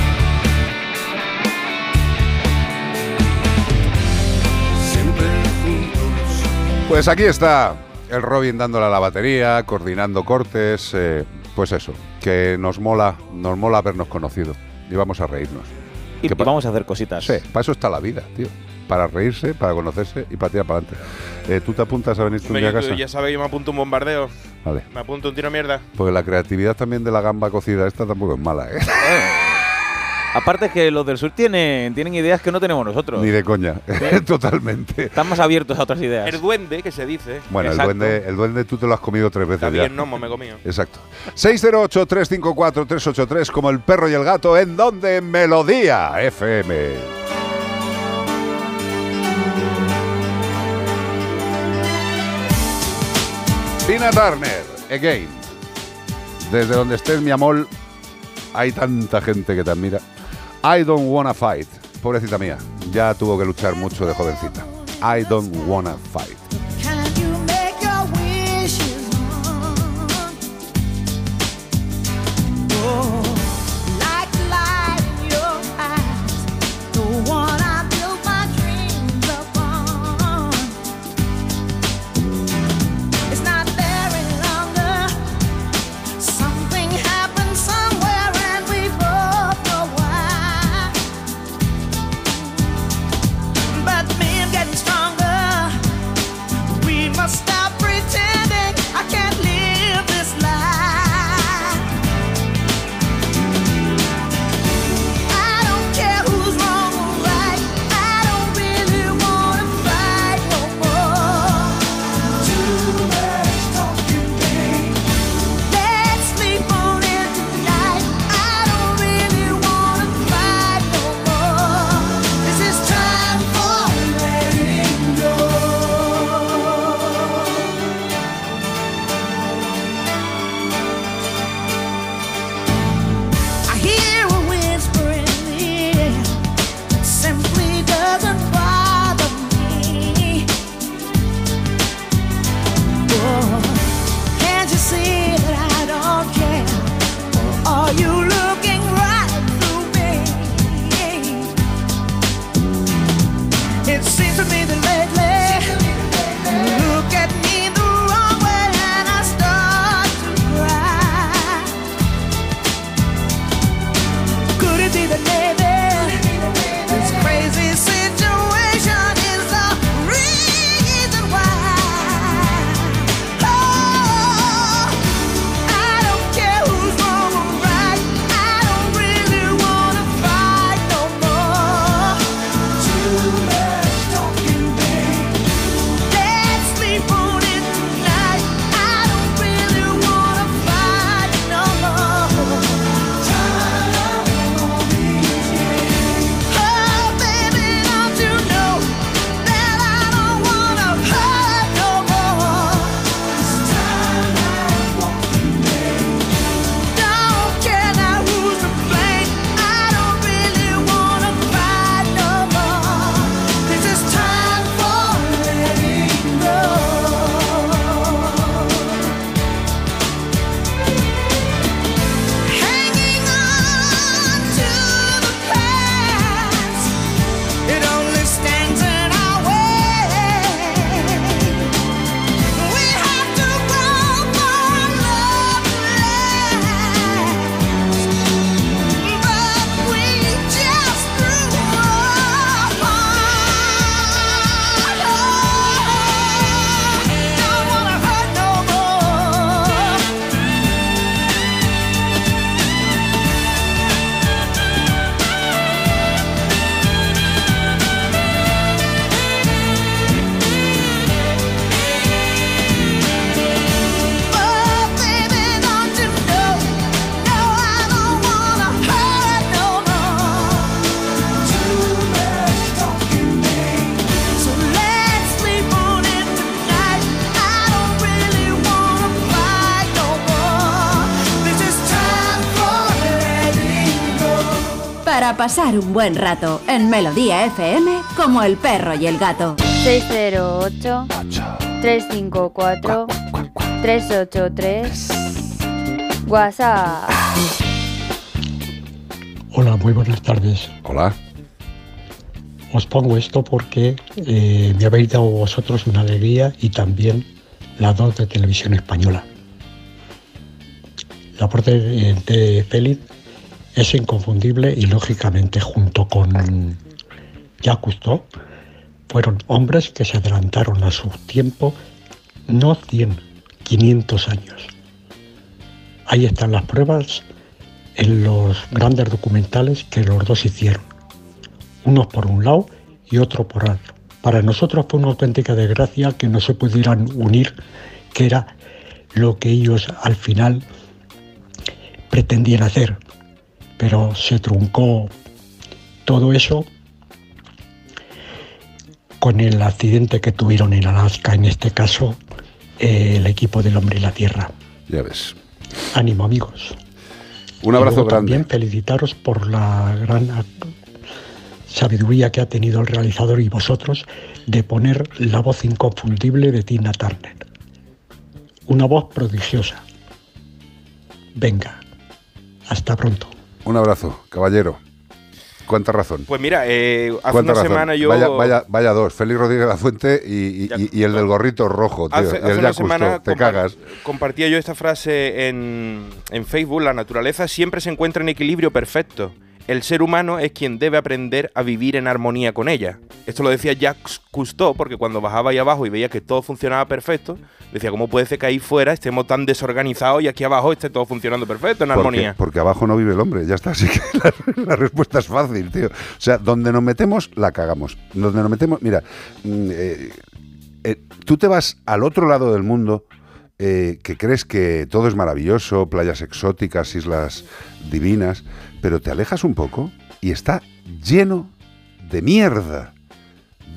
S9: Pues aquí está el Robin dándole a la batería, coordinando cortes, eh, pues eso, que nos mola, nos mola habernos conocido y vamos a reírnos.
S5: Y
S9: pa-
S5: vamos a hacer cositas.
S9: Sí, para eso está la vida, tío. Para reírse, para conocerse y para tirar para adelante. Eh, ¿Tú te apuntas a venir día a casa?
S4: ya sabéis, yo me apunto un bombardeo.
S9: Vale.
S4: Me apunto un tiro a mierda.
S9: Porque la creatividad también de la gamba cocida esta tampoco es mala, ¿eh?
S5: Aparte que los del sur tienen, tienen ideas que no tenemos nosotros.
S9: Ni de coña. Totalmente.
S5: Están más abiertos a otras ideas.
S4: El duende, que se dice.
S9: Bueno, el duende, el duende tú te lo has comido tres veces
S4: También
S9: ya.
S4: no, me comido.
S9: Exacto. 608-354-383 como el perro y el gato. ¿En donde Melodía FM. Tina Turner, again. Desde donde estés, mi amor, hay tanta gente que te admira. I don't wanna fight. Pobrecita mía, ya tuvo que luchar mucho de jovencita. I don't wanna fight.
S10: Pasar un buen rato en Melodía FM como el perro y el gato.
S18: 608 354 383 WhatsApp.
S27: Hola, muy buenas tardes.
S2: Hola.
S27: Os pongo esto porque eh, me habéis dado vosotros una alegría y también la dos de televisión española. La aporte de, de Félix es inconfundible y lógicamente junto con Jacques Cousteau fueron hombres que se adelantaron a su tiempo no 100, 500 años. Ahí están las pruebas en los grandes documentales que los dos hicieron, unos por un lado y otro por otro. Para nosotros fue una auténtica desgracia que no se pudieran unir, que era lo que ellos al final pretendían hacer, pero se truncó todo eso con el accidente que tuvieron en Alaska, en este caso eh, el equipo del hombre y la tierra.
S2: Ya ves.
S27: Ánimo amigos.
S2: Un abrazo grande.
S27: También felicitaros por la gran sabiduría que ha tenido el realizador y vosotros de poner la voz inconfundible de Tina Turner. Una voz prodigiosa. Venga, hasta pronto.
S2: Un abrazo, caballero. ¿Cuánta razón?
S4: Pues mira, eh, hace
S2: ¿Cuánta
S4: una
S2: razón?
S4: semana yo...
S2: Vaya, vaya, vaya dos. Félix Rodríguez de la Fuente y, y- y- y el del gorrito rojo, tío.
S4: Hace,
S2: y
S4: hace
S2: el
S4: una semana.
S2: Te cagas.
S4: compartía yo esta frase en, en Facebook, la naturaleza siempre se encuentra en equilibrio perfecto. El ser humano es quien debe aprender a vivir en armonía con ella. Esto lo decía Jacques Cousteau porque cuando bajaba ahí abajo y veía que todo funcionaba perfecto, decía, ¿cómo puede ser que ahí fuera estemos tan desorganizados y aquí abajo esté todo funcionando perfecto, en armonía?
S2: porque abajo no vive el hombre, ya está. Así que la, la respuesta es fácil, tío. O sea, donde nos metemos, la cagamos. Donde nos metemos, mira, mm, eh, eh, tú te vas al otro lado del mundo eh, que crees que todo es maravilloso, playas exóticas, islas divinas, pero te alejas un poco y está lleno de mierda.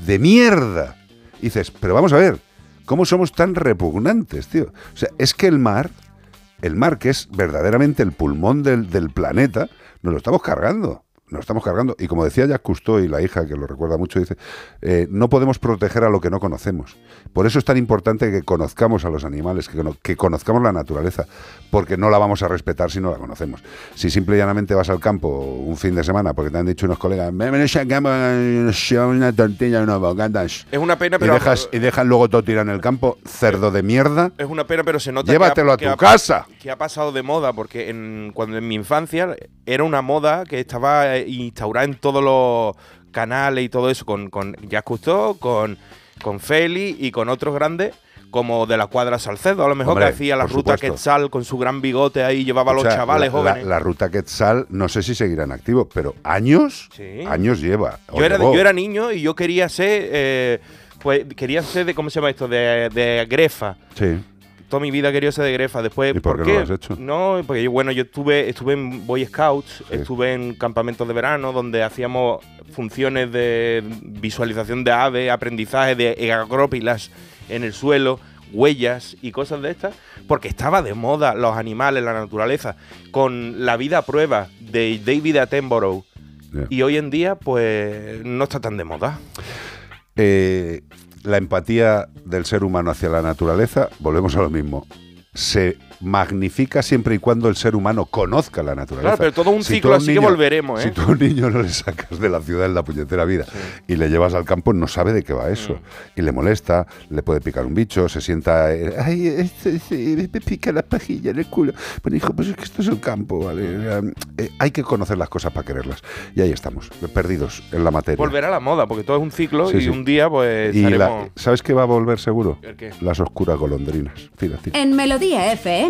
S2: De mierda. Y dices, pero vamos a ver, ¿cómo somos tan repugnantes, tío? O sea, es que el mar, el mar que es verdaderamente el pulmón del, del planeta, nos lo estamos cargando. Nos estamos cargando. Y como decía Jacques Cousteau y la hija, que lo recuerda mucho, dice, eh, no podemos proteger a lo que no conocemos. Por eso es tan importante que conozcamos a los animales, que, cono- que conozcamos la naturaleza, porque no la vamos a respetar si no la conocemos. Si simple y llanamente vas al campo un fin de semana, porque te han dicho unos colegas, "Me- me sacamos una tortilla y bocatas",
S4: Es una pena,
S2: y,
S4: pero...
S2: dejas, y dejan luego todo tirado en el campo, cerdo de mierda,
S4: Es una pena, pero se nota
S2: Llévatelo
S4: que
S2: a
S4: ha-
S2: tu
S4: que ha-
S2: casa.
S4: Que ha pasado de moda, porque en, cuando en mi infancia era una moda que estaba instaurada en todos los canales y todo eso, con, con Jacques Cousteau, con, con Feli y con otros grandes, como de la cuadra Salcedo, a lo mejor
S2: Hombre,
S4: que hacía la ruta
S2: supuesto.
S4: Quetzal con su gran bigote ahí, llevaba a los
S2: O sea,
S4: chavales
S2: la,
S4: jóvenes.
S2: La, la ruta Quetzal, no sé si seguirá en activo, pero años,
S4: Sí.
S2: años lleva.
S4: Yo era, yo era niño y yo quería ser, eh, pues quería ser de, ¿cómo se llama esto? De, de Grefa.
S2: Sí.
S4: Toda mi vida quería ser de Grefa. Después,
S2: ¿Y por qué no lo has hecho?
S4: No, porque yo, bueno, yo estuve, estuve en Boy Scouts, estuve en campamentos de verano donde hacíamos funciones de visualización de aves, aprendizaje de agrópilas en el suelo, huellas y cosas de estas, porque estaba de moda los animales, la naturaleza, con la vida a prueba de David Attenborough. Y hoy en día, pues, no está tan de moda.
S2: Eh, la empatía del ser humano hacia la naturaleza, volvemos a lo mismo, se magnifica siempre y cuando el ser humano conozca la naturaleza.
S4: Claro, pero todo un
S2: Si
S4: ciclo, así que volveremos, ¿eh?
S2: Si tú a un niño no le sacas de la ciudad en la puñetera vida y le llevas al campo, no sabe de qué va eso.
S4: Mm.
S2: Y le molesta, le puede picar un bicho, se sienta... eh, Ay, este, este, me pica la pajilla en el culo. Bueno, hijo, pues es que esto es el campo, ¿vale? Eh, hay que conocer las cosas para quererlas. Y ahí estamos, perdidos en la materia.
S4: Volverá a la moda, porque todo es un ciclo
S2: Sí,
S4: y
S2: sí.
S4: un día, pues,
S2: Y la-. ¿Sabes qué va a volver seguro?
S4: ¿El qué?
S2: Las oscuras golondrinas. Fíjate.
S10: En Melodía FM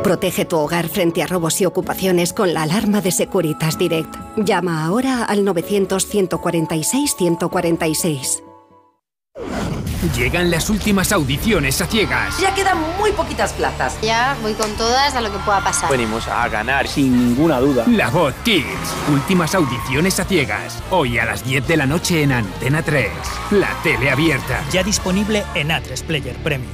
S28: Protege tu hogar frente a robos y ocupaciones con la alarma de Securitas Direct. Llama ahora al 900-146-146.
S29: Llegan las últimas audiciones a ciegas.
S6: Ya quedan muy poquitas plazas.
S14: Ya voy con todas a lo que pueda pasar.
S29: Venimos a ganar sin ninguna duda. La Voz Kids. Últimas audiciones a ciegas. Hoy a las 10 de la noche en Antena 3. La tele abierta.
S9: Ya disponible en A3 Player Premium.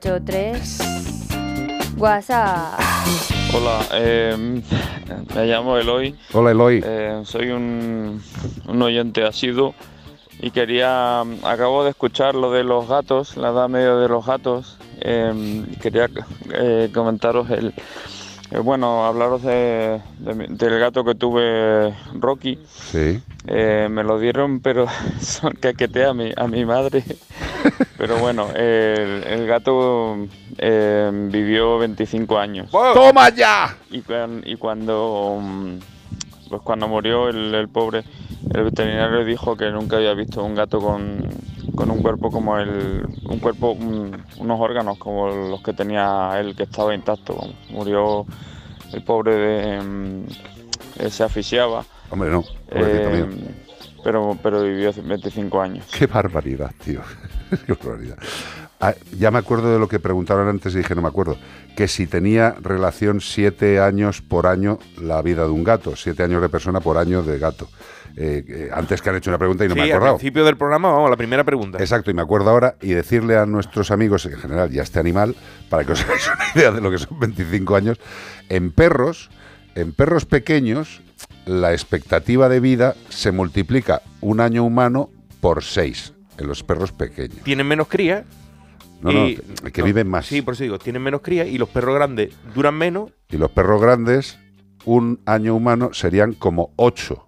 S18: 383 WhatsApp.
S30: Hola, eh, me llamo Eloy.
S2: Hola, Eloy.
S30: Eh, soy un, un oyente asiduo y quería. Acabo de escuchar lo de los gatos, la edad media de los gatos. Eh, quería eh, comentaros el. eh, bueno, hablaros de, del gato que tuve, Rocky.
S2: Sí.
S30: Eh, me lo dieron, pero son caqueté a mi, a mi madre. Pero bueno, el, el gato eh, vivió 25 años.
S2: ¡Toma ya!
S30: Y, cuan- y cuando, mm, pues cuando murió el, el pobre, el veterinario dijo que nunca había visto un gato con, con un cuerpo como el, un cuerpo, un- unos órganos como los que tenía él, que estaba intacto. vamos. Murió el pobre de, mm, eh, se asfixiaba.
S2: Hombre, no, pobrecito
S30: Eh,
S2: mío.
S30: Pero, pero vivió 25 años.
S2: Qué barbaridad, tío. Qué barbaridad. Ah, ya me acuerdo de lo que preguntaron antes y dije, no me acuerdo. Que si tenía relación siete años por año la vida de un gato, siete años de persona por año de gato. Eh, eh, antes que han hecho una pregunta y no
S4: sí,
S2: me he
S4: al
S2: acordado.
S4: principio del programa, vamos, la primera pregunta.
S2: Exacto, y me acuerdo ahora y decirle a nuestros amigos en general y a este animal, para que os hagáis una idea de lo que son 25 años, en perros, en perros pequeños, la expectativa de vida se multiplica un año humano por seis en los perros pequeños.
S4: Tienen menos cría.
S2: No, no, que viven más.
S4: Sí, por eso digo, tienen menos cría y los perros grandes duran menos.
S2: Y los perros grandes, un año humano serían como ocho.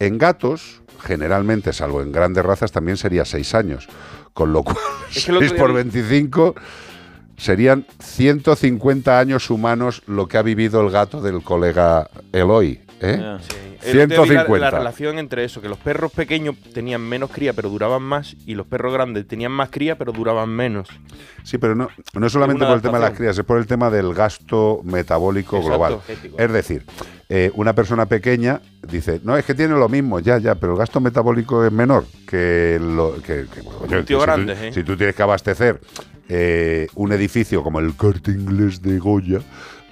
S2: En gatos, generalmente, salvo en grandes razas, también sería seis años. Con lo cual,
S4: Es que el otro
S2: 6
S4: día
S2: por
S4: vi-
S2: 25 serían 150 años humanos lo que ha vivido el gato del colega Eloy. ¿eh?
S4: Ah, El otro día vi la-
S2: 150.
S4: La, relación entre eso, que los perros pequeños tenían menos cría pero duraban más y los perros grandes tenían más cría pero duraban menos.
S2: Sí, pero no, no es solamente por el tema de las crías, es por el tema del gasto metabólico
S4: Exacto.
S2: global.
S4: Ético.
S2: Es decir, eh, una persona pequeña dice, no, es que tiene lo mismo, ya, ya, pero el gasto metabólico es menor que lo que,
S4: tío
S2: si,
S4: grande,
S2: tú,
S4: ¿eh?
S2: si tú tienes que abastecer eh, un edificio como el Corte Inglés de Goya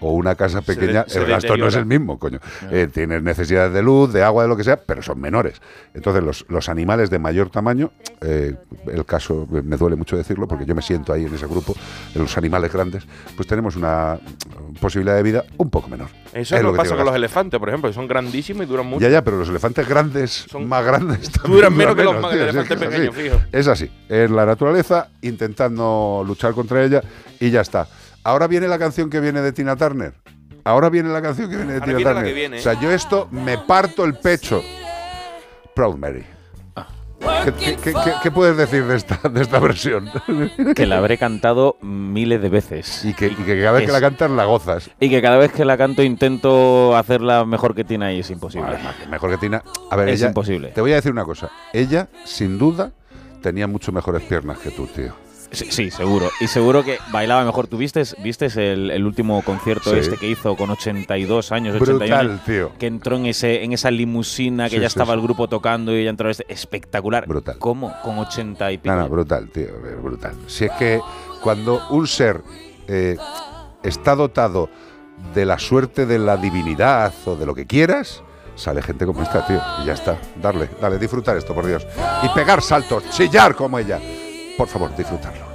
S2: o una casa pequeña,
S4: se
S2: el gasto no es el mismo, coño. Eh, tienes necesidades de luz, de agua, de lo que sea, pero son menores. Entonces, los, los animales de mayor tamaño, eh, el caso, me duele mucho decirlo, porque yo me siento ahí en ese grupo, de los animales grandes, pues tenemos una posibilidad de vida un poco menor.
S4: Eso es lo que pasa con los elefantes, por ejemplo, que son grandísimos y duran mucho.
S2: Ya, ya, pero los elefantes grandes, más grandes, también
S4: duran menos que los más- elefantes
S2: es que es
S4: pequeños, fijo.
S2: Es así, es la naturaleza intentando luchar contra ella y ya está. Ahora viene la canción que viene de Tina Turner. Ahora viene la canción que viene de
S4: Ahora
S2: Tina
S4: viene la
S2: Turner.
S4: que viene,
S2: O sea, yo esto me parto el pecho. Proud Mary. ¿Qué, qué- qué- qué- qué puedes decir de esta, de esta versión?
S5: Que la habré cantado miles de veces.
S2: Y que, y que cada vez que la cantas la gozas.
S5: Y que cada vez que la canto intento hacerla mejor que Tina y es imposible.
S2: Mejor que Tina. A ver,
S5: Es
S2: ella,
S5: imposible.
S2: Te voy a decir una cosa. Ella, sin duda, tenía mucho mejores piernas que tú, tío.
S5: Sí, sí, seguro. Y seguro que bailaba mejor. ¿Tú vistes, vistes el, el último concierto
S2: Sí.
S5: este que hizo con 82 años,
S2: Brutal,
S5: 81 años?
S2: tío.
S5: Que entró en ese en esa limusina, que
S2: Sí,
S5: ya
S2: sí,
S5: estaba el grupo tocando y ella entró. este- Espectacular.
S2: Brutal.
S5: ¿Cómo? Con 80 y pico.
S2: No, no, brutal, tío, eh, brutal. Si es que cuando un ser eh, está dotado de la suerte de la divinidad o de lo que quieras, sale gente como esta, tío. Y ya está. Darle, dale, disfrutar esto, por Dios. Y pegar saltos, chillar como ella. Por favor, disfrutarlo.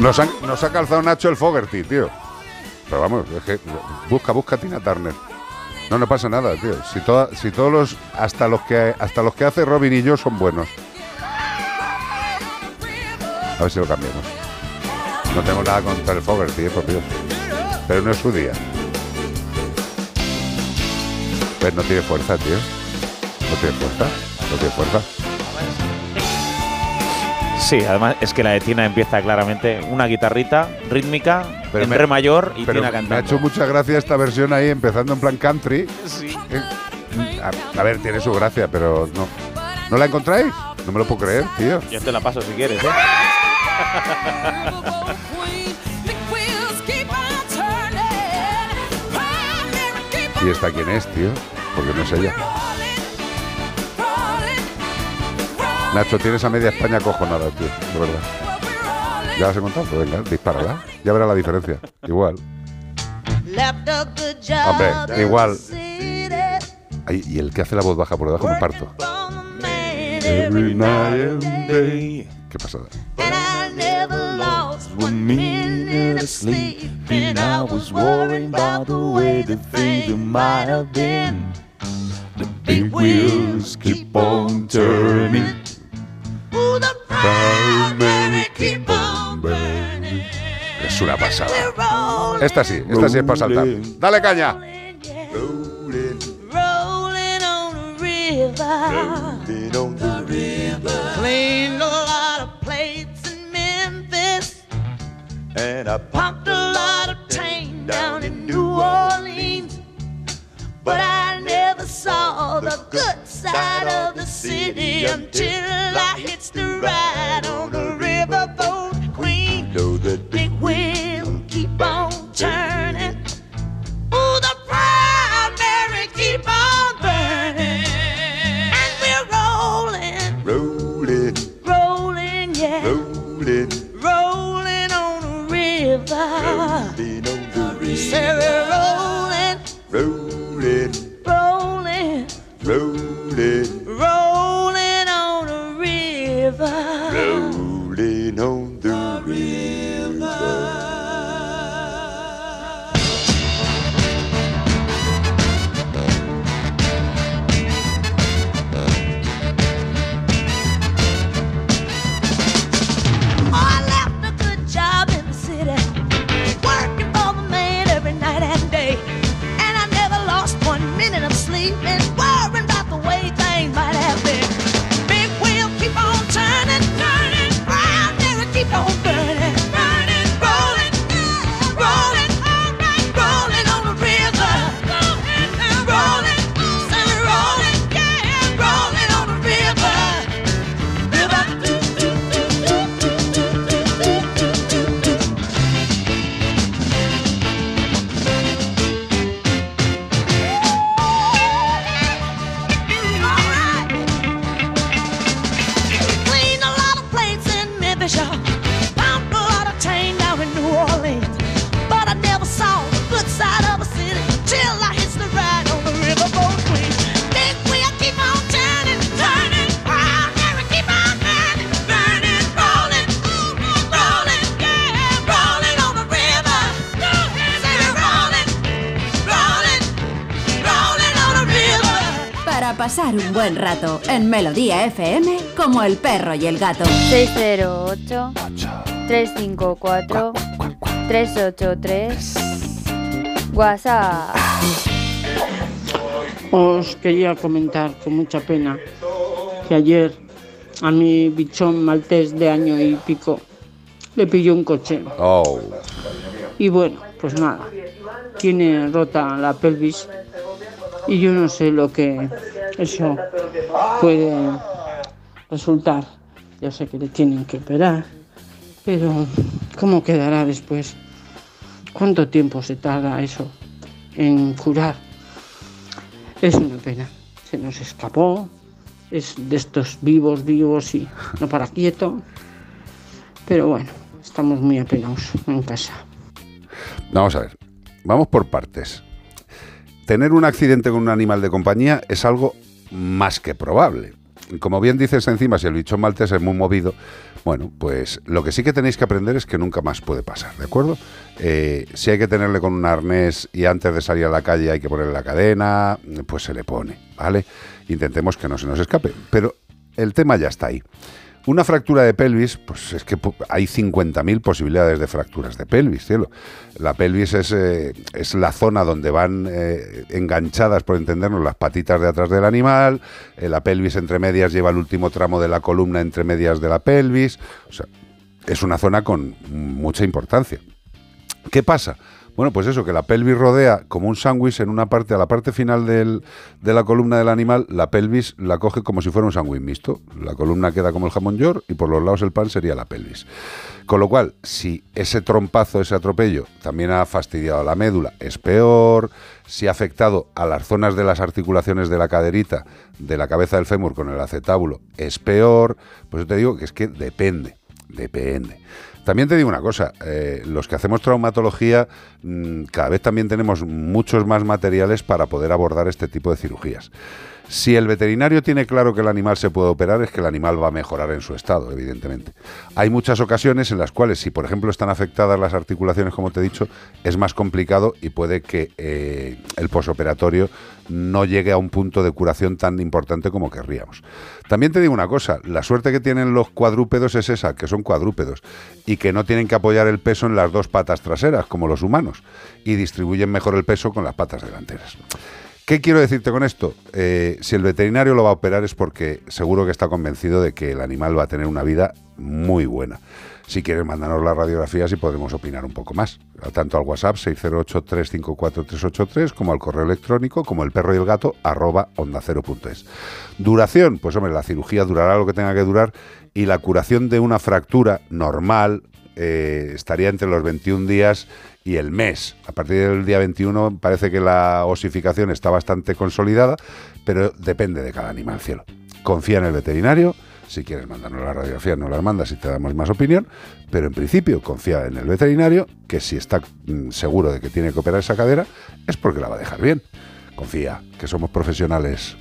S2: Nos, han- nos ha calzado Nacho el Fogerty, tío. Pero vamos, es que busca, busca a Tina Turner. No, no pasa nada, tío. Si, toda- si todos los, hasta los que hasta los que hace Robin y yo son buenos. A ver si lo cambiamos. No tengo nada contra el Fogerty, eh, por Dios. Pero no es su día. Pues no tiene fuerza, tío. No tiene fuerza. No tiene fuerza.
S5: Sí, además es que la de Tina empieza claramente una guitarrita rítmica
S2: Pero
S5: en
S2: me-
S5: re mayor y
S2: Pero
S5: Tina
S2: me ha
S5: cantando.
S2: hecho mucha gracia esta versión ahí, empezando en plan country.
S5: Sí.
S2: Eh, A, a ver, tiene su gracia, pero no. ¿No la encontráis? No me lo puedo creer, tío.
S5: Yo te la paso si quieres, ¿eh?
S2: ¿Y esta quién es, tío? Porque no es ella. Nacho, tienes a media España acojonada, tío, de verdad. ¿Ya las he contado? Pues venga, dispárala. Ya verás la diferencia. Igual. Hombre, igual. Ay, y el que hace la voz baja por debajo me parto. Qué pasada.
S9: and I never lost one minute of sleep.
S25: And I was worrying about the way the things might have been. The big wheels keep on turning.
S9: The keep on burning.
S2: Es una pasada. Esta sí, esta sí es para saltar. Dale caña.
S9: Rolling on the river. Cleaned a lot of plates in Memphis.
S25: And I
S9: Pumped a lot of tang down in New Orleans. But I never saw the good side of the city until I hitched the ride on the riverboat queen.
S25: know that
S9: Big wheel keep on turning. Ooh, the proud Mary keep on burning. And we're rolling,
S25: rolling,
S9: rolling, yeah.
S25: rolling,
S9: Rolling on the river.
S25: rolling on the
S9: Say
S31: pasar un buen rato en Melodía FM como el perro y el gato.
S18: 608 354 383 WhatsApp.
S32: Os quería comentar con mucha pena que ayer a mi bichón maltés de año y pico le pilló un coche.
S2: Oh.
S32: Y bueno, pues nada, tiene rota la pelvis y yo no sé lo que eso puede resultar. Ya sé que le tienen que operar, pero ¿cómo quedará después? ¿Cuánto tiempo se tarda eso en curar? Es una pena. Se nos escapó. Es de estos vivos, vivos y no para quieto. Pero bueno, estamos muy apenados en casa.
S2: Vamos a ver, vamos por partes. Tener un accidente con un animal de compañía es algo más que probable. Como bien dices encima, si el bichón maltés es muy movido, bueno, pues lo que sí que tenéis que aprender es que nunca más puede pasar, ¿de acuerdo? Eh, si hay que tenerle con un arnés y antes de salir a la calle hay que ponerle la cadena, pues se le pone, ¿vale? Intentemos que no se nos escape. Pero el tema ya está ahí. Una fractura de pelvis, pues es que hay 50.000 posibilidades de fracturas de pelvis, cielo. La pelvis es, eh, es la zona donde van eh, enganchadas, por entendernos, las patitas de atrás del animal. eh, la pelvis entre medias lleva el último tramo de la columna entre medias de la pelvis. O sea, es una zona con mucha importancia. ¿Qué pasa? Bueno, pues eso, que la pelvis rodea como un sándwich en una parte, a la parte final de la columna del animal, la pelvis la coge como si fuera un sándwich mixto. La columna queda como el jamón york y por los lados el pan sería la pelvis. Con lo cual, si ese trompazo, ese atropello, también ha fastidiado la médula, es peor. Si ha afectado a las zonas de las articulaciones de la caderita, de la cabeza del fémur con el acetábulo, es peor. Pues yo te digo que es que depende, depende. También te digo una cosa, eh, los que hacemos traumatología mm, cada vez también tenemos muchos más materiales para poder abordar este tipo de cirugías. Si el veterinario tiene claro que el animal se puede operar, es que el animal va a mejorar en su estado, evidentemente. Hay muchas ocasiones en las cuales, si por ejemplo están afectadas las articulaciones, como te he dicho, es más complicado y puede que eh, el posoperatorio no llegue a un punto de curación tan importante como querríamos. También te digo una cosa, la suerte que tienen los cuadrúpedos es esa, que son cuadrúpedos y que no tienen que apoyar el peso en las dos patas traseras, como los humanos, y distribuyen mejor el peso con las patas delanteras. ¿Qué quiero decirte con esto? Eh, si el veterinario lo va a operar es porque seguro que está convencido de que el animal va a tener una vida muy buena. Si quieres, mándanos las radiografías y podremos opinar un poco más. Tanto al WhatsApp 608-354-383 como al correo electrónico como el perro y el gato arroba onda es. Duración, pues hombre, la cirugía durará lo que tenga que durar y la curación de una fractura normal eh, estaría entre los 21 días y el mes. A partir del día 21 parece que la osificación está bastante consolidada, pero depende de cada animal, cielo. Confía en el veterinario. Si quieres mandarnos la radiografía, nos las mandas y te damos más opinión. Pero en principio, confía en el veterinario, que si está mm, seguro de que tiene que operar esa cadera, es porque la va a dejar bien. Confía, que somos profesionales.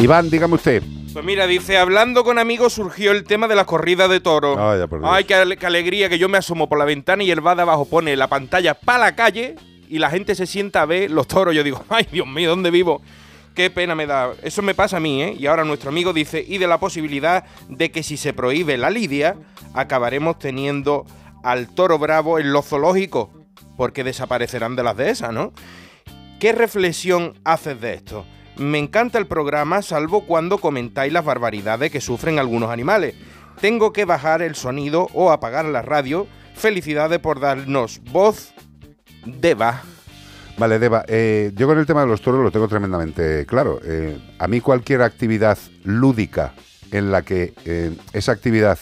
S2: Iván, dígame usted.
S4: Pues mira, dice, hablando con amigos surgió el tema de la corrida de toros.
S2: Por Dios.
S4: Ay, qué, ale- qué alegría que yo me asomo por la ventana y el va de abajo pone la pantalla para la calle y la gente se sienta a ver los toros. Yo digo, ay, Dios mío, ¿dónde vivo? Qué pena me da. Eso me pasa a mí, ¿eh? Y ahora nuestro amigo dice, y de la posibilidad de que si se prohíbe la lidia, acabaremos teniendo al toro bravo en los zoológicos, porque desaparecerán de las dehesas, ¿no? ¿Qué reflexión haces de esto? Me encanta el programa, salvo cuando comentáis las barbaridades que sufren algunos animales. Tengo que bajar el sonido o apagar la radio. Felicidades por darnos voz. Deva.
S2: Vale, Deva, eh, yo con el tema de los toros lo tengo tremendamente claro. Eh, a mí cualquier actividad lúdica en la que eh, esa actividad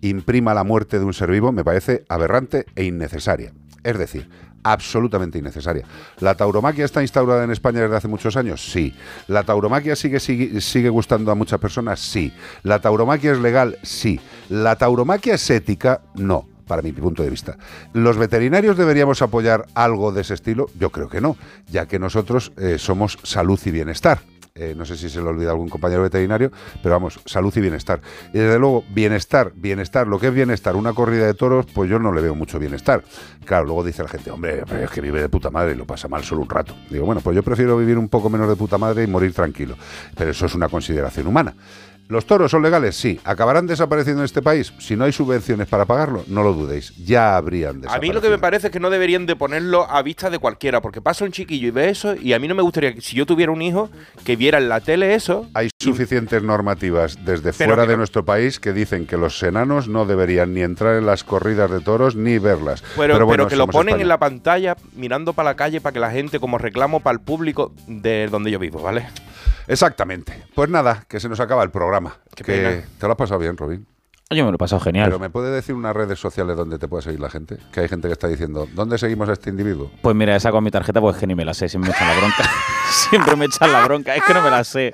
S2: imprima la muerte de un ser vivo me parece aberrante e innecesaria. Es decir, absolutamente innecesaria. ¿La tauromaquia está instaurada en España desde hace muchos años? Sí. ¿La tauromaquia sigue, sigue, gustando a muchas personas? Sí. ¿La tauromaquia es legal? Sí. ¿La tauromaquia es ética? No para mi punto de vista. ¿Los veterinarios deberíamos apoyar algo de ese estilo? Yo creo que no, ya que nosotros eh, somos salud y bienestar. Eh, no sé si se le olvida algún compañero veterinario, pero vamos, salud y bienestar. Y desde luego, bienestar, bienestar, lo que es bienestar, una corrida de toros, pues yo no le veo mucho bienestar. Claro, luego dice la gente, hombre, es que vive de puta madre y lo pasa mal solo un rato. Digo, bueno, pues yo prefiero vivir un poco menos de puta madre y morir tranquilo. Pero eso es una consideración humana. ¿Los toros son legales? Sí. ¿Acabarán desapareciendo en este país? Si no hay subvenciones para pagarlo, no lo dudéis. Ya habrían
S4: A mí
S2: desaparecido.
S4: lo que me parece es que no deberían de ponerlo a vista de cualquiera, porque pasa un chiquillo y ve eso, y a mí no me gustaría que si yo tuviera un hijo, que viera en la tele eso.
S2: Hay suficientes normativas desde
S4: Pero
S2: fuera de
S4: no-
S2: nuestro país que dicen que los enanos no deberían ni entrar en las corridas de toros ni verlas.
S4: Pero, pero,
S2: bueno,
S4: que lo ponen
S2: España.
S4: en la pantalla mirando para la calle para que la gente, como reclamo para el público de donde yo vivo, ¿vale?
S2: Exactamente. Pues nada, que se nos acaba el programa. que
S4: pena.
S2: te lo has pasado bien, Robin.
S5: Yo me lo he pasado genial.
S2: Pero me puede decir unas redes sociales donde te puede seguir la gente. Que hay gente que está diciendo, ¿dónde seguimos a este individuo?
S5: Pues mira, he sacado mi tarjeta porque es que ni me la sé, siempre me echan la bronca. siempre me echan la bronca, es que no me la sé.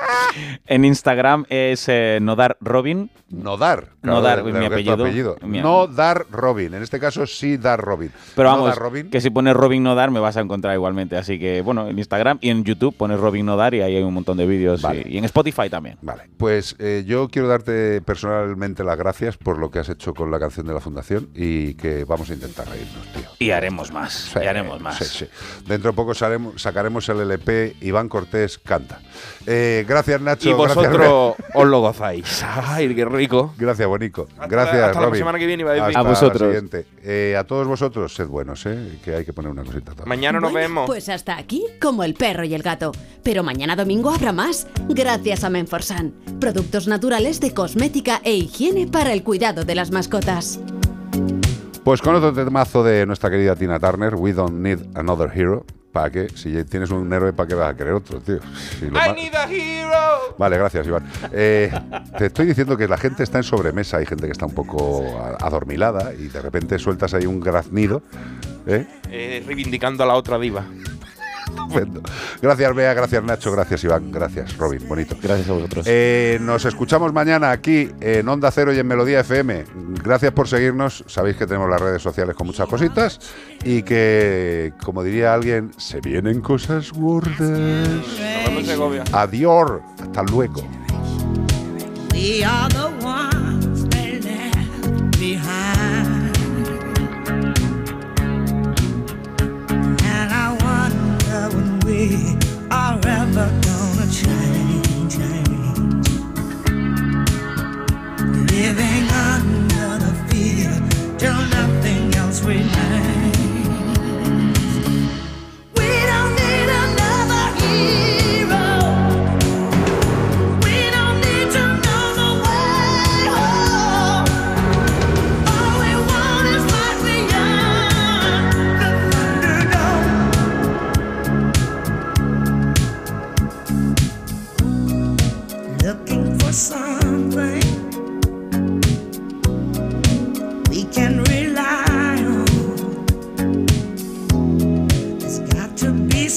S5: En Instagram es eh, Nodar Robin.
S2: Nodar.
S5: Nodar,
S2: Claro,
S5: mi
S2: de- de tu
S5: apellido. Mi-
S2: No dar Robin. En este caso sí dar Robin.
S5: Pero vamos,
S2: Robin.
S5: que si pones Robin Nodar me vas a encontrar igualmente. Así que, bueno, en Instagram y en YouTube pones Robin Nodar y ahí hay un montón de vídeos.
S2: Vale.
S5: Y, y en Spotify también.
S2: Vale, pues eh, yo quiero darte personalmente las gracias por lo que has hecho con la canción de la Fundación y que vamos a intentar reírnos, tío.
S5: Y haremos más.
S2: Sí,
S5: y haremos más.
S2: sí, sí. Dentro de poco saremos- sacaremos el LP Iván Cortés Canta. Eh, gracias, Nacho.
S4: Y
S2: gracias,
S4: vosotros os lo gozáis. Ay, qué rico.
S2: Gracias, Bonico.
S4: Hasta
S2: Gracias,
S4: la- hasta la
S2: Robin.
S4: semana que viene iba a decir.
S2: Hasta
S5: A vosotros.
S2: la siguiente. Eh, a todos vosotros, sed buenos, ¿eh? que hay que poner una cosita. todavía.
S4: Mañana nos
S10: Bueno,
S4: vemos.
S10: Pues hasta aquí, como el perro y el gato. Pero mañana domingo habrá más, gracias a Menforsan. Productos naturales de cosmética e higiene para el cuidado de las mascotas.
S2: Pues con otro temazo de nuestra querida Tina Turner, We Don't Need Another Hero. ¿Para qué? Si tienes un héroe, ¿para qué vas a querer otro, tío? Si
S4: I need a hero.
S2: Vale, gracias, Iván. Eh, te estoy diciendo que la gente está en sobremesa, hay gente que está un poco adormilada y de repente sueltas ahí un graznido. ¿eh?
S4: Eh, reivindicando a la otra diva.
S2: Estupendo. Gracias, Bea, gracias, Nacho, gracias, Iván, gracias, Robin, bonito.
S5: Gracias a vosotros.
S2: Eh, nos escuchamos mañana aquí en Onda Cero y en Melodía FM. Gracias por seguirnos. Sabéis que tenemos las redes sociales con muchas cositas y que, como diría alguien, se vienen cosas gordas. Adiós. Hasta luego.
S9: We are ever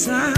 S9: Time.